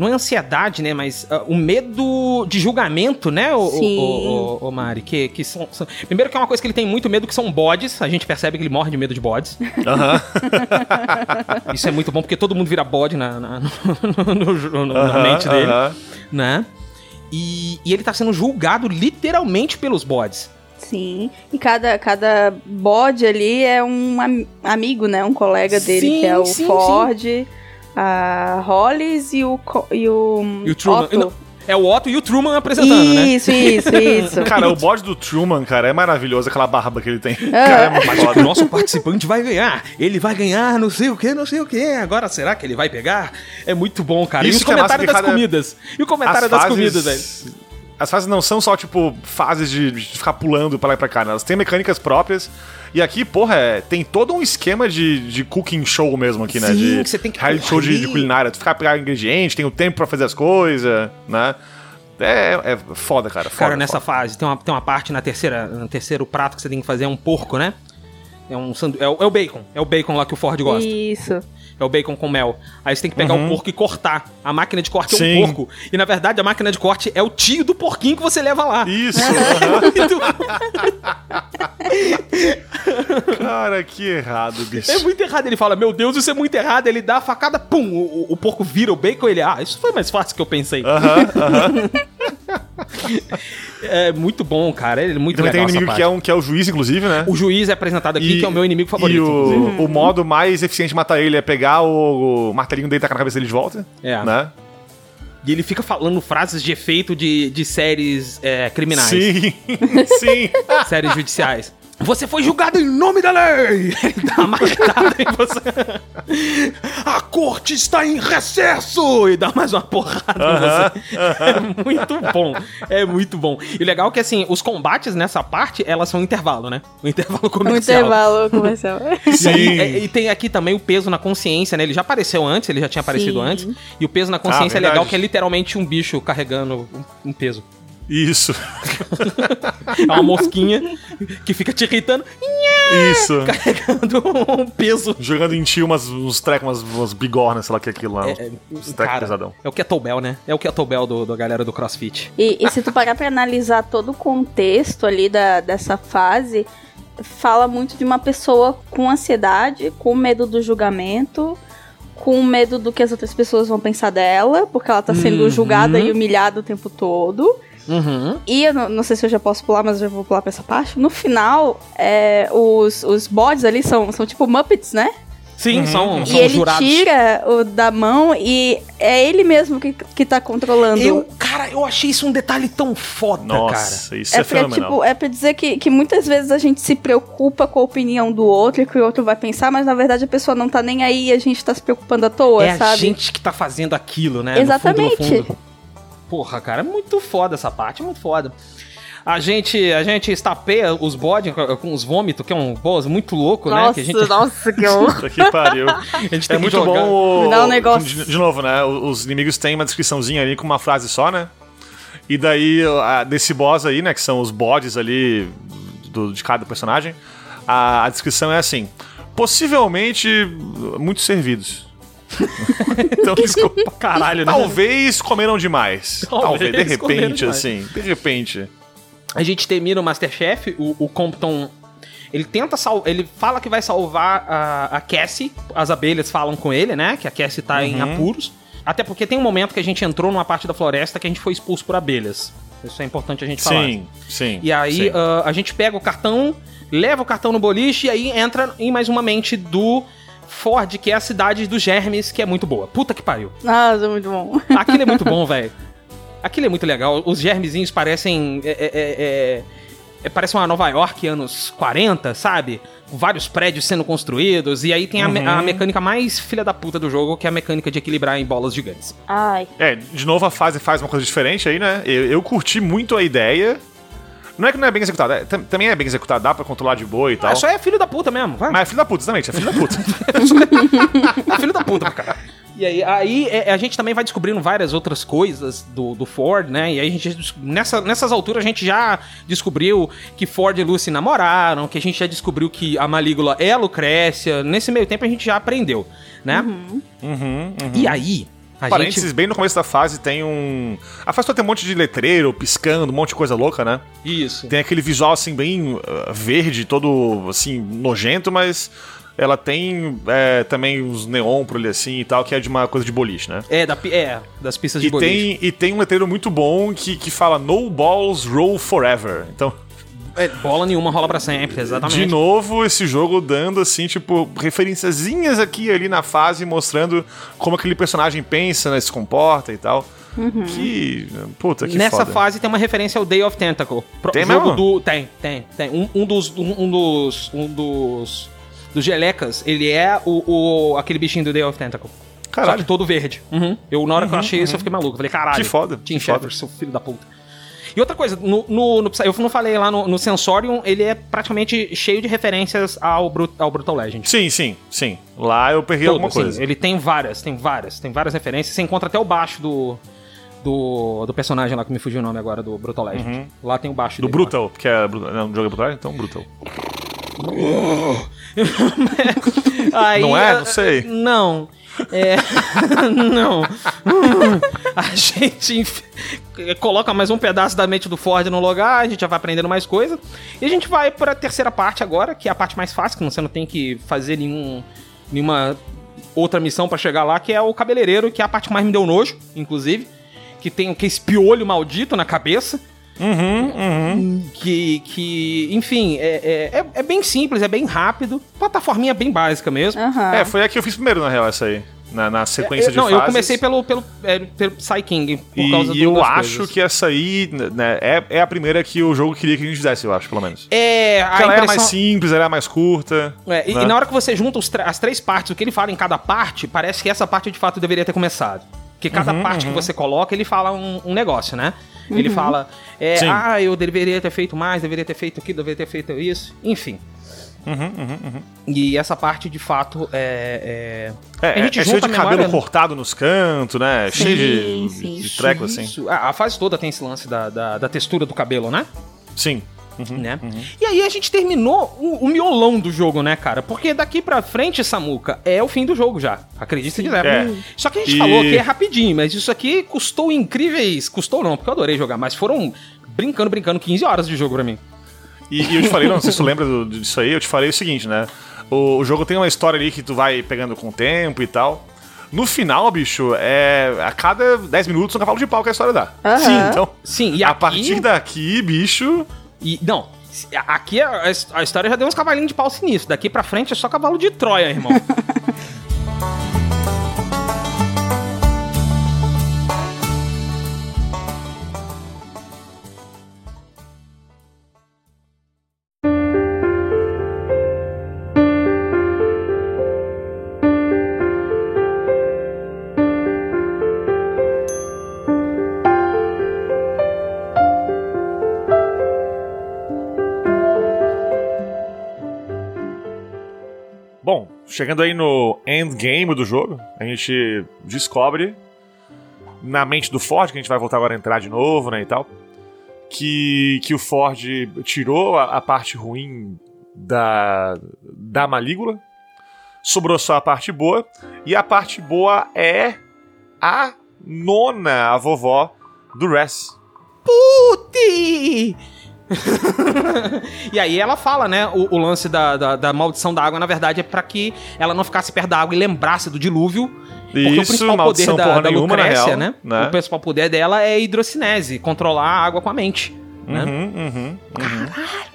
Não é ansiedade, né? Mas ah, o medo de julgamento, né, o, Sim. o, o, o Mari? Que, que são, são- Primeiro que é uma coisa que ele tem muito medo, que são bodes. A gente percebe que ele morre de medo de bodes. Isso é muito bom, porque todo mundo vira bode na, na, no- no- no- na mente dele né? E, e ele tá sendo julgado literalmente pelos bodes. Sim. E cada, cada bode ali é um am- amigo, né? Um colega dele, Sim, que é o sim, Ford, a Hollis e o, Co- e o, E o Truman. Otto. Não, é o Otto e o Truman apresentando, né? Isso, isso, isso. Cara, o bode do Truman, cara, é maravilhoso, aquela barba que ele tem. Ah. Cara, é Mas o nosso participante vai ganhar. Ele vai ganhar, não sei o que, não sei o que. Agora será que ele vai pegar? É muito bom, cara. e Isso os que é massa comentários que das comidas. E o comentário As das fases- comidas, velho. As fases não são só, tipo, fases de, de ficar pulando pra lá e pra cá, né? Elas têm mecânicas próprias. E aqui, porra, é, tem todo um esquema de, de cooking show mesmo aqui, né? Sim, de que você tem que reality show de, de culinária. Tu ficar pegar ingrediente, tem o tempo pra fazer as coisas, né? É, é foda, cara. Foda, Cara, nessa foda. fase, tem uma, tem uma parte na terceira, no terceiro prato que você tem que fazer, é um porco, né? É um sandu... é, o, é o bacon. É o bacon lá que o Ford gosta. Isso. É o bacon com mel. Aí você tem que pegar o porco e cortar. A máquina de corte é Uhum. Sim. um porco. E na verdade a máquina de corte é o tio do porquinho que você leva lá. Isso! cara, que errado, bicho. É muito errado. Ele fala, meu Deus, isso é muito errado. Ele dá a facada, pum, o, o- o porco vira o bacon. Ele, ah, isso foi mais fácil que eu pensei. é muito bom, cara. Ele é muito Também tem legal um inimigo que é, um, que é o juiz, inclusive, né? O juiz é apresentado aqui, que é o meu inimigo favorito. E o, o modo mais eficiente de matar ele é pegar o, o martelinho dele e tacar na cabeça dele de volta. É. Né? E ele fica falando frases de efeito de, de séries é, criminais. Sim, sim. séries judiciais. Você foi julgado em nome da lei! Ele dá uma marretada em você. A corte está em recesso! E dá mais uma porrada em você. É muito bom. É muito bom. E o legal é que, assim, os combates nessa parte, elas são intervalo, né? O intervalo Um comercial. intervalo comercial. E, aí, é- e tem aqui também o peso na consciência, né? Ele já apareceu antes, ele já tinha aparecido Sim. antes. E o peso na consciência é verdade. legal, que é literalmente um bicho carregando um- um peso. Isso, É uma mosquinha que fica te irritando, isso. carregando um peso. Jogando em ti umas, uns trecos, umas, umas bigornas, sei lá o que é aquilo lá. É, uns trecos cara, pesadão. é o kettlebell, né? É o kettlebell do, da galera do CrossFit. E, e se tu parar pra analisar todo o contexto ali da, dessa fase, fala muito de uma pessoa com ansiedade, com medo do julgamento, com medo do que as outras pessoas vão pensar dela, porque ela tá sendo Uhum. julgada e humilhada o tempo todo. Uhum. E eu não, não sei se eu já posso pular, mas eu já vou pular pra essa parte. No final, é, os, os bodes ali são, são tipo Muppets, né? Sim, são, e são ele jurados. tira o da mão e é ele mesmo que, que tá controlando. Eu, cara, eu achei isso um detalhe tão foda, cara. Nossa, isso é, É pra, tipo, é pra dizer que, que muitas vezes a gente se preocupa com a opinião do outro e que o outro vai pensar, mas na verdade a pessoa não tá nem aí e a gente tá se preocupando à toa, É a sabe? gente que tá fazendo aquilo, né? no fundo, no Exatamente. fundo. Porra, cara, é muito foda essa parte, é muito foda. A gente, a gente estapeia os bodes com, os vômitos, que é um boss muito louco, né? Nossa, Que a gente, nossa, que horror. Que pariu. a gente É tem que muito jogar. bom o... Dá um negócio. De, de novo, né? Os inimigos têm uma descriçãozinha ali com uma frase só, né? E daí, a- desse boss aí, né? Que são os bodes ali do- de cada personagem. A, a descrição é assim: possivelmente muito servidos. Então, desculpa. Caralho, né? Talvez comeram demais. Talvez Talvez, de repente, demais. assim. De repente. A gente termina o Masterchef, o, o Compton. Ele tenta sal... Ele fala que vai salvar a, a Cassie. As abelhas falam com ele, né? Que a Cassie tá em apuros. Até porque tem um momento que a gente entrou numa parte da floresta que a gente foi expulso por abelhas. Isso é importante a gente falar. Sim, sim. E aí sim. ah, a gente pega o cartão, leva o cartão no boliche e aí entra em mais uma mente do Ford, que é a cidade dos germes, que é muito boa. Puta que pariu. Nossa, muito bom. Aquilo é muito bom, velho. Aquilo é muito legal. Os germezinhos parecem. É, é, é, é, é, parece uma Nova York anos 40, sabe? Com vários prédios sendo construídos. E aí tem a, me- a mecânica mais filha da puta do jogo, que é a mecânica de equilibrar em bolas gigantes. Ai. É, de novo a fase faz uma coisa diferente aí, né? Eu, eu curti muito a ideia. Não é que não é bem executado, é- tam- também é bem executado, dá pra controlar de boa e tal. Ah, só é filho da puta mesmo, vai. Mas é filho da puta, exatamente, é filho da puta. É filho da puta, cara. E aí, aí é, a gente também vai descobrindo várias outras coisas do, do Ford, né? E aí a gente, des- nessa, nessas alturas a gente já descobriu que Ford e Lucy namoraram, que a gente já descobriu que a Malígula é a Lucrécia. Nesse meio tempo a gente já aprendeu, né? E aí, a Parênteses, gente... bem no começo da fase tem um. A fase toda tem um monte de letreiro piscando, um monte de coisa louca, né? Isso. Tem aquele visual assim, bem uh, verde, todo assim, nojento, mas ela tem é, também uns neon por ali assim e tal, que é de uma coisa de boliche, né? É, da, é, das pistas de E boliche. tem, e tem um letreiro muito bom que, que fala No Balls Roll Forever. Então, É, bola nenhuma rola pra sempre, exatamente. de novo, esse jogo dando, assim, tipo, referenciazinhas aqui e ali na fase, mostrando como aquele personagem pensa, né, se comporta e tal. Que. Puta, que Nessa foda. fase tem uma referência ao Day of Tentacle. Pro- Tem jogo mesmo? do tem, tem, tem. Um, um dos um, um dos um dos dos gelecas, ele é o, o aquele bichinho do Day of Tentacle. Só Caralho. que todo verde. Uhum. Eu na hora que eu achei isso eu fiquei maluco. Falei, caralho. Que foda, Tim que foda. Schafer, seu filho da puta. E outra coisa, no, no, no- eu não falei lá no, no Sensorium, ele é praticamente cheio de referências ao, Brut, ao Brutal Legend. Sim, sim, sim. Lá eu perdi Todo, alguma coisa. Ele tem várias, tem várias, tem várias referências. Você encontra até o baixo do, do, do personagem lá que me fugiu o nome agora, do Brutal Legend. Lá tem o baixo Do dele lá. Brutal, que é. Não, jogo é Brutal? Então, Brutal. Aí, Não é? Não sei. Não. É, não. A gente coloca mais um pedaço da mente do Ford no lugar, a gente já vai aprendendo mais coisa. E a gente vai para a terceira parte agora, que é a parte mais fácil, que você não tem que fazer nenhum, nenhuma outra missão para chegar lá, que é o cabeleireiro, que é a parte que mais me deu nojo, inclusive. Que tem aquele espiolho maldito na cabeça. Que, que enfim, é, é, é- é bem simples, é bem rápido. Plataforminha bem básica mesmo. Aham. É, foi a que eu fiz primeiro, na real, essa aí. Na, na sequência Eu- de não, fases. eu comecei pelo, pelo, é, pelo Psy King, por E, causa e do, eu das acho coisas. que essa aí né, é, é a primeira que o jogo queria que a gente fizesse, eu acho, pelo menos. É, a Porque ela é a mais impressão... simples, ela é a mais curta. É, e, né? e na hora que você junta as três partes, o que ele fala em cada parte, parece que essa parte de fato deveria ter começado. Porque cada Uhum, parte que você coloca, ele fala um, um negócio, né? Ele fala, é, Sim. ah, eu deveria ter feito mais, deveria ter feito aquilo, deveria ter feito isso. Enfim. Uhum, E essa parte, de fato, é... É, A é, gente é cheio de a cabelo memória- cortado nos cantos, né? cheio de, sim. de treco, assim. Isso. A, a fase toda tem esse lance da, da, da textura do cabelo, né? Sim. Uhum, né? E aí a gente terminou o, o miolão do jogo, né, cara? Porque daqui pra frente, Samuca, é o fim do jogo já. Acredite se quiser. É. Só que a gente E- falou que é rapidinho, mas isso aqui custou incríveis. Custou não, porque eu adorei jogar, mas foram brincando, brincando 15 horas de jogo pra mim. E, e eu te falei, não sei se tu lembra do- disso aí, eu te falei o seguinte, né? O, o jogo tem uma história ali que tu vai pegando com o tempo e tal. No final, bicho, é. A cada 10 minutos um cavalo de pau que a história dá. Aham. Sim, então. Sim, e a aqui... partir daqui, bicho. E, não, aqui a, a história já deu uns cavalinhos de pau sinistro. Daqui pra frente é só cavalo de Troia, irmão. chegando aí no endgame do jogo, a gente descobre na mente do Ford, que a gente vai voltar agora a entrar de novo, né, e tal, que, que o Ford tirou a, a parte ruim da, da Malígula, sobrou só a parte boa, e a parte boa é a nona, a vovó do Res. Puti! e aí ela fala, né? O, o lance da, da, da maldição da água, na verdade, é pra que ela não ficasse perto da água e lembrasse do dilúvio. Porque o Isso, principal poder maldição da, porra da nenhuma, Lucrécia, real, né? né? O principal poder dela é hidrocinese, controlar a água com a mente. Né? Uhum, uhum.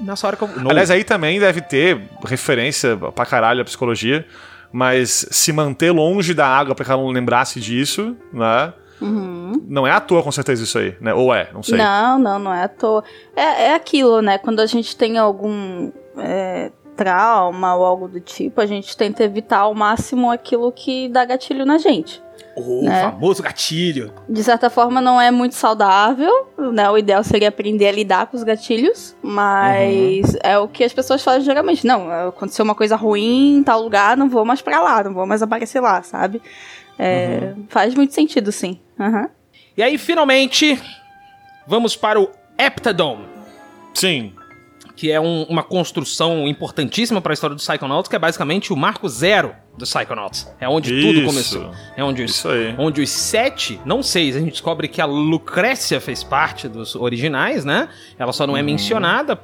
Nessa hora que eu. No- Aliás, aí também deve ter referência pra caralho à psicologia, mas se manter longe da água pra que ela não lembrasse disso, né? Não é à toa, com certeza, isso aí, né? Ou é, não sei. Não, não, não é à toa. É, é aquilo, né? Quando a gente tem algum é, trauma ou algo do tipo, a gente tenta evitar ao máximo aquilo que dá gatilho na gente. o né? famoso gatilho. De certa forma, não é muito saudável, né? O ideal seria aprender a lidar com os gatilhos, mas é o que as pessoas fazem geralmente. Não, aconteceu uma coisa ruim em tal lugar, não vou mais pra lá, não vou mais aparecer lá, sabe? É, Faz muito sentido, sim. Aham. E aí, finalmente, vamos para o Heptadome. Sim. que é um- uma construção importantíssima para a história do Psychonauts, que é basicamente o marco zero do Psychonauts. É onde tudo Isso. começou. É onde os, Isso aí. onde os sete, não seis, a gente descobre que a Lucrécia fez parte dos originais, né? Ela só Uhum. não é mencionada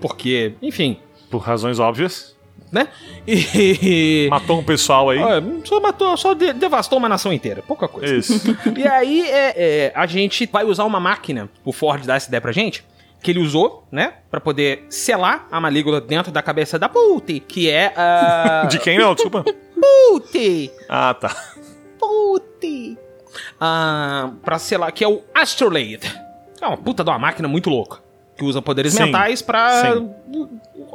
porque, enfim, Por razões óbvias. Né? E Matou um pessoal aí. Olha, só matou, só de- devastou uma nação inteira, pouca coisa. Isso. E aí é, é, a gente vai usar uma máquina, o Ford dá essa ideia pra gente, que ele usou, né, Pra poder selar a malígula dentro da cabeça da Puti, que é a De quem não? Desculpa. Puti, Ah, tá. Puti, ah, para selar, que é o Astrolabe. É uma puta de uma máquina muito louca, que usa poderes Sim, mentais pra sim.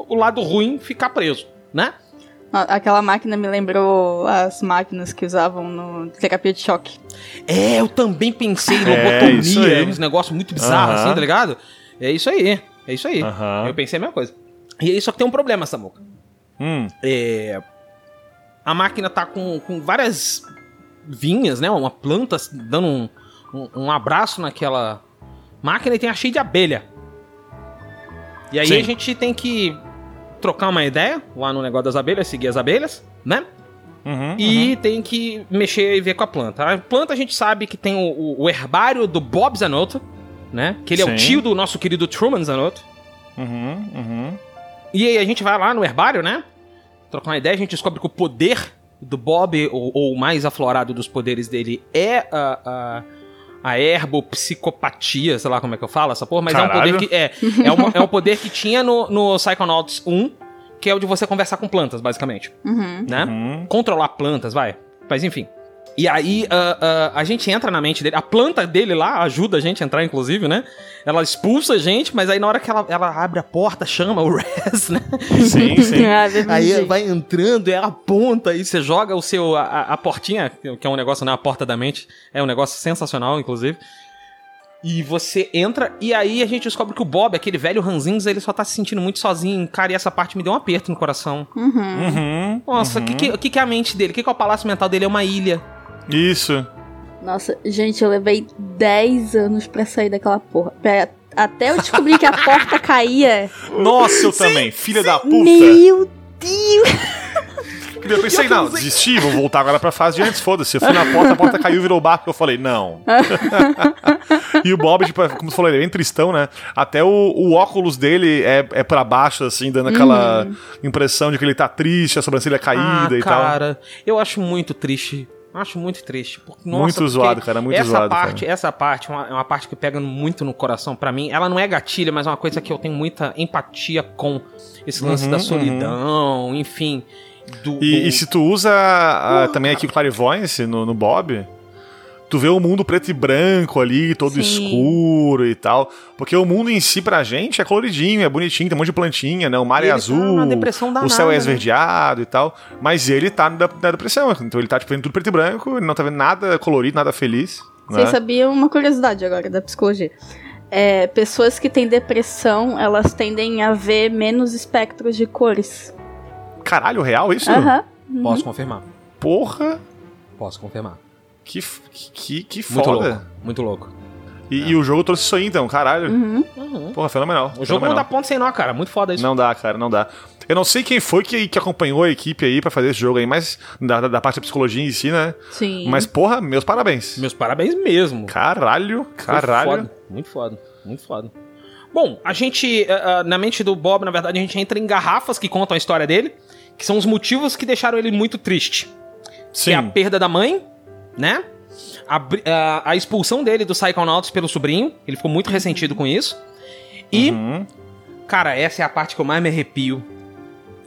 o lado ruim ficar preso, né? A- Aquela máquina me lembrou as máquinas que usavam no terapia de choque. É, eu também pensei em É, lobotomia, aí. uns negócios muito bizarros, Aham. assim, tá ligado? É isso aí, é isso aí. Aham. Eu pensei a mesma coisa. E aí só que tem um problema, Samuca. Hum. É, a máquina tá com, com várias vinhas, né? Uma planta dando um, um, um abraço naquela máquina e tem a cheia de abelha. E aí Sim. a gente tem que trocar uma ideia lá no negócio das abelhas, seguir as abelhas, né? Uhum, E tem que mexer e ver com a planta. A planta a gente sabe que tem o, o- herbário do Bob Zanotto, né? Que ele é o Sim. tio do nosso querido Truman Zanotto. Uhum, uhum. E aí a gente vai lá no herbário, né? Trocar uma ideia, a gente descobre que o poder do Bob, ou, ou o mais aflorado dos poderes dele, é a, a, a herbopsicopatia, sei lá como é que eu falo essa porra, mas é um Caralho. poder que. É, é, uma- é um poder que tinha no, no Psychonauts 1, que é o de você conversar com plantas, basicamente. Uhum. Né? Uhum. controlar plantas, vai. Mas enfim. E aí ah, ah, a gente entra na mente dele. A planta dele lá ajuda a gente a entrar, inclusive, né? Ela expulsa a gente, mas aí na hora que ela, ela abre a porta, chama o Rez, né? Sim, sim. Ah. Aí vai entrando, ela aponta e você joga o seu. A, a- portinha, que é um negócio, não é a porta da mente. É um negócio sensacional, inclusive. E você entra, e aí a gente descobre que o Bob, aquele velho Ranzins, ele só tá se sentindo muito sozinho. Cara, e essa parte me deu um aperto no coração. Uhum. Nossa, o que, que, que que é a mente dele? O que, que é o palácio mental dele? É uma ilha. Isso. Nossa, gente, eu levei 10 anos pra sair daquela porra. Pra- até eu descobrir que a porta caía. Nossa, eu também. Filha da puta. Meu Deus! Eu pensei, não, desisti, vou voltar agora pra fase de antes, foda-se. Eu fui na porta, a porta caiu, virou barco, eu falei, não. e o Bob, tipo, como você falou, ele é bem tristão, né? Até o, o óculos dele é, é pra baixo, assim, dando aquela impressão de que ele tá triste, a sobrancelha caída ah, e tal. cara, eu acho muito triste Acho muito triste. Porque, Muito porque zoado, cara, muito essa zoado, Parte, cara. Essa parte é uma, é uma parte que pega muito no coração pra mim. Ela não é gatilha, mas é uma coisa que eu tenho muita empatia com esse lance Uhum, da solidão, enfim. Do, E, do- e se tu usa ah, também aqui o Clarivoyance no, no Bob, tu vê o mundo preto e branco ali, todo Sim. escuro e tal. Porque o mundo em si pra gente é coloridinho, é bonitinho, tem um monte de plantinha, né? O mar E é tá azul, depressão o céu é né? esverdeado e tal. Mas ele tá na, na depressão, então ele tá tipo, vendo tudo preto e branco, ele não tá vendo nada colorido, nada feliz. Né? Vocês sabiam uma curiosidade agora da psicologia? É, pessoas que têm depressão, elas tendem a ver menos espectros de cores. Caralho, real isso? Aham. Posso confirmar. Porra, Posso confirmar. Que, que, que Muito foda. louco. Muito louco. E, e o jogo trouxe isso aí então, caralho. Uhum. Porra, fenomenal. O jogo não fenomenal. dá ponto sem nó, cara. Muito foda isso. Não dá, cara, não dá. Eu não sei quem foi que, que acompanhou a equipe aí pra fazer esse jogo aí, mas da, da, da parte da psicologia em si, né? Sim. Mas, porra, meus parabéns. Meus parabéns mesmo. Caralho, Foi caralho. Foda. Muito foda. Muito foda. Bom, a gente, eh, ah, na mente do Bob, na verdade, a gente entra em garrafas que contam a história dele, que são os motivos que deixaram ele muito triste. Sim. Que é a perda da mãe, né? A, a- a expulsão dele do Psychonauts pelo sobrinho. Ele ficou muito ressentido com isso. E, Uhum. cara, essa é a parte que eu mais me arrepio.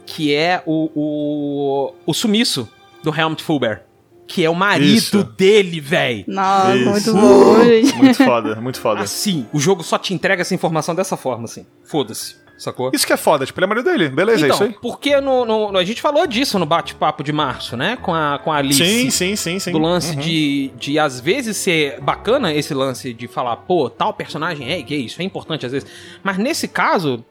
Que é o, o, o sumiço do Helmut Fulber. Que é o marido Isso. dele, véi. Nossa, Isso. muito bom, gente. Muito foda, muito foda. Assim, o jogo só te entrega essa informação dessa forma, assim. Foda-se, sacou? Isso que é foda, tipo, ele é marido dele. Beleza, é então, isso aí. porque no, no- a gente falou disso no bate-papo de março, né? Com a, com a Alice. Sim, sim, sim, sim. Do lance Uhum. de, de, às vezes, ser bacana esse lance de falar, pô, tal personagem é gay, isso é importante às vezes. Mas nesse caso,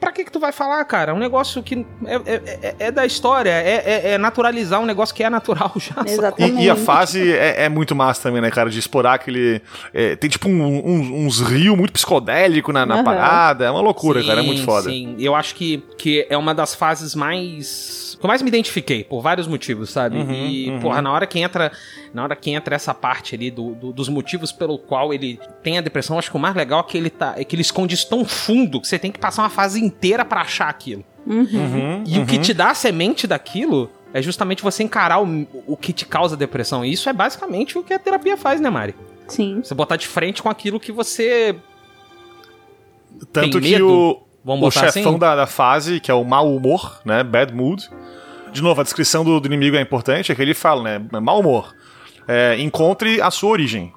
pra que que tu vai falar, cara? É um negócio que é, é- é- é da história, é, é- é naturalizar um negócio que é natural já. Exatamente. E, e a fase é, é muito massa também, né, cara? De explorar aquele. é, tem tipo um- um- uns rios muito psicodélico na, na Aham. parada. É uma loucura, cara. É muito Sim, foda. Sim, eu acho que, que é uma das fases mais. Que eu mais me identifiquei, por vários motivos, sabe? Uhum, e, uhum. porra, na hora que entra. Na hora que entra essa parte ali do, do- dos motivos pelo qual ele tem a depressão, acho que o mais legal é que ele tá. É que ele esconde isso tão fundo que você tem que passar uma fase inteira pra achar aquilo. Uhum, E o que uhum. te dá a semente daquilo é justamente você encarar o, o que te causa depressão. E isso é basicamente o que a terapia faz, né, Mari? Sim. Você botar de frente com aquilo que você. Tanto tem que o, Vamos o botar chefão assim? da, da fase, que é o mau humor, né? Bad mood. De novo, a descrição do, do inimigo é importante, é que ele fala, né? Mau humor. É, encontre a sua origem.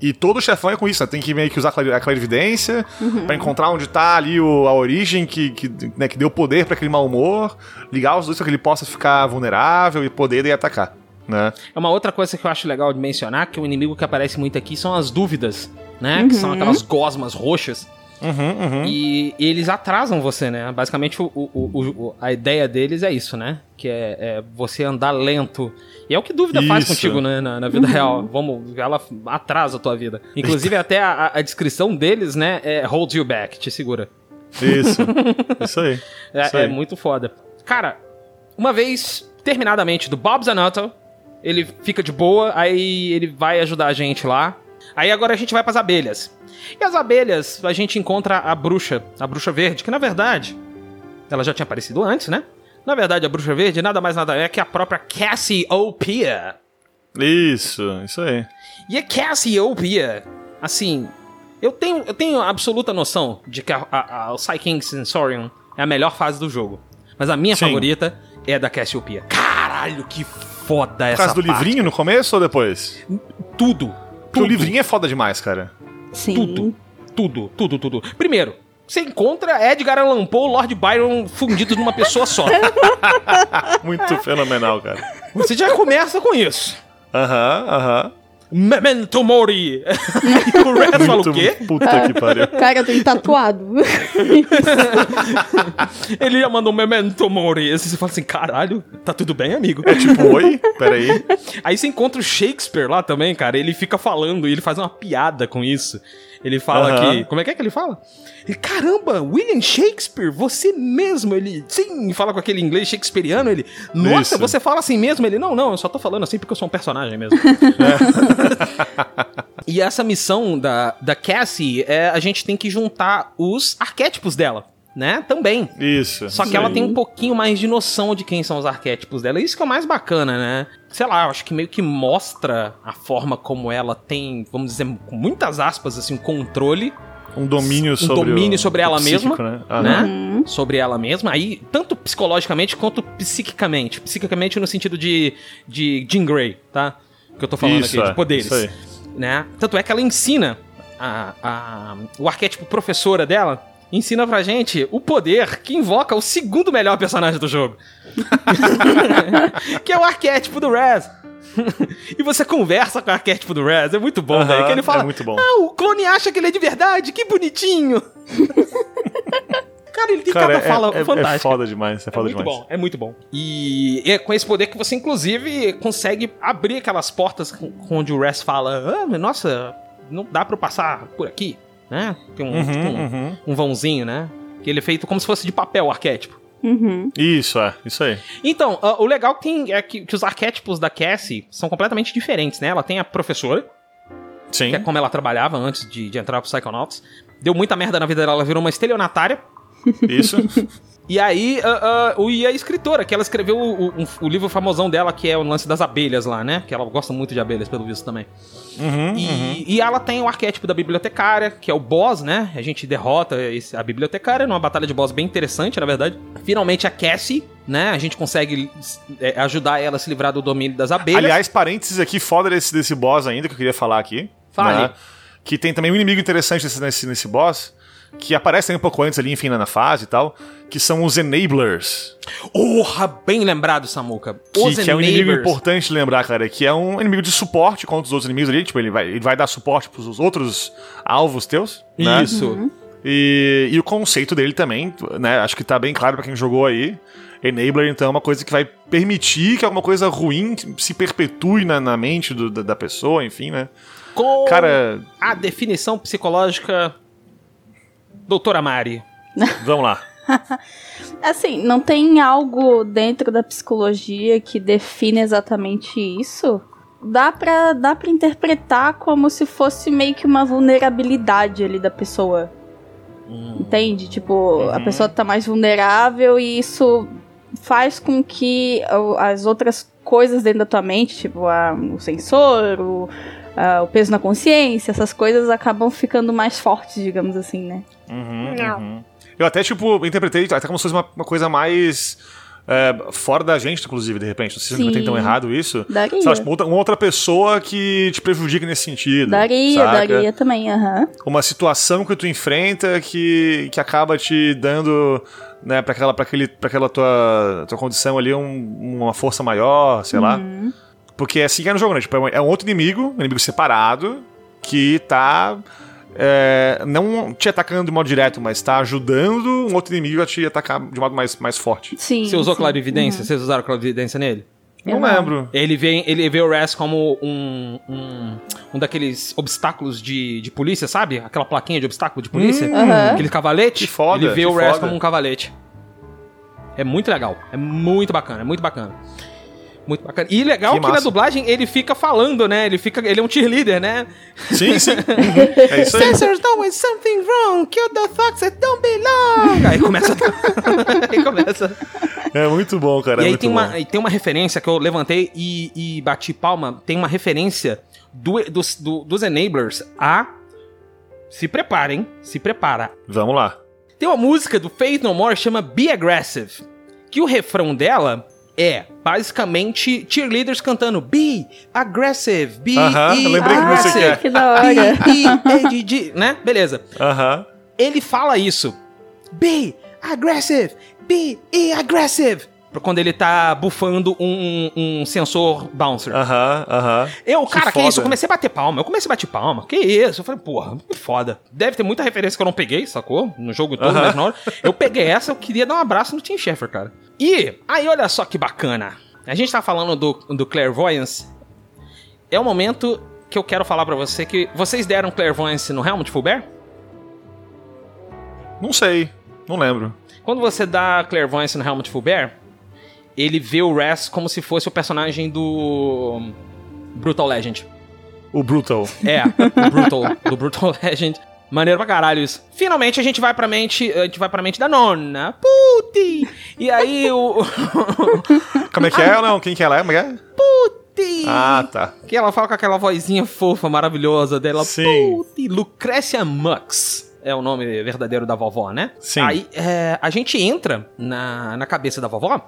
E todo chefão é com isso, né? Tem que meio que usar a clari- a clarividência pra encontrar onde tá ali o- a origem que, que, né, que deu poder pra aquele mau humor, ligar os dois pra que ele possa ficar vulnerável e poder daí atacar, né? É uma outra coisa que eu acho legal de mencionar, que o inimigo que aparece muito aqui são as dúvidas, né? Que são aquelas gosmas roxas. Uhum, uhum. E eles atrasam você, né? Basicamente, o, o- o- a ideia deles é isso, né? Que é, é você andar lento. E é o que dúvida faz Isso. contigo, né? Na, na vida real. Vamos, ela atrasa a tua vida. Inclusive, até a, a- descrição deles, né? É hold you back, te segura. Isso. Isso aí. É, Isso é aí. muito foda. Cara, uma vez terminadamente do Bob Zanotto, ele fica de boa, aí ele vai ajudar a gente lá. Aí agora a gente vai pras abelhas. E as abelhas, a gente encontra a bruxa, a bruxa verde, que na verdade, ela já tinha aparecido antes, né? Na verdade, a bruxa verde nada mais nada é que a própria Cassiopeia. Isso, isso aí. E a Cassiopeia, assim, eu tenho, eu tenho absoluta noção de que a, a, a, o Sensorium é a melhor fase do jogo. Mas a minha Sim. favorita é a da Cassiopeia. Caralho, que foda Por essa causa do parte. livrinho no começo ou depois? Tudo. Porque Tudo. o livrinho é foda demais, cara. Sim. Tudo. Tudo, tudo, tudo. Primeiro, você encontra Edgar Allan Poe e Lord Byron fundidos numa pessoa só. Muito fenomenal, cara. Você já começa com isso. Aham, aham. Memento Mori. e o resto fala o quê? Puta que pariu. Cara, eu tenho tatuado. Ele já mandou Memento Mori. Aí você fala assim, caralho, tá tudo bem, amigo? Tipo, oi? Peraí. Aí você encontra o Shakespeare lá também, cara. Ele fica falando e ele faz uma piada com isso. Ele fala que. Como é que é que ele fala? Ele, caramba, William Shakespeare, você mesmo? Ele, sim, fala com aquele inglês shakespeariano. Ele, nossa, Isso. você fala assim mesmo? Ele, não, não, eu só tô falando assim porque eu sou um personagem mesmo. e essa missão da, da Cassie é a gente tem que juntar os arquétipos dela. Né? Também. Isso. Só que isso ela tem um pouquinho mais de noção de quem são os arquétipos dela. Isso que é o mais bacana, né? Sei lá, eu acho que meio que mostra a forma como ela tem, vamos dizer, com muitas aspas, assim, controle, um domínio um sobre domínio o- sobre o ela psíquico, mesma, né? Aham. né? Sobre ela mesma. Aí, tanto psicologicamente quanto psiquicamente. Psiquicamente no sentido de, de Jean Grey, tá? Que eu tô falando Isso, aqui, é, de poderes. isso aí. Né? Tanto é que ela ensina a, a- o arquétipo professora dela. Ensina pra gente o poder que invoca o segundo melhor personagem do jogo. que é o arquétipo do Raz. e você conversa com o arquétipo do Raz. É muito bom, Aham, velho. Que ele fala: é muito bom. Ah, o clone acha que ele é de verdade. Que bonitinho. Cara, ele tem Cara, cada é, fala é, fantástica. é foda demais, é É foda muito demais. bom, é muito bom. E é com esse poder que você, inclusive, consegue abrir aquelas portas onde o Raz fala: ah, nossa, não dá pra eu passar por aqui, né? Tem um, Uhum, tipo um, uhum. um vãozinho, né? Que ele é feito como se fosse de papel o arquétipo. Uhum. Isso, é, isso aí. Então, ah, o legal que tem é que, que os arquétipos da Cassie são completamente diferentes, né? Ela tem a professora, Sim. que é como ela trabalhava antes de, de entrar pro Psychonauts. Deu muita merda na vida dela, ela virou uma estelionatária. Isso. E aí, ah, o- e a escritora, que ela escreveu o, o- o livro famosão dela, que é o lance das abelhas lá, né? Que ela gosta muito de abelhas, pelo visto também. Uhum, E, uhum. e ela tem o arquétipo da bibliotecária, que é o boss, né? A gente derrota esse- a bibliotecária numa batalha de boss bem interessante, na verdade. Finalmente a Cassie, né? A gente consegue é, ajudar ela a se livrar do domínio das abelhas. Aliás, parênteses aqui, foda desse, desse boss ainda, que eu queria falar aqui. Fale. né? Que tem também um inimigo interessante nesse, nesse boss, que aparece também um pouco antes ali, enfim, na fase e tal, que são os Enablers. Porra, bem lembrado, Samuka. Que, Os que é um inimigo importante lembrar, cara, que é um inimigo de suporte contra os outros inimigos ali. Tipo, ele vai, ele vai dar suporte pros outros alvos teus. né? Isso. E, e o conceito dele também, né? Acho que tá bem claro pra quem jogou aí. Enabler, então, é uma coisa que vai permitir que alguma coisa ruim se perpetue na, na mente do- da, da pessoa, enfim, né? Com Cara, a definição psicológica, doutora Mari. vamos lá. Assim, não tem algo dentro da psicologia que define exatamente isso? Dá pra, dá pra interpretar como se fosse meio que uma vulnerabilidade ali da pessoa. Entende? Tipo, a Uhum. pessoa tá mais vulnerável e isso faz com que as outras coisas dentro da tua mente, tipo a- o sensor, o, a- o peso na consciência, essas coisas acabam ficando mais fortes, digamos assim, né? Uhum, uhum. Eu até, tipo, interpretei até como se fosse uma, uma coisa mais é, fora da gente, inclusive, de repente. Não sei se eu tão errado isso. Daria. Lá, tipo, uma outra pessoa que te prejudica nesse sentido. Daria, saca? daria também, aham. Uma situação que tu enfrenta que, que acaba te dando, né, pra aquela, pra aquele, pra aquela tua, tua condição ali um- uma força maior, sei lá. Uhum. Porque é assim que é no jogo, né? Tipo, é um- é um outro inimigo, um inimigo separado, que tá. É, não te atacando de modo direto, mas tá ajudando um outro inimigo a te atacar de modo mais, mais forte. Sim. Você usou sim. Uhum. clarividência? Vocês usaram clarividência nele? Não não. lembro. Ele vê, ele vê o Raz como um, um, um daqueles obstáculos de, de polícia, sabe? Aquela plaquinha de obstáculo de polícia. Aham. Aquele cavalete. Que foda, Ele vê que o Raz como um cavalete. É muito legal. É muito bacana, é muito bacana. Muito bacana. E legal Que que, na dublagem ele fica falando, né? Ele fica. Ele é um cheerleader, né? Sim, sim. É isso aí. Sensors doing something wrong, kill the thugs that don't belong. Aí começa. aí começa. É muito bom, cara. e é aí muito tem bom. uma, e tem uma referência que eu levantei e, e bati palma. Tem uma referência do- dos, do- dos Enablers a. Se preparem, se prepara. Vamos lá. Tem uma música do Faith No More chama Be Aggressive. Que o refrão dela é basicamente cheerleaders cantando Be Aggressive, Be Aham, eu lembrei que aggressive, música é. Que da hora. B-E-A-G-G, né? Beleza. Aham. Ele fala isso. Be aggressive, be aggressive. Pra Quando ele tá bufando um, um sensor bouncer. Aham, aham. Eu, Que cara, que foda. isso? Eu comecei a bater palma. Eu comecei a bater palma. Que isso? Eu falei, porra, que foda. Deve ter muita referência que eu não peguei, sacou? No jogo todo, Aham. mas na hora. Eu peguei essa, eu queria dar um abraço no Tim Schafer, cara. E aí, olha só que bacana. A gente tá falando do, do Clairvoyance. É o momento que eu quero falar pra você que vocês deram Clairvoyance no Helmut Fulber? Não sei. Não lembro. Quando você dá Clairvoyance no Helmut Fulber, ele vê o Raz como se fosse o personagem do Brutal Legend. O Brutal. É, o Brutal, do Brutal Legend. Maneiro pra caralho isso. Finalmente a gente vai pra mente, a gente vai pra mente da nona. Puti! E aí o... Como é que é, não? Quem que ela é? Como é é? Puti! Ah, tá. Que ela fala com aquela vozinha fofa, maravilhosa dela. Sim. Puti! Lucrécia Mux. É o nome verdadeiro da vovó, né? Sim. Aí é, a gente entra na, na cabeça da vovó.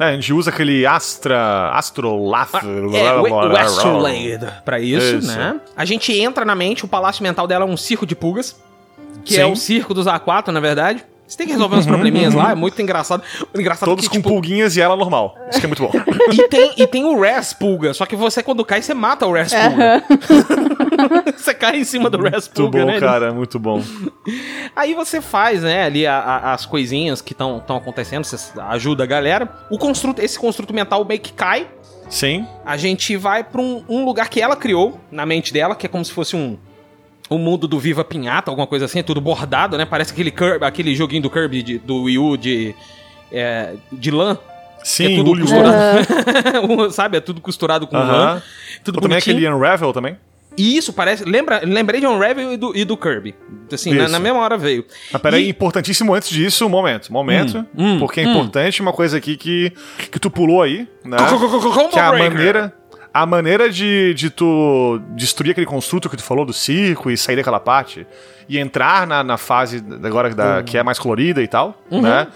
É, a gente usa aquele Astra. Astrolaf. É, o Westerland pra isso, Isso. né? A gente entra na mente, o palácio mental dela é um circo de pulgas. Que Sim. é o circo dos A4, na verdade. Você tem que resolver uns probleminhas lá, é muito engraçado. O engraçado Todos que, com tipo, pulguinhas e ela normal. Isso que é muito bom. e tem, e tem o Res Pulga, só que você quando cai, você mata o Res Pulga. você cai em cima do Res Muito Pulga, bom, né? cara, muito bom. Aí você faz, né, ali a- a- as coisinhas que estão acontecendo, você ajuda a galera. O construto, esse construto mental meio que cai. Sim. A gente vai pra um, um lugar que ela criou na mente dela, que é como se fosse um. Um mundo do Viva Pinhata, alguma coisa assim, é tudo bordado, né? Parece aquele, Kirby, aquele joguinho do Kirby de- do Wii U de. é, de lã. Sim, é tudo costurado. Sabe? É tudo costurado com lã. Aham. Tudo Ou também bonitinho. aquele Unravel também. E isso parece. Lembra, lembrei de Unravel e do, e do Kirby. Assim, na, na mesma hora veio. Mas peraí, E- importantíssimo antes disso, um momento. Momento. hum, porque é hum. importante uma coisa aqui que, que tu pulou aí, né? Combo Que é a maneira. A maneira de, de tu destruir aquele construto que tu falou do circo e sair daquela parte e entrar na, na fase agora da, que é mais colorida e tal, Uhum, né?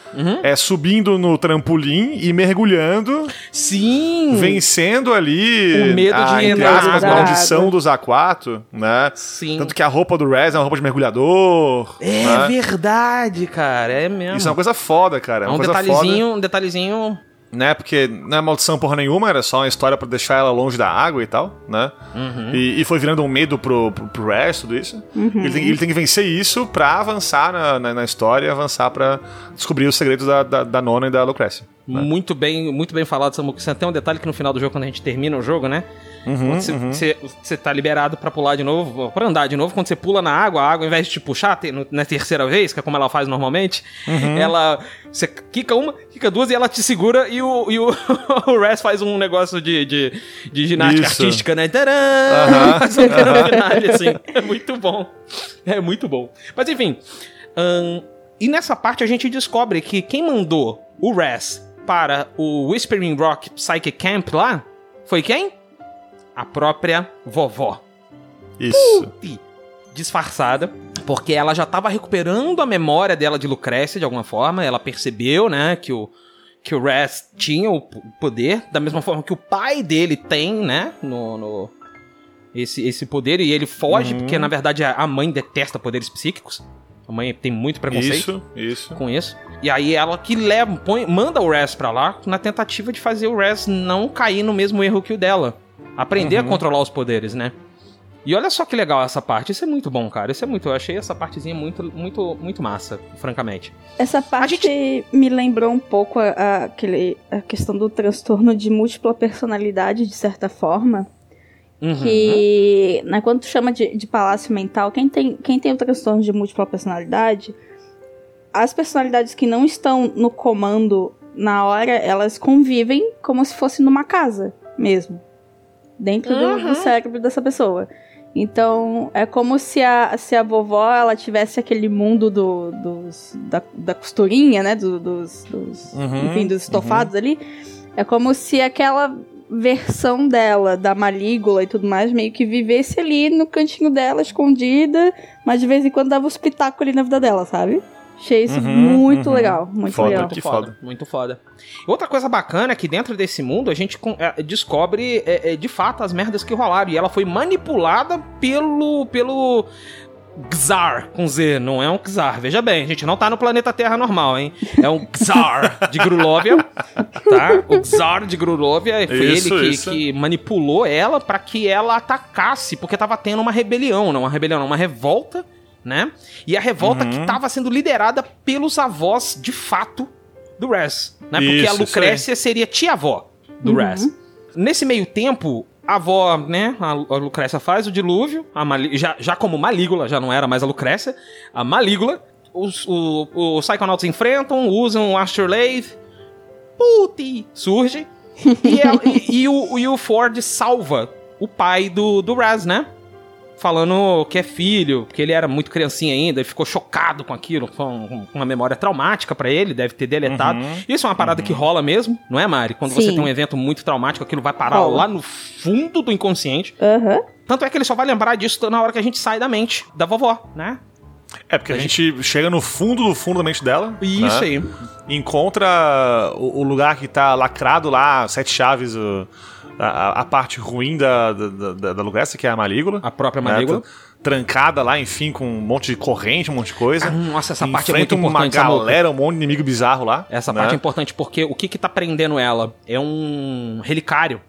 É subindo no trampolim e mergulhando, Sim! vencendo ali O medo a, de entrar na maldição dos A4, né? Sim. Tanto que a roupa do Rez é uma roupa de mergulhador. É né? verdade, cara. É mesmo. Isso é uma coisa foda, cara. É É um detalhezinho, um detalhezinho. Né? Porque não é maldição porra nenhuma, era só uma história pra deixar ela longe da água e tal, né? Uhum. E, e foi virando um medo pro, pro, pro tudo isso. Ele, tem, ele tem que vencer isso pra avançar na, na, na história e avançar pra descobrir os segredos da, da, da Nona e da Lucrécia. Muito bem, muito bem falado, Samuco. Tem um detalhe que no final do jogo, quando a gente termina o jogo, né? Quando você, você, você tá liberado pra pular de novo, pra andar de novo, quando você pula na água, a água, ao invés de te puxar te- no- na terceira vez, que é como ela faz normalmente, ela. Você quica uma, quica duas e ela te segura e o, e o, o Res faz um negócio de, de, de ginástica Isso. artística, né? Tadã! Aham. Faz um finale, assim. É muito bom. É muito bom. Mas enfim. ahn, e nessa parte a gente descobre que quem mandou o Res para o Whispering Rock Psychic Camp lá foi quem? A própria vovó. Isso. E disfarçada, porque ela já estava recuperando a memória dela de Lucrécia de alguma forma. Ela percebeu, né, que o que o Res tinha o poder, da mesma forma que o pai dele tem, né, no, no- esse, esse poder e ele foge porque na verdade a mãe detesta poderes psíquicos. A mãe tem muito preconceito Isso, isso. com isso. E aí ela que leva, põe, manda o Res pra lá na tentativa de fazer o Res não cair no mesmo erro que o dela. Aprender a controlar os poderes, né? E olha só que legal essa parte. Isso é muito bom, cara. Isso é muito. Eu achei essa partezinha muito, muito, muito massa, francamente. Essa parte gente- me lembrou um pouco a, a- aquele, a questão do transtorno de múltipla personalidade, de certa forma. Uhum. Que, né, quando tu chama de, de palácio mental, quem tem, quem tem o transtorno de múltipla personalidade, as personalidades que não estão no comando na hora, elas convivem como se fosse numa casa mesmo. Dentro do- do, Uhum. cérebro dessa pessoa. Então, é como se a, se a vovó ela tivesse aquele mundo do, dos, da, da costurinha, né? do- dos, dos, Uhum, enfim, dos estofados ali. É como se aquela versão dela, da malígula e tudo mais, meio que vivesse ali no cantinho dela, escondida, mas de vez em quando dava os pitacos ali na vida dela, sabe? Achei isso Uhum, muito uhum. legal, muito Foda. legal. Que Muito foda, foda. Muito foda. Outra coisa bacana é que dentro desse mundo a gente é, descobre é, é, de fato as merdas que rolaram. E ela foi manipulada pelo. pelo. Xar, com Z, não é um Xar. Veja bem, a gente não tá no planeta Terra normal, hein? É um Xar de Grulovia, tá? O Xar de Grulovia foi Isso, ele que, isso. que manipulou ela pra que ela atacasse, porque tava tendo uma rebelião, não uma rebelião, não, uma revolta, né? E a revolta Uhum. que tava sendo liderada pelos avós de fato do Res, né? Porque Isso, a Lucrécia seria tia-avó do Uhum. Res. Nesse meio tempo, a avó, né, a Lucrécia faz o dilúvio, a Mali- já, já como Malígula, já não era mais a Lucrécia, a Malígula, os, o, os Psychonauts enfrentam, usam o Astrolabe, puti, surge, e, ela- e- e o, e o Ford salva o pai do, do Raz, né? Falando que é filho, porque ele era muito criancinha ainda, e ficou chocado com aquilo, com, uma memória traumática pra ele, deve ter deletado. Isso é uma parada que rola mesmo, não é, Mari? Quando você Sim. tem um evento muito traumático, aquilo vai parar Rola. lá no fundo do inconsciente. Aham. Tanto é que ele só vai lembrar disso na hora que a gente sai da mente da vovó, né? É, porque a gente chega no fundo do fundo da mente dela. Isso né? aí. Encontra o, o lugar que tá lacrado lá, sete chaves, a, a parte ruim da, da, da, da que é a Malígula. A própria né? Malígula. Tra- Trancada lá, enfim, com um monte de corrente, um monte de coisa. Nossa, essa parte é muito Enfrenta uma importante, Samuca. galera, um monte de inimigo bizarro lá. Essa né? parte é importante porque o que que tá prendendo ela? É um relicário,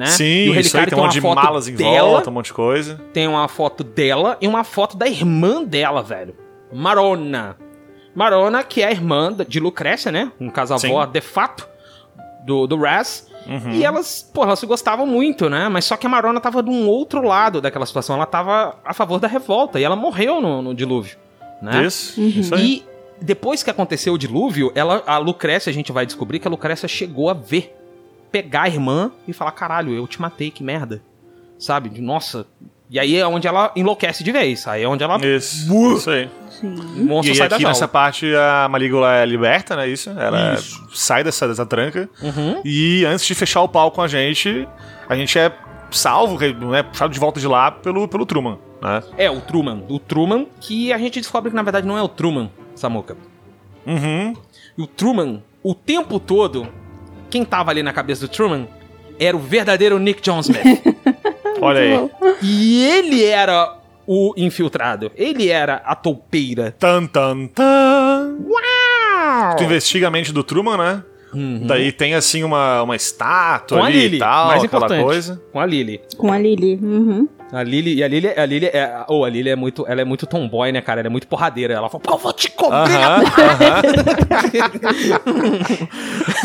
né? Sim, e o isso aí relicário tem um monte de malas em dela, volta, um monte de coisa. tem uma foto dela e uma foto da irmã dela, velho. Marona. Marona, que é a irmã da- de Lucrécia, né? Um caso avó Sim. de fato do, do Raz. Uhum. E elas, pô, elas se gostavam muito, né? Mas só que a Marona tava de um outro lado daquela situação. Ela tava a favor da revolta e ela morreu no, no dilúvio, né? Isso, isso aí. E depois que aconteceu o dilúvio, ela, a Lucrécia, a gente vai descobrir que a Lucrécia chegou a ver, pegar a irmã e falar: caralho, eu te matei, que merda. Sabe? De, Nossa. E aí é onde ela enlouquece de vez. Aí é onde ela. Isso, isso aí. O E monstro aí, sai aqui nessa parte a Malígula é liberta, né? Isso. Ela Isso. sai dessa, dessa tranca. Uhum. E antes de fechar o pau com a gente, a gente é salvo, né? Puxado de volta de lá pelo, pelo Truman, né? É, o Truman. O Truman, que a gente descobre que na verdade não é o Truman, Samuka. Uhum. E o Truman, o tempo todo, quem tava ali na cabeça do Truman era o verdadeiro Nick John Smith. Olha aí. bom. e ele era o infiltrado. Ele era a toupeira. Tan, tan, tan. Uau! Tu investiga a mente do Truman, né? Daí tem assim uma, uma estátua Com a ali Lily, e tal, mais aquela importante. coisa. Com a Lily. Com a Lily. Uhum. A Lily, e a Lily, a Lily é, oh, a Lily é muito, ela é muito tomboy, né, cara? Ela é muito porradeira. Ela fala, pô, eu vou te cobrir. Aham, aham.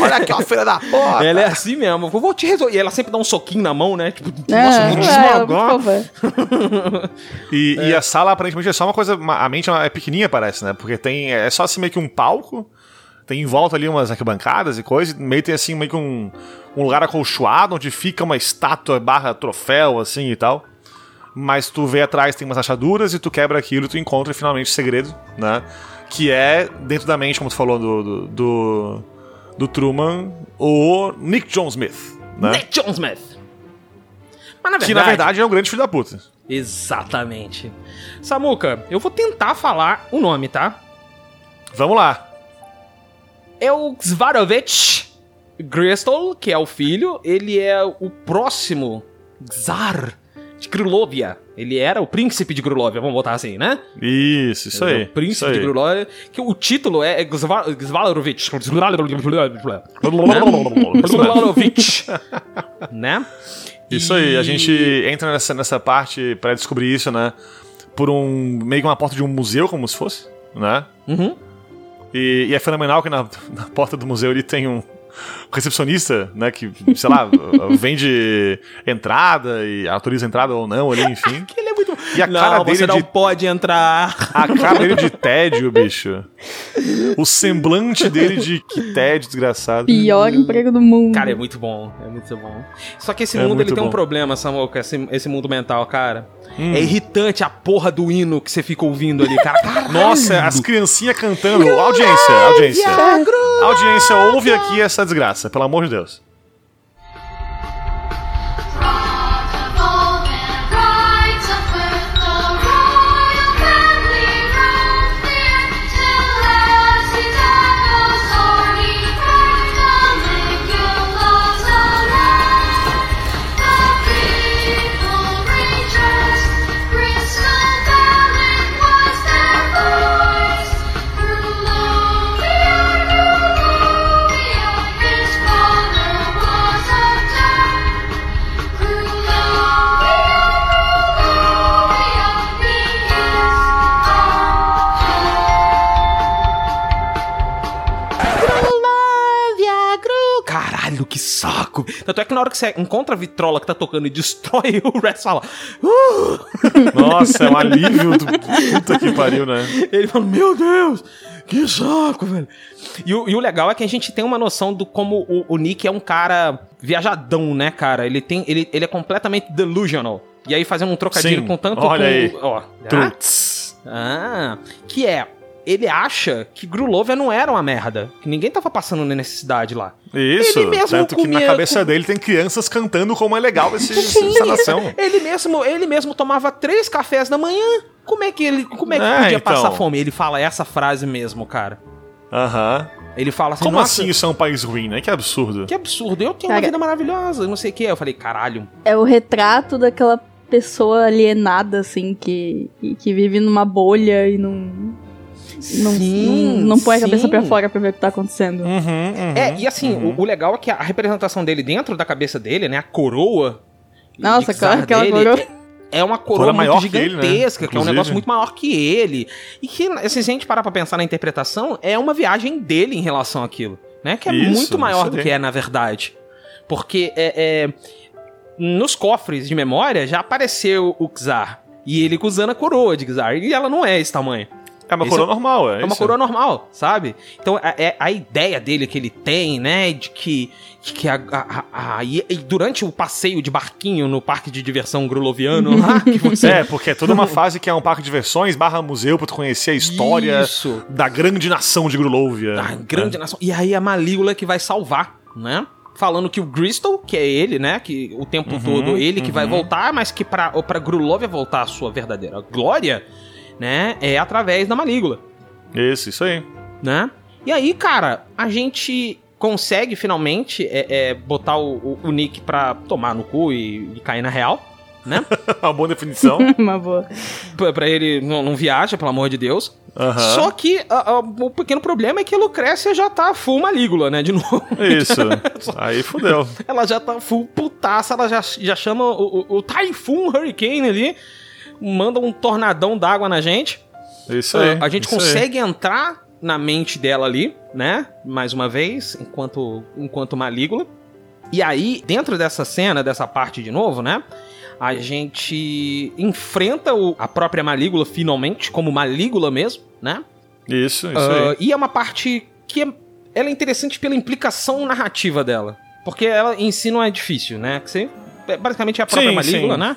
Olha aqui, ó, filha da porra. Ela é assim mesmo. Eu vou te resolver. E ela sempre dá um soquinho na mão, né? Tipo, É, nossa, te é, é muito esmagar. fofa. E, e a sala aparentemente é só uma coisa. A mente é pequenininha, parece, né? Porque tem. É só assim meio que um palco. Tem em volta ali umas arquibancadas e coisa. E no meio tem assim meio que um, um lugar acolchoado onde fica uma estátua barra troféu, assim e tal. Mas tu vê atrás, tem umas achaduras e tu quebra aquilo e tu encontra finalmente o segredo, né? Que é, dentro da mente, como tu falou, do, do, do, do Truman, o Nick John Smith, né? Nick John Smith. Mas na verdade... Que na verdade é um grande filho da puta. Exatamente. Samuca, eu vou tentar falar o nome, tá? Vamos lá. É o Svarovich Gristol, que é o filho. Ele é o próximo Czar de Grulovia. Ele era o príncipe de Grulovia, vamos botar assim, né? Isso, isso aí. O príncipe isso aí. de Grulovia. Que o título é Svar- Svarovich. Svarovich. né? Isso aí, a E- gente entra nessa, nessa parte pra descobrir isso, né? Por um. meio que uma porta de um museu, como se fosse, né? Uhum. E, e é fenomenal que na, na porta do museu ele tem um recepcionista, né? Que, sei lá, vende entrada e autoriza entrada ou não ali, enfim. Que. E a não, cara você dele não de- pode entrar. A cara dele de tédio, bicho. O semblante dele de que tédio, desgraçado. Pior emprego do mundo. Cara, é muito bom, é muito bom. Só que esse É mundo ele tem um problema, Samuca, esse, esse mundo mental, cara. Hum. É irritante a porra do hino que você fica ouvindo ali, cara. Caralho. Nossa, as criancinhas cantando. Audiência, audiência. Audiência, ouve aqui essa desgraça, pelo amor de Deus. Saco. Tanto é que na hora que você encontra a vitrola que tá tocando e destrói, o Rex fala. "Uh!" Nossa, é um alívio do puta que pariu, né? Ele fala, meu Deus, que saco, velho. E o, e o legal é que a gente tem uma noção do como o, o Nick é um cara viajadão, né, cara? Ele tem. Ele, ele é completamente delusional. E aí fazendo um trocadilho Sim, com tanto olha com... aí. Ó, ah, que é... Ele acha que Grulovia não era uma merda. Que ninguém tava passando necessidade lá. Isso. Ele mesmo Tanto que na comia- cabeça dele tem crianças cantando como é legal esse, essa nação. Ele mesmo, ele mesmo tomava três cafés da manhã. Como é que ele, como é que É, podia então. passar fome? Ele fala essa frase mesmo, cara. Aham. Ele fala assim, Como "Nossa, assim isso é um país ruim, né? Que absurdo. Que absurdo, eu tenho uma Cara- vida maravilhosa, não sei o que. Eu falei, caralho. É o retrato daquela pessoa alienada, assim, que, que, que vive numa bolha e não. Não, Sim, não, não põe a cabeça pra fora pra ver o que tá acontecendo. Uhum, uhum. É, e assim, o, o legal é que a representação dele dentro da cabeça dele, né? A coroa. Nossa, de czar aquela dele coroa. É uma coroa maior que ele, gigantesca, né? que é um negócio muito maior que ele. E que, assim, se a gente parar pra pensar na interpretação, é uma viagem dele em relação àquilo. Né? Que é Isso, muito maior do que é, na verdade. Porque é, é, nos cofres de memória já apareceu o Czar. E ele usando a coroa de Czar. E ela não é esse tamanho. É uma Esse coroa é- normal, é. É uma isso. coroa normal, sabe? Então a, é a ideia dele que ele tem, né? De que, que a, a- a- e, e durante o passeio de barquinho no parque de diversão gruloviano lá, que você. É, porque é toda uma fase que é um parque de diversões barra museu pra tu conhecer a história Isso. da grande nação de Grulovia. A grande nação. E aí a Malígula que vai salvar, né? Falando que o Gristle, que é ele, né? Que o tempo Uhum, todo ele que vai voltar, mas que pra, pra Grulovia voltar a sua verdadeira glória, né? É através da Malígula. Isso, isso aí. né? E aí, cara, a gente consegue finalmente é, é, botar o, o- o Nick pra tomar no cu e, e cair na real, né? Uma boa definição. Uma boa. pra, pra ele não, não viaja, pelo amor de Deus. Só que a- a- o pequeno problema é que a Lucrécia já tá full malígula, né? De novo. Isso. Aí fudeu. Ela já tá full putaça, ela já, já chama o, o, o Typhoon Hurricane ali, manda um tornadão d'água na gente. Isso aí. a gente isso aí. consegue entrar na mente dela ali, né? Mais uma vez, enquanto, enquanto Malígula. E aí, dentro dessa cena, dessa parte de novo, né? A gente enfrenta o- a própria Malígula finalmente, como Malígula mesmo, né? Isso, isso Ah, aí. e é uma parte que é, ela é interessante pela implicação narrativa dela. Porque ela em si não é difícil, né? Que você, é, basicamente é a própria Sim, Malígula, sim. né?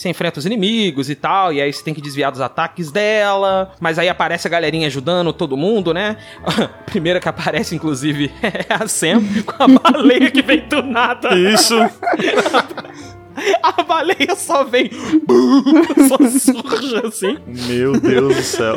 Você enfrenta os inimigos e tal, e aí você tem que desviar dos ataques dela. Mas aí aparece a galerinha ajudando todo mundo, né? A primeira que aparece, inclusive, é a Sam, com a baleia que vem do nada. Isso. A baleia só vem. só surge assim. Meu Deus do céu.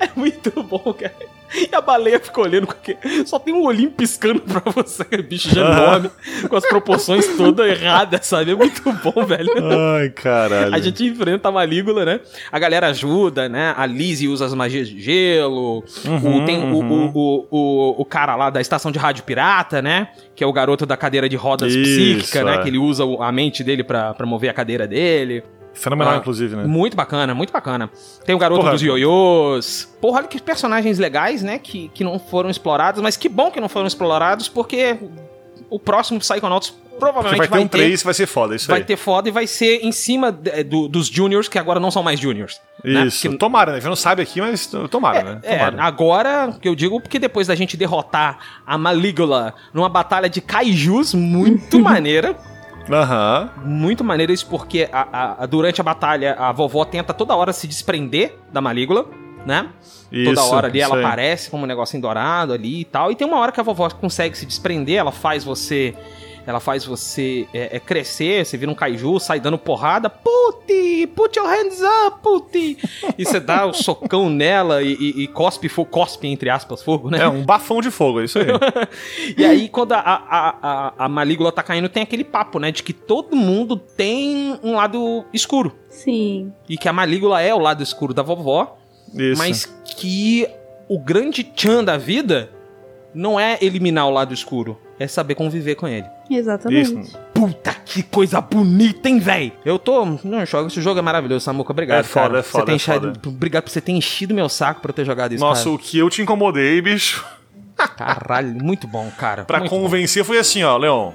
É muito bom, cara. E a baleia fica olhando com aquele... Só tem um olhinho piscando pra você, bicho de enorme, com as proporções todas erradas, sabe? É muito bom, velho. Ai, caralho. A gente enfrenta a Malígula, né? A galera ajuda, né? A Lizzie usa as magias de gelo. Uhum, o, tem o- uhum. o, o, o, o cara lá da estação de rádio pirata, né? Que é o garoto da cadeira de rodas Isso, psíquica, né? é. Que ele usa a mente dele pra, pra mover a cadeira dele. Fenomenal, Ah, inclusive, né? Muito bacana, muito bacana. Tem o garoto Porra. dos ioiôs. Porra, olha que personagens legais, né? Que, que não foram explorados, mas que bom que não foram explorados, porque o próximo Psychonauts Porque provavelmente vai ter um 3 vai ser foda, isso vai aí. ter foda e vai ser em cima do- dos juniors, que agora não são mais juniors. né? Isso. Porque- Tomara, né? A gente não sabe aqui, mas tomara, né? é, Tomara. agora que eu digo, porque depois da gente derrotar a Malígula numa batalha de kaijus muito maneira, Aham. muito maneira isso, porque a- a- a- durante a batalha a vovó tenta toda hora se desprender da Malígula, né? Isso. toda hora ali ela aparece como um negocinho dourado ali e tal. E tem uma hora que a vovó consegue se desprender, ela faz você. Ela faz você é, é, crescer, você vira um kaiju, sai dando porrada. Puti! Put your hands up, puti! e você dá o socão nela e, e- e cospe, fo- cospe, entre aspas, fogo, né? É um bafão de fogo, é isso aí. E aí, quando a, a, a, a Malígula tá caindo, tem aquele papo, né? De que todo mundo tem um lado escuro. Sim. E que a Malígula é o lado escuro da vovó. Isso. Mas que o grande tchan da vida não é eliminar o lado escuro, é saber conviver com ele. Exatamente. Isso. Puta que coisa bonita, hein, véi? Eu tô. Não, jogo, esse jogo é maravilhoso, Samuca. Obrigado, É foda, cara. é foda, Você tem é enchado- foda. Obrigado por você ter enchido meu saco pra eu ter jogado isso, Nossa, o que eu te incomodei, bicho, cara. Caralho, muito bom, cara. pra muito convencer foi assim, ó, Leon.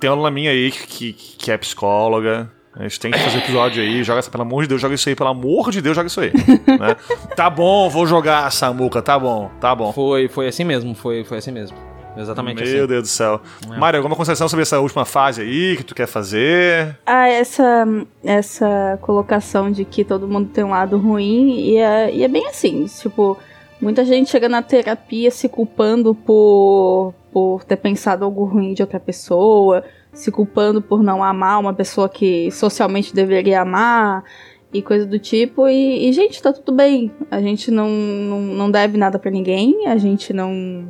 Tem uma aluna minha aí que, que, que é psicóloga. A gente tem que fazer episódio aí, joga essa, pelo amor de Deus, joga isso aí, pelo amor de Deus, joga isso aí. né? Tá bom, vou jogar, Samuca, tá bom, tá bom. Foi, foi assim mesmo, foi, foi assim mesmo. Exatamente Meu assim. Deus do céu. É. Mário, alguma consideração sobre essa última fase aí que tu quer fazer? Ah, essa, essa colocação de que todo mundo tem um lado ruim, e é, e é bem assim, tipo, muita gente chega na terapia se culpando por, por ter pensado algo ruim de outra pessoa, se culpando por não amar uma pessoa que socialmente deveria amar, e coisa do tipo, e, e, gente, tá tudo bem, a gente não, não, não deve nada pra ninguém, a gente não,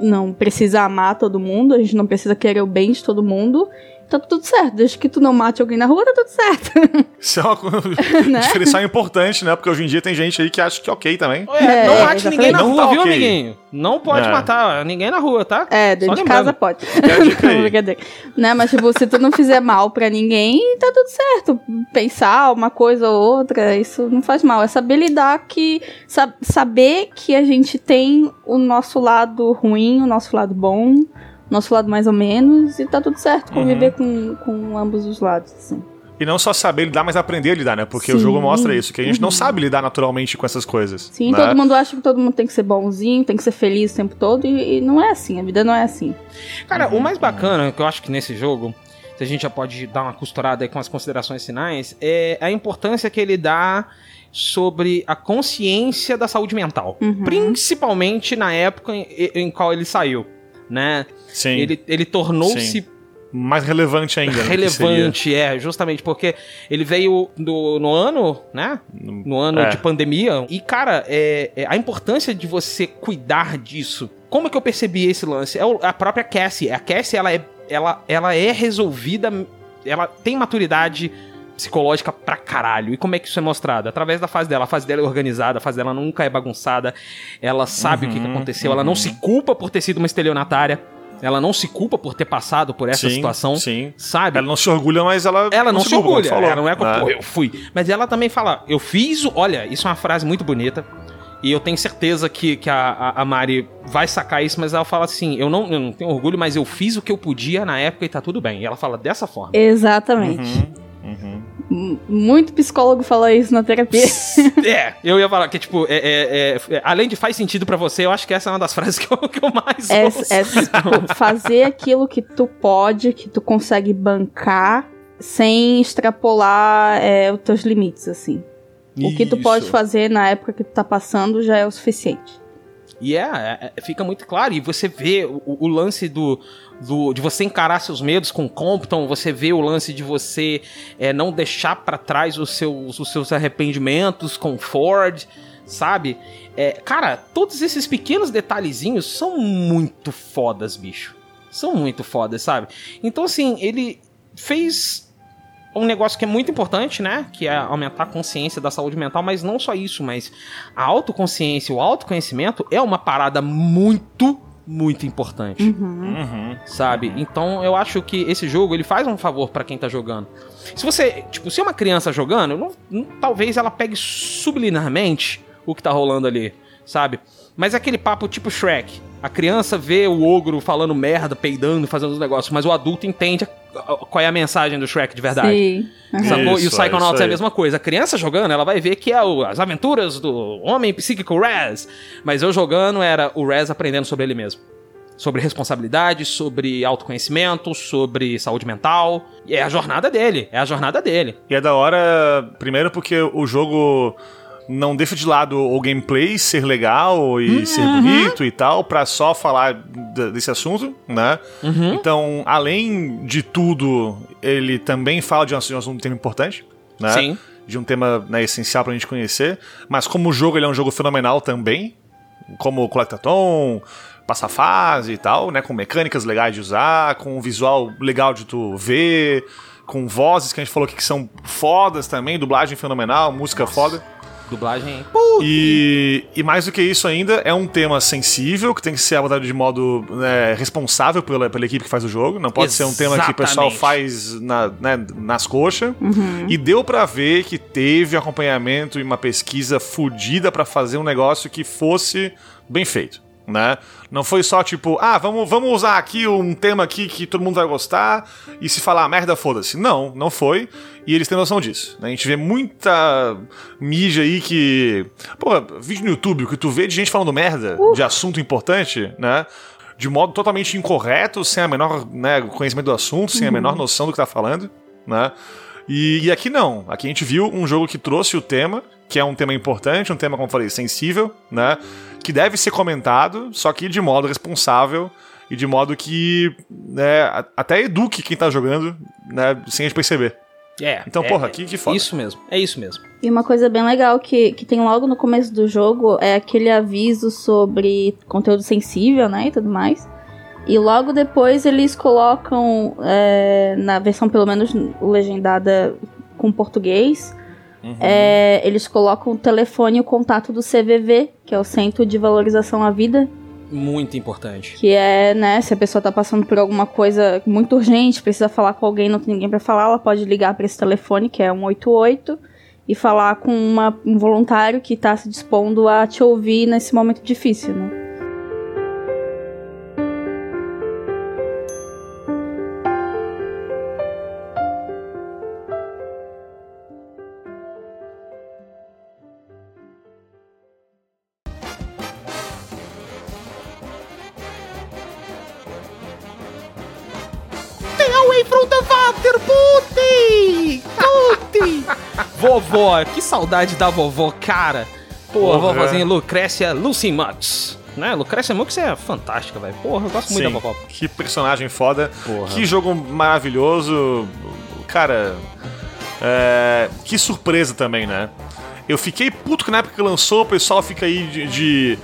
não precisa amar todo mundo, a gente não precisa querer o bem de todo mundo, tá tudo certo. Desde que tu não mate alguém na rua, tá tudo certo. Isso é uma Né? diferencial importante, né? Porque hoje em dia tem gente aí que acha que é ok também. É, não É, mate exatamente. ninguém na Não rua, tá viu, ok. amiguinho? Não pode É. matar ninguém na rua, tá? É, dentro Só de lembrando. casa pode. Brincadeira. Né, mas tipo, se tu não fizer mal pra ninguém, tá tudo certo. Pensar uma coisa ou outra, isso não faz mal. É saber lidar que. sa- saber que a gente tem o nosso lado ruim, o nosso lado bom, nosso lado mais ou menos, e tá tudo certo. Conviver Uhum. com, com ambos os lados, assim. E não só saber lidar, mas aprender a lidar, né? Porque o Sim. jogo mostra isso, que a gente não Uhum. sabe lidar naturalmente com essas coisas. Sim, né? todo mundo acha que todo mundo tem que ser bonzinho, tem que ser feliz o tempo todo, e, e não é assim, a vida não é assim. Cara, o mais bacana que eu acho que nesse jogo, se a gente já pode dar uma costurada aí com as considerações finais, é a importância que ele dá sobre a consciência da saúde mental. Uhum. Principalmente na época em, em qual ele saiu, né? Sim. Ele, ele tornou-se Mais relevante ainda. né, relevante, é, justamente porque ele veio do, no ano, né? no ano É. de pandemia. E, cara, é, é a importância de você cuidar disso. Como é que eu percebi esse lance? É a própria Cassie. A Cassie, ela é, ela, ela é resolvida, ela tem maturidade psicológica pra caralho. E como é que isso é mostrado? Através da fase dela. A fase dela é organizada, a fase dela nunca é bagunçada. Ela sabe o que, que Uhum, aconteceu, ela não se culpa por ter sido uma estelionatária. Ela não se culpa por ter passado por essa Sim, situação. Sim. Sabe? Ela não se orgulha, mas ela. Ela não se tu orgulha, falou, ela não é como, né? pô, eu fui. Mas ela também fala, eu fiz, o- olha, isso é uma frase muito bonita. E eu tenho certeza que, que a, a- a Mari vai sacar isso, mas ela fala assim: eu não, eu não tenho orgulho, mas eu fiz o que eu podia na época e tá tudo bem. E ela fala dessa forma. Exatamente. Uhum, uhum. Muito psicólogo fala isso na terapia. é, eu ia falar que, tipo, é, é- é- além de faz sentido pra você, eu acho que essa é uma das frases que eu, que eu mais É, ouço. é, tipo, fazer aquilo que tu pode, que tu consegue bancar, sem extrapolar é, os teus limites, assim. O que tu pode fazer na época que tu tá passando já é o suficiente. E é, é, é, fica muito claro. E você vê o, o lance do, do- de você encarar seus medos com Compton, você vê o lance de você é, não deixar pra trás os seus, os seus arrependimentos com Ford, sabe? É, cara, todos esses pequenos detalhezinhos são muito fodas, bicho. São muito fodas, sabe? Então, assim, ele fez um negócio que é muito importante, né? Que é aumentar a consciência da saúde mental, mas não só isso, mas a autoconsciência, o autoconhecimento é uma parada muito, muito importante, Uhum. Uhum. sabe? Então eu acho que esse jogo ele faz um favor pra quem tá jogando. Se você, tipo, se é uma criança jogando, não- não- talvez ela pegue subliminarmente o que tá rolando ali, sabe? Mas é aquele papo tipo Shrek. A criança vê o ogro falando merda, peidando, fazendo os negócios, mas o adulto entende a- a- qual é a mensagem do Shrek de verdade. Sim. Uhum. Sacou? e o Isso, é Psychonauts isso é a mesma coisa. A criança jogando, ela vai ver que é o- as aventuras do homem psíquico Raz. Mas eu jogando era o Raz aprendendo sobre ele mesmo. Sobre responsabilidade, sobre autoconhecimento, sobre saúde mental. E é a jornada dele. É a jornada dele. E é da hora, primeiro porque o jogo não deixa de lado o gameplay ser legal e ser bonito e tal, pra só falar desse assunto, né? Uhum. Então, além de tudo, ele também fala de um, de um assunto importante, né? Sim. De um tema né, essencial pra gente conhecer. Mas como o jogo ele é um jogo fenomenal também, como o Collectathon, passa fase e tal, né? Com mecânicas legais de usar, com um visual legal de tu ver, com vozes que a gente falou aqui que são fodas também, dublagem fenomenal, música foda. Dublagem. E, e mais do que isso ainda, é um tema sensível, que tem que ser abordado de modo né, responsável pela, pela equipe que faz o jogo. Não pode ser um tema que o pessoal Exatamente. faz na- né, nas coxas. E deu pra ver que teve acompanhamento e uma pesquisa fodida pra fazer um negócio que fosse bem feito. Né? Não foi só tipo, ah, vamos, vamos usar aqui um tema aqui que todo mundo vai gostar e se falar merda, foda-se. Não, não foi. E eles têm noção disso. né? A gente vê muita mídia aí que. Pô, vídeo no YouTube que tu vê de gente falando merda de assunto importante, né? de modo totalmente incorreto, sem a menor né, conhecimento do assunto, sem a menor noção do que tá falando, né? E, e aqui não. Aqui a gente viu um jogo que trouxe o tema, que é um tema importante, um tema, como eu falei, sensível, né? Que deve ser comentado, só que de modo responsável e de modo que né, até eduque quem tá jogando, né? Sem a gente perceber. É. Então, é, porra, que, que foda. Isso mesmo, é isso mesmo. E uma coisa bem legal que, que tem logo no começo do jogo é aquele aviso sobre conteúdo sensível, né, e tudo mais. E logo depois eles colocam, é, na versão pelo menos legendada com português, é, eles colocam o telefone e o contato do CVV, que é o Centro de Valorização à Vida, Muito importante. que é, né, se a pessoa tá passando por alguma coisa muito urgente, precisa falar com alguém, não tem ninguém pra falar, ela pode ligar pra esse telefone, que é 188, e falar com uma- um voluntário que tá se dispondo a te ouvir nesse momento difícil, né? Vovó, que saudade da vovó, cara. Porra, Porra. vovozinha Lucrécia Lucy Mutz. Né? Lucrécia Mutz é fantástica, velho. Porra, eu gosto muito Sim, da vovó. que personagem foda. Porra. Que jogo maravilhoso. Cara, é, que surpresa também, né? Eu fiquei puto que na época que lançou, o pessoal fica aí de, de,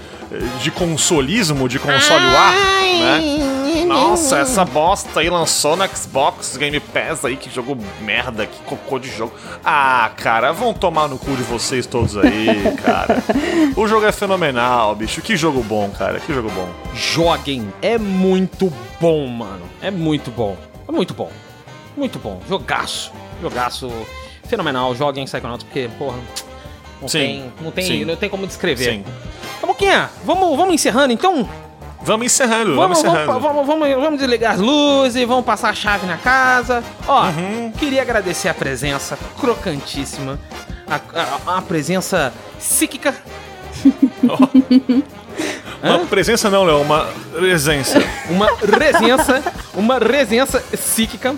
de consolismo, de console war, né? Nossa, essa bosta aí lançou no Xbox Game Pass aí, que jogo merda, que cocô de jogo. Ah, cara, vão tomar no cu de vocês todos aí, cara. O jogo é fenomenal, bicho. Que jogo bom, cara. Que jogo bom. Joguem. É muito bom, mano. É muito bom. É muito bom. Muito bom. Jogaço. Jogaço fenomenal. Joguem Psychonauts, porque, porra. Não Sim, tem, não tem, sim. não tem como descrever. Sim. Tá Boquinha, vamos, vamos encerrando então? Vamos encerrando, vamos, Vamos, encerrando. vamos, vamos, vamos, vamos desligar as luzes, vamos passar a chave na casa. Ó, Uhum. queria agradecer a presença crocantíssima, a, a- a presença psíquica. Uma presença não, Léo, uma presença. Uma resença, uma resença psíquica,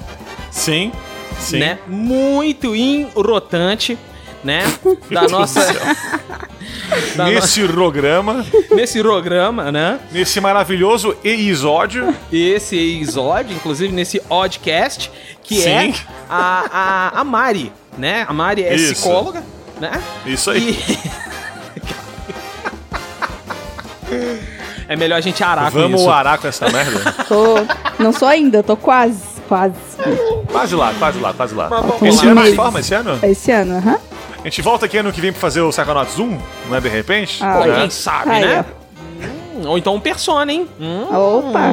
Sim, sim. né? Muito enrotante, né? Da nossa. da Nesse programa, no- nesse programa, né? nesse maravilhoso episódio. Esse episódio, inclusive nesse podcast, que Sim. é a, a, a Mari, né? A Mari é Isso. psicóloga, né? Isso aí. E... é melhor a gente arar com Vamos isso. arar com essa merda? Tô, não sou ainda, tô quase, quase. quase lá, quase lá, quase lá. Mas vamos Esse lá. ano Meses. forma, esse ano? Esse ano, aham. A gente volta aqui ano que vem pra fazer o Psychonauts 1, não é de repente? Ah, Pô, Né? quem sabe, Aí, né? Hum, ou então um Persona, hein? Hum, Opa!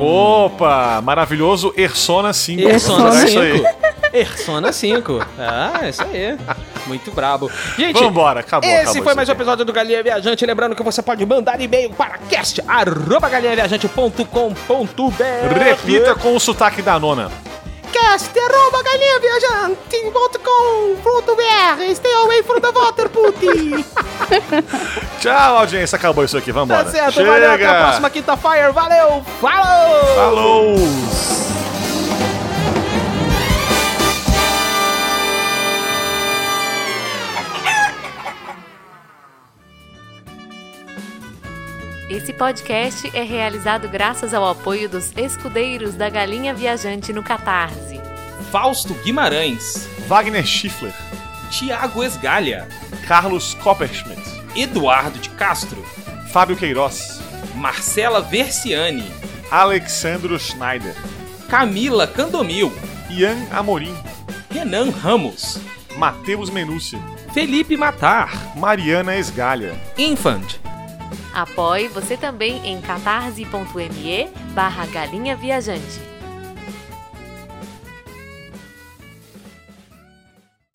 Opa, maravilhoso Ersona 5. Persona Vamos fazer isso 5. aí. Persona 5. Ah, isso aí. Muito brabo. Gente, Vambora, acabou. Esse acabou foi mais um episódio do Galinha Viajante. Lembrando que você pode mandar e-mail para cast.galinhaviajante.com.br Repita com o sotaque da nona. cast.galinhaviajante.com.br Stay away from the water, puti! Tchau, audiência. Acabou isso aqui. Vambora. Tá certo, Chega. valeu. Até a próxima quinta-feira. Valeu! Falou! Falou! Esse podcast é realizado graças ao apoio dos escudeiros da Galinha Viajante no Catarse. Fausto Guimarães, Wagner Schiffler. Tiago Esgalha, Carlos Copperschmidt. Eduardo de Castro, Fábio Queiroz. Marcela Versiani, Alexandro Schneider. Camila Candomil, Ian Amorim. Renan Ramos, Matheus Menúcia. Felipe Matar, Mariana Esgalha. Infant, Apoie você também em catarse.me barra Galinha Viajante.